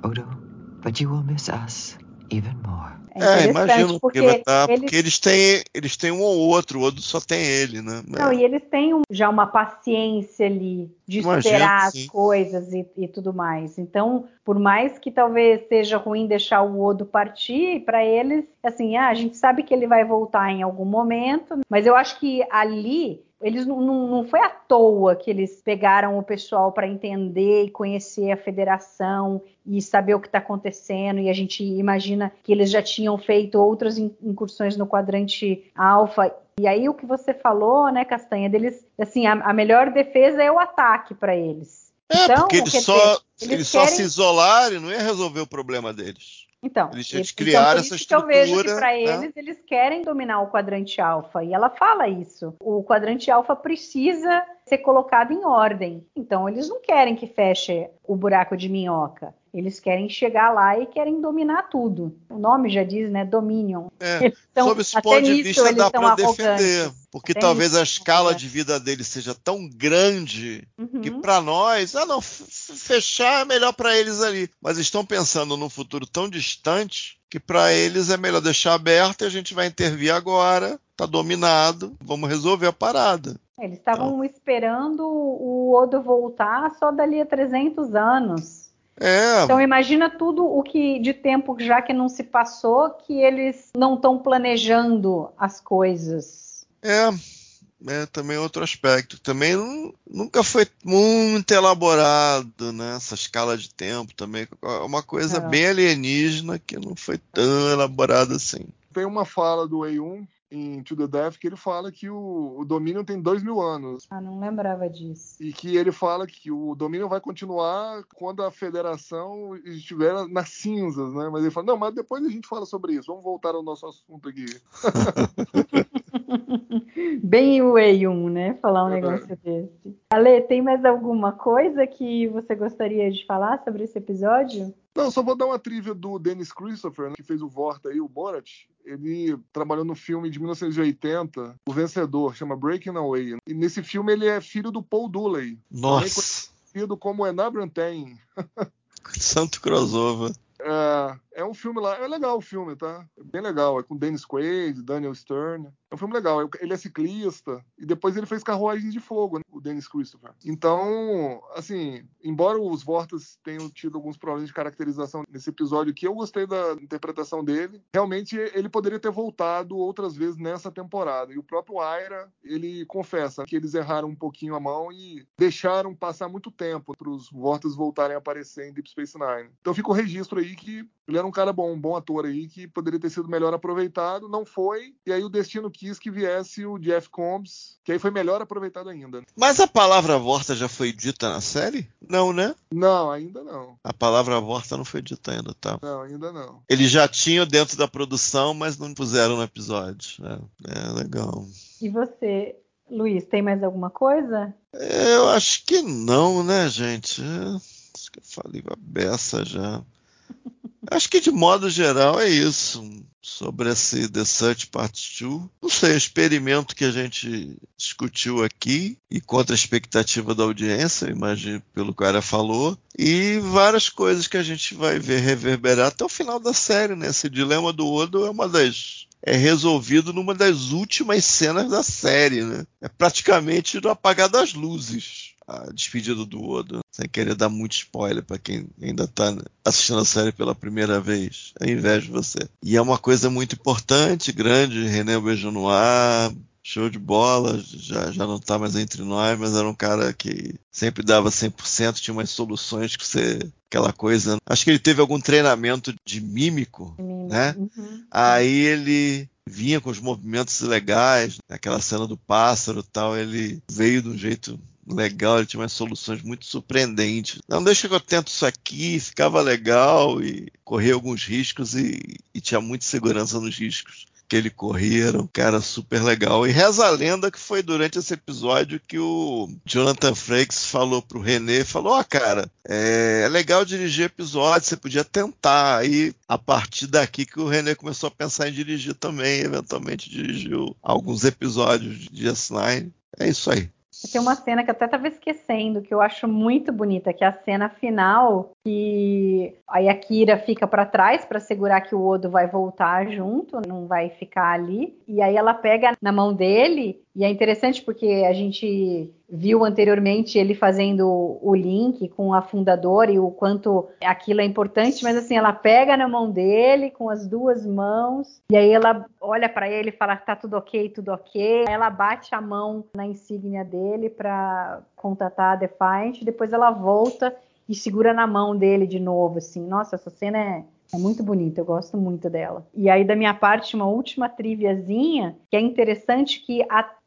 Odo, but you will miss us even more. É, é imagino, porque, porque, tá, eles... porque, eles... têm, eles têm um ou outro, o outro só tem ele, né? Não, é. e eles têm um, já uma paciência ali de Imagino, esperar sim. as coisas e, e, tudo mais. Então, por mais que talvez seja ruim deixar o Odo partir, para eles, assim, ah, a gente sabe que ele vai voltar em algum momento, mas eu acho que ali eles não, não, não, foi à toa que eles pegaram o pessoal para entender e conhecer a federação e saber o que está acontecendo. E a gente imagina que eles já tinham feito outras incursões no quadrante alfa. E aí o que você falou, né, Castanha, deles, assim, a, a melhor defesa é o ataque para eles. É, então, porque eles só, eles, eles querem... só se isolarem não ia resolver o problema deles. Então, eles, eles criaram então, essa estrutura. eu vejo que para né? eles eles querem dominar o quadrante alfa e ela fala isso. O quadrante alfa precisa ser colocado em ordem. Então eles não querem que feche o buraco de minhoca. Eles querem chegar lá e querem dominar tudo. O nome já diz, né? Dominion. É, são, sob esse ponto de vista dá para defender. Porque até talvez a escala de vida deles seja tão grande uhum. que para nós, ah não, fechar é melhor para eles ali. Mas estão pensando num futuro tão distante que para eles é melhor deixar aberto e a gente vai intervir agora, tá dominado, vamos resolver a parada. Eles estavam então. esperando o Odo voltar só dali a 300 anos. É. Então imagina tudo o que de tempo já que não se passou que eles não estão planejando as coisas. É, é também outro aspecto. Também nunca foi muito elaborado, né? Essa escala de tempo também é uma coisa é. bem alienígena que não foi tão elaborada assim. Tem uma fala do E1 em To The Death que ele fala que o, o Dominion tem dois mil anos. Ah, não lembrava disso. E que ele fala que o Dominion vai continuar quando a federação estiver nas cinzas, né? Mas ele fala, não, mas depois a gente fala sobre isso. Vamos voltar ao nosso assunto aqui. Bem o E1, né? Falar um negócio desse. Ale, tem mais alguma coisa que você gostaria de falar sobre esse episódio? Não, só vou dar uma trivia do Dennis Christopher, né, que fez o Vorta aí, o Borat. Ele trabalhou no filme de 1980, O Vencedor, chama Breaking Away. E nesse filme ele é filho do Paul Dooley. Nossa! Conhecido como Enabrantain. Santo crossover. É, É um filme lá, é legal o filme, tá? É bem legal, é com Dennis Quaid, Daniel Stern. É um filme legal. Ele é ciclista e depois ele fez Carruagens de Fogo, né? o Dennis Christopher. Então, assim, embora os Vortas tenham tido alguns problemas de caracterização nesse episódio aqui, eu gostei da interpretação dele. Realmente, ele poderia ter voltado outras vezes nessa temporada. E o próprio Aira, ele confessa que eles erraram um pouquinho a mão e deixaram passar muito tempo para os Vortas voltarem a aparecer em Deep Space Nine. Então fica o registro aí que ele era um cara bom, um bom ator aí, que poderia ter sido melhor aproveitado, não foi. E aí o destino quis que viesse o Jeff Combs, que aí foi melhor aproveitado ainda. Mas a palavra vorta já foi dita na série? Não, né? Não, ainda não. A palavra vorta não foi dita ainda, tá? Não, ainda não. Eles já tinham dentro da produção, mas não puseram no episódio. É, é legal. E você, Luiz, tem mais alguma coisa? É, eu acho que não, né, gente? É, acho que eu falei a beça já. Acho que de modo geral é isso. Sobre esse The Search Part 2. Não sei, o experimento que a gente discutiu aqui e contra a expectativa da audiência, imagino pelo que o cara falou, e várias coisas que a gente vai ver reverberar até o final da série, né? Esse dilema do Odo é uma das é resolvido numa das últimas cenas da série, né? É praticamente no apagar das luzes a despedida do Odo, sem querer dar muito spoiler para quem ainda tá assistindo a série pela primeira vez. Eu invejo você. E é uma coisa muito importante, grande, René Beijonoir, show de bola, já, já não tá mais entre nós, mas era um cara que sempre dava 100%, tinha umas soluções que você aquela coisa. Acho que ele teve algum treinamento de mímico, né? Uhum. Aí ele vinha com os movimentos legais, aquela cena do pássaro e tal, ele veio de um jeito legal, ele tinha umas soluções muito surpreendentes. Não, deixa que eu tento isso aqui, ficava legal e corria alguns riscos e, e tinha muita segurança nos riscos que ele corria, era um cara super legal. E reza a lenda que foi durante esse episódio que o Jonathan Frakes falou pro René, falou, ó oh, cara, é, é, legal dirigir episódios, você podia tentar. Aí, a partir daqui que o René começou a pensar em dirigir também, eventualmente dirigiu alguns episódios de S9. É isso aí. Tem uma cena que eu até estava esquecendo, que eu acho muito bonita, que é a cena final, que aí a Kira fica para trás para segurar que o Odo vai voltar junto, não vai ficar ali. E aí ela pega na mão dele, e é interessante porque a gente viu anteriormente ele fazendo o link com a fundadora e o quanto aquilo é importante, mas assim, ela pega na mão dele com as duas mãos e aí ela olha para ele e fala tá tudo ok, tudo ok. Ela bate a mão na insígnia dele para contatar a Defiant, depois ela volta e segura na mão dele de novo, assim. Nossa, essa cena é é muito bonita, eu gosto muito dela. E aí, da minha parte, uma última triviazinha, que é interessante que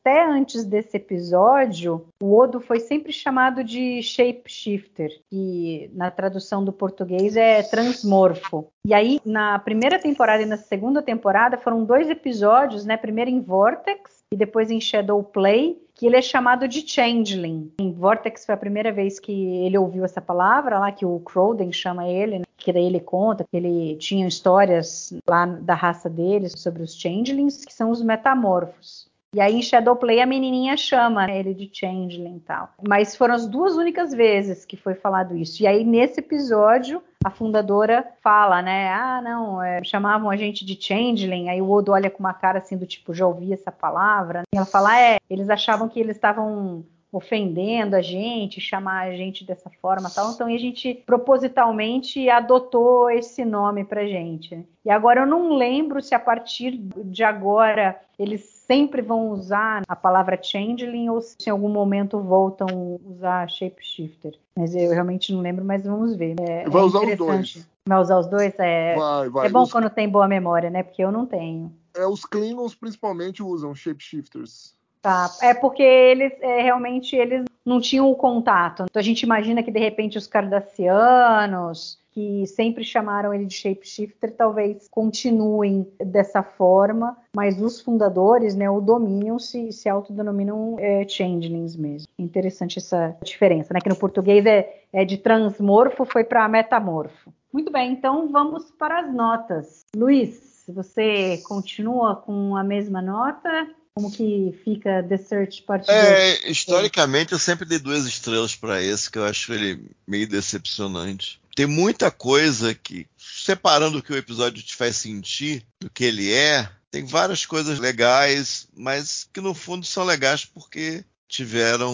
até antes desse episódio, o Odo foi sempre chamado de shapeshifter, que na tradução do português é transmorfo. E aí, na primeira temporada e na segunda temporada, foram dois episódios, né? Primeiro em Vortex e depois em Shadow Play, que ele é chamado de Changeling. Em Vortex foi a primeira vez que ele ouviu essa palavra, lá que o Crowden chama ele, né? que daí ele conta que ele tinha histórias lá da raça deles sobre os changelings, que são os metamorfos. E aí em Shadowplay a menininha chama ele de changeling e tal. Mas foram as duas únicas vezes que foi falado isso. E aí nesse episódio a fundadora fala, né? Ah, não, é, chamavam a gente de changeling. Aí o Odo olha com uma cara assim do tipo, já ouvi essa palavra. E ela fala, é, eles achavam que eles estavam ofendendo a gente, chamar a gente dessa forma tal. Então a gente propositalmente adotou esse nome pra gente. E agora eu não lembro se a partir de agora eles sempre vão usar a palavra changeling ou se em algum momento voltam a usar shapeshifter. Mas eu realmente não lembro, mas vamos ver. É, vai é usar os dois. Vai usar os dois? É, vai, vai. é bom os... quando tem boa memória, né? Porque eu não tenho. É, os Klingons principalmente usam shapeshifters. Tá. É porque eles é, realmente eles não tinham o contato. Então a gente imagina que de repente os cardassianos, que sempre chamaram ele de shapeshifter, talvez continuem dessa forma, mas os fundadores, né, o Dominion se, se autodenominam é, changelings mesmo. Interessante essa diferença, né? Que no português é, é de transmorfo, foi para metamorfo. Muito bem, então vamos para as notas. Luiz, você continua com a mesma nota? Como que fica The Search Part 2? É, historicamente eu sempre dei duas estrelas para esse, que eu acho ele meio decepcionante. tem muita coisa que, separando o que o episódio te faz sentir do que ele é, tem várias coisas legais, mas que no fundo são legais porque tiveram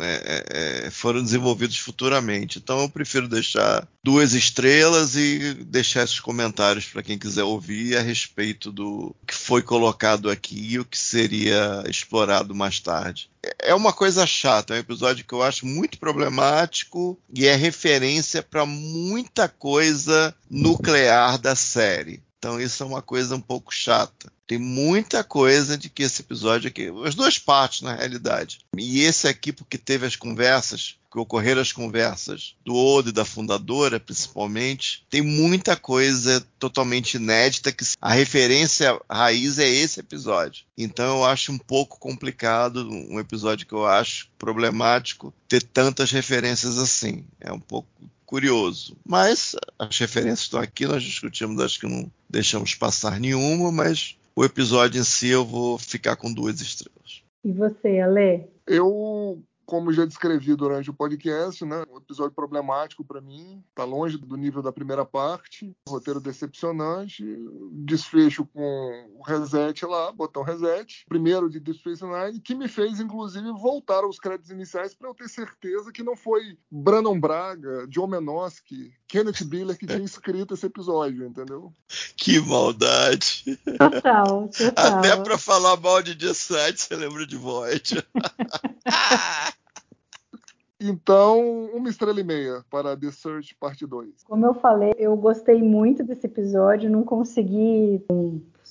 é, é, é, foram desenvolvidos futuramente. Então eu prefiro deixar duas estrelas e deixar esses comentários para quem quiser ouvir a respeito do que foi colocado aqui e o que seria explorado mais tarde. É uma coisa chata, é um episódio que eu acho muito problemático e é referência para muita coisa nuclear da série. Então isso é uma coisa um pouco chata. Tem muita coisa de que esse episódio aqui, as duas partes na realidade. E esse aqui porque teve as conversas, que ocorreram as conversas do Odo e da fundadora, principalmente, tem muita coisa totalmente inédita que a referência raiz é esse episódio. Então eu acho um pouco complicado, um episódio que eu acho problemático ter tantas referências assim. É um pouco curioso. Mas as referências estão aqui, nós discutimos, acho que não deixamos passar nenhuma, mas o episódio em si eu vou ficar com duas estrelas. E você, Ale? Eu como já descrevi durante o podcast, né, um episódio problemático para mim, tá longe do nível da primeira parte, roteiro decepcionante, desfecho com o reset lá, botão reset, primeiro de Deep Space Nine, que me fez inclusive voltar aos créditos iniciais para eu ter certeza que não foi Brandon Braga, John Menosky, Kenneth Biller que tinha escrito esse episódio, entendeu? Que maldade. Total, total. Até para falar mal de Jessuit, você lembra de Void. Então, uma estrela e meia para The Search Parte 2. Como eu falei, eu gostei muito desse episódio, não consegui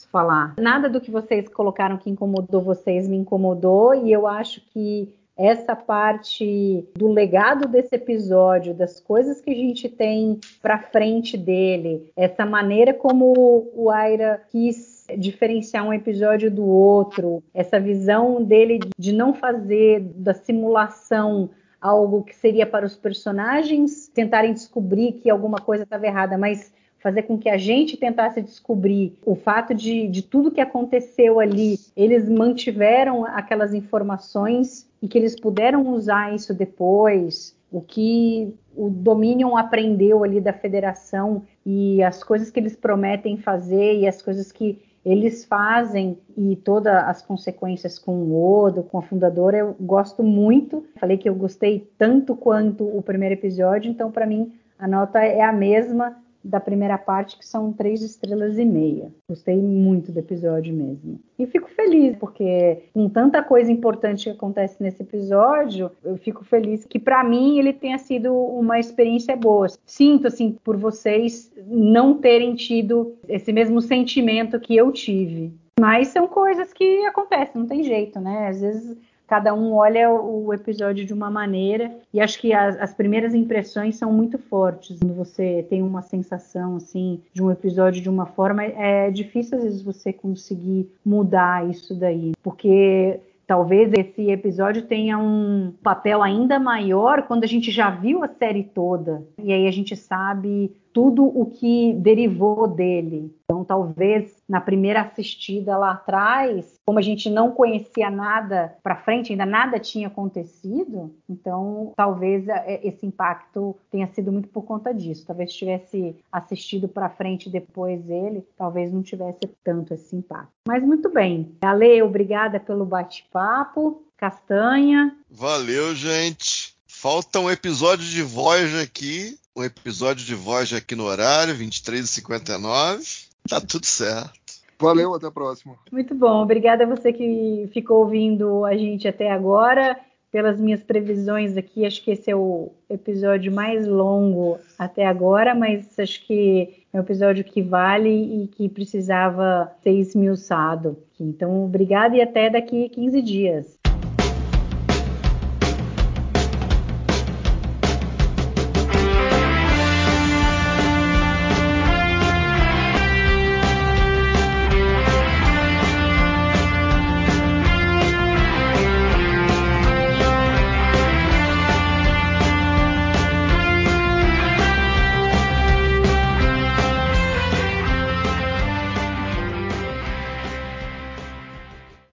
falar. Nada do que vocês colocaram que incomodou vocês me incomodou, e eu acho que essa parte do legado desse episódio, das coisas que a gente tem para frente dele, essa maneira como o Aira quis diferenciar um episódio do outro, essa visão dele de não fazer da simulação algo que seria para os personagens tentarem descobrir que alguma coisa estava errada, mas fazer com que a gente tentasse descobrir o fato de, de tudo que aconteceu ali, eles mantiveram aquelas informações e que eles puderam usar isso depois, o que o Dominion aprendeu ali da federação e as coisas que eles prometem fazer e as coisas que eles fazem e todas as consequências com o Odo, com a fundadora, eu gosto muito. Falei que eu gostei tanto quanto o primeiro episódio, então para mim a nota é a mesma da primeira parte, que são três estrelas e meia. Gostei muito do episódio mesmo. E fico feliz, porque com tanta coisa importante que acontece nesse episódio, eu fico feliz que para mim ele tenha sido uma experiência boa. Sinto assim por vocês não terem tido esse mesmo sentimento que eu tive. Mas são coisas que acontecem, não tem jeito, né? Às vezes cada um olha o episódio de uma maneira e acho que as, as, primeiras impressões são muito fortes. Quando você tem uma sensação assim de um episódio de uma forma, é difícil às vezes você conseguir mudar isso daí, porque talvez esse episódio tenha um papel ainda maior quando a gente já viu a série toda e aí a gente sabe tudo o que derivou dele. Então, talvez na primeira assistida lá atrás, como a gente não conhecia nada para frente, ainda nada tinha acontecido, então talvez é, esse impacto tenha sido muito por conta disso. Talvez tivesse assistido para frente depois ele, talvez não tivesse tanto esse impacto. Mas muito bem. Ale, obrigada pelo bate-papo. Castanha. Valeu, gente. Falta um episódio de voz aqui um episódio de voz aqui no horário, 23h59. Tá tudo certo. Valeu, até a próxima. Muito bom. Obrigada a você que ficou ouvindo a gente até agora. Pelas minhas previsões aqui, acho que esse é o episódio mais longo até agora, mas acho que é um episódio que vale e que precisava ser esmiuçado. Então, obrigada e até daqui 15 dias.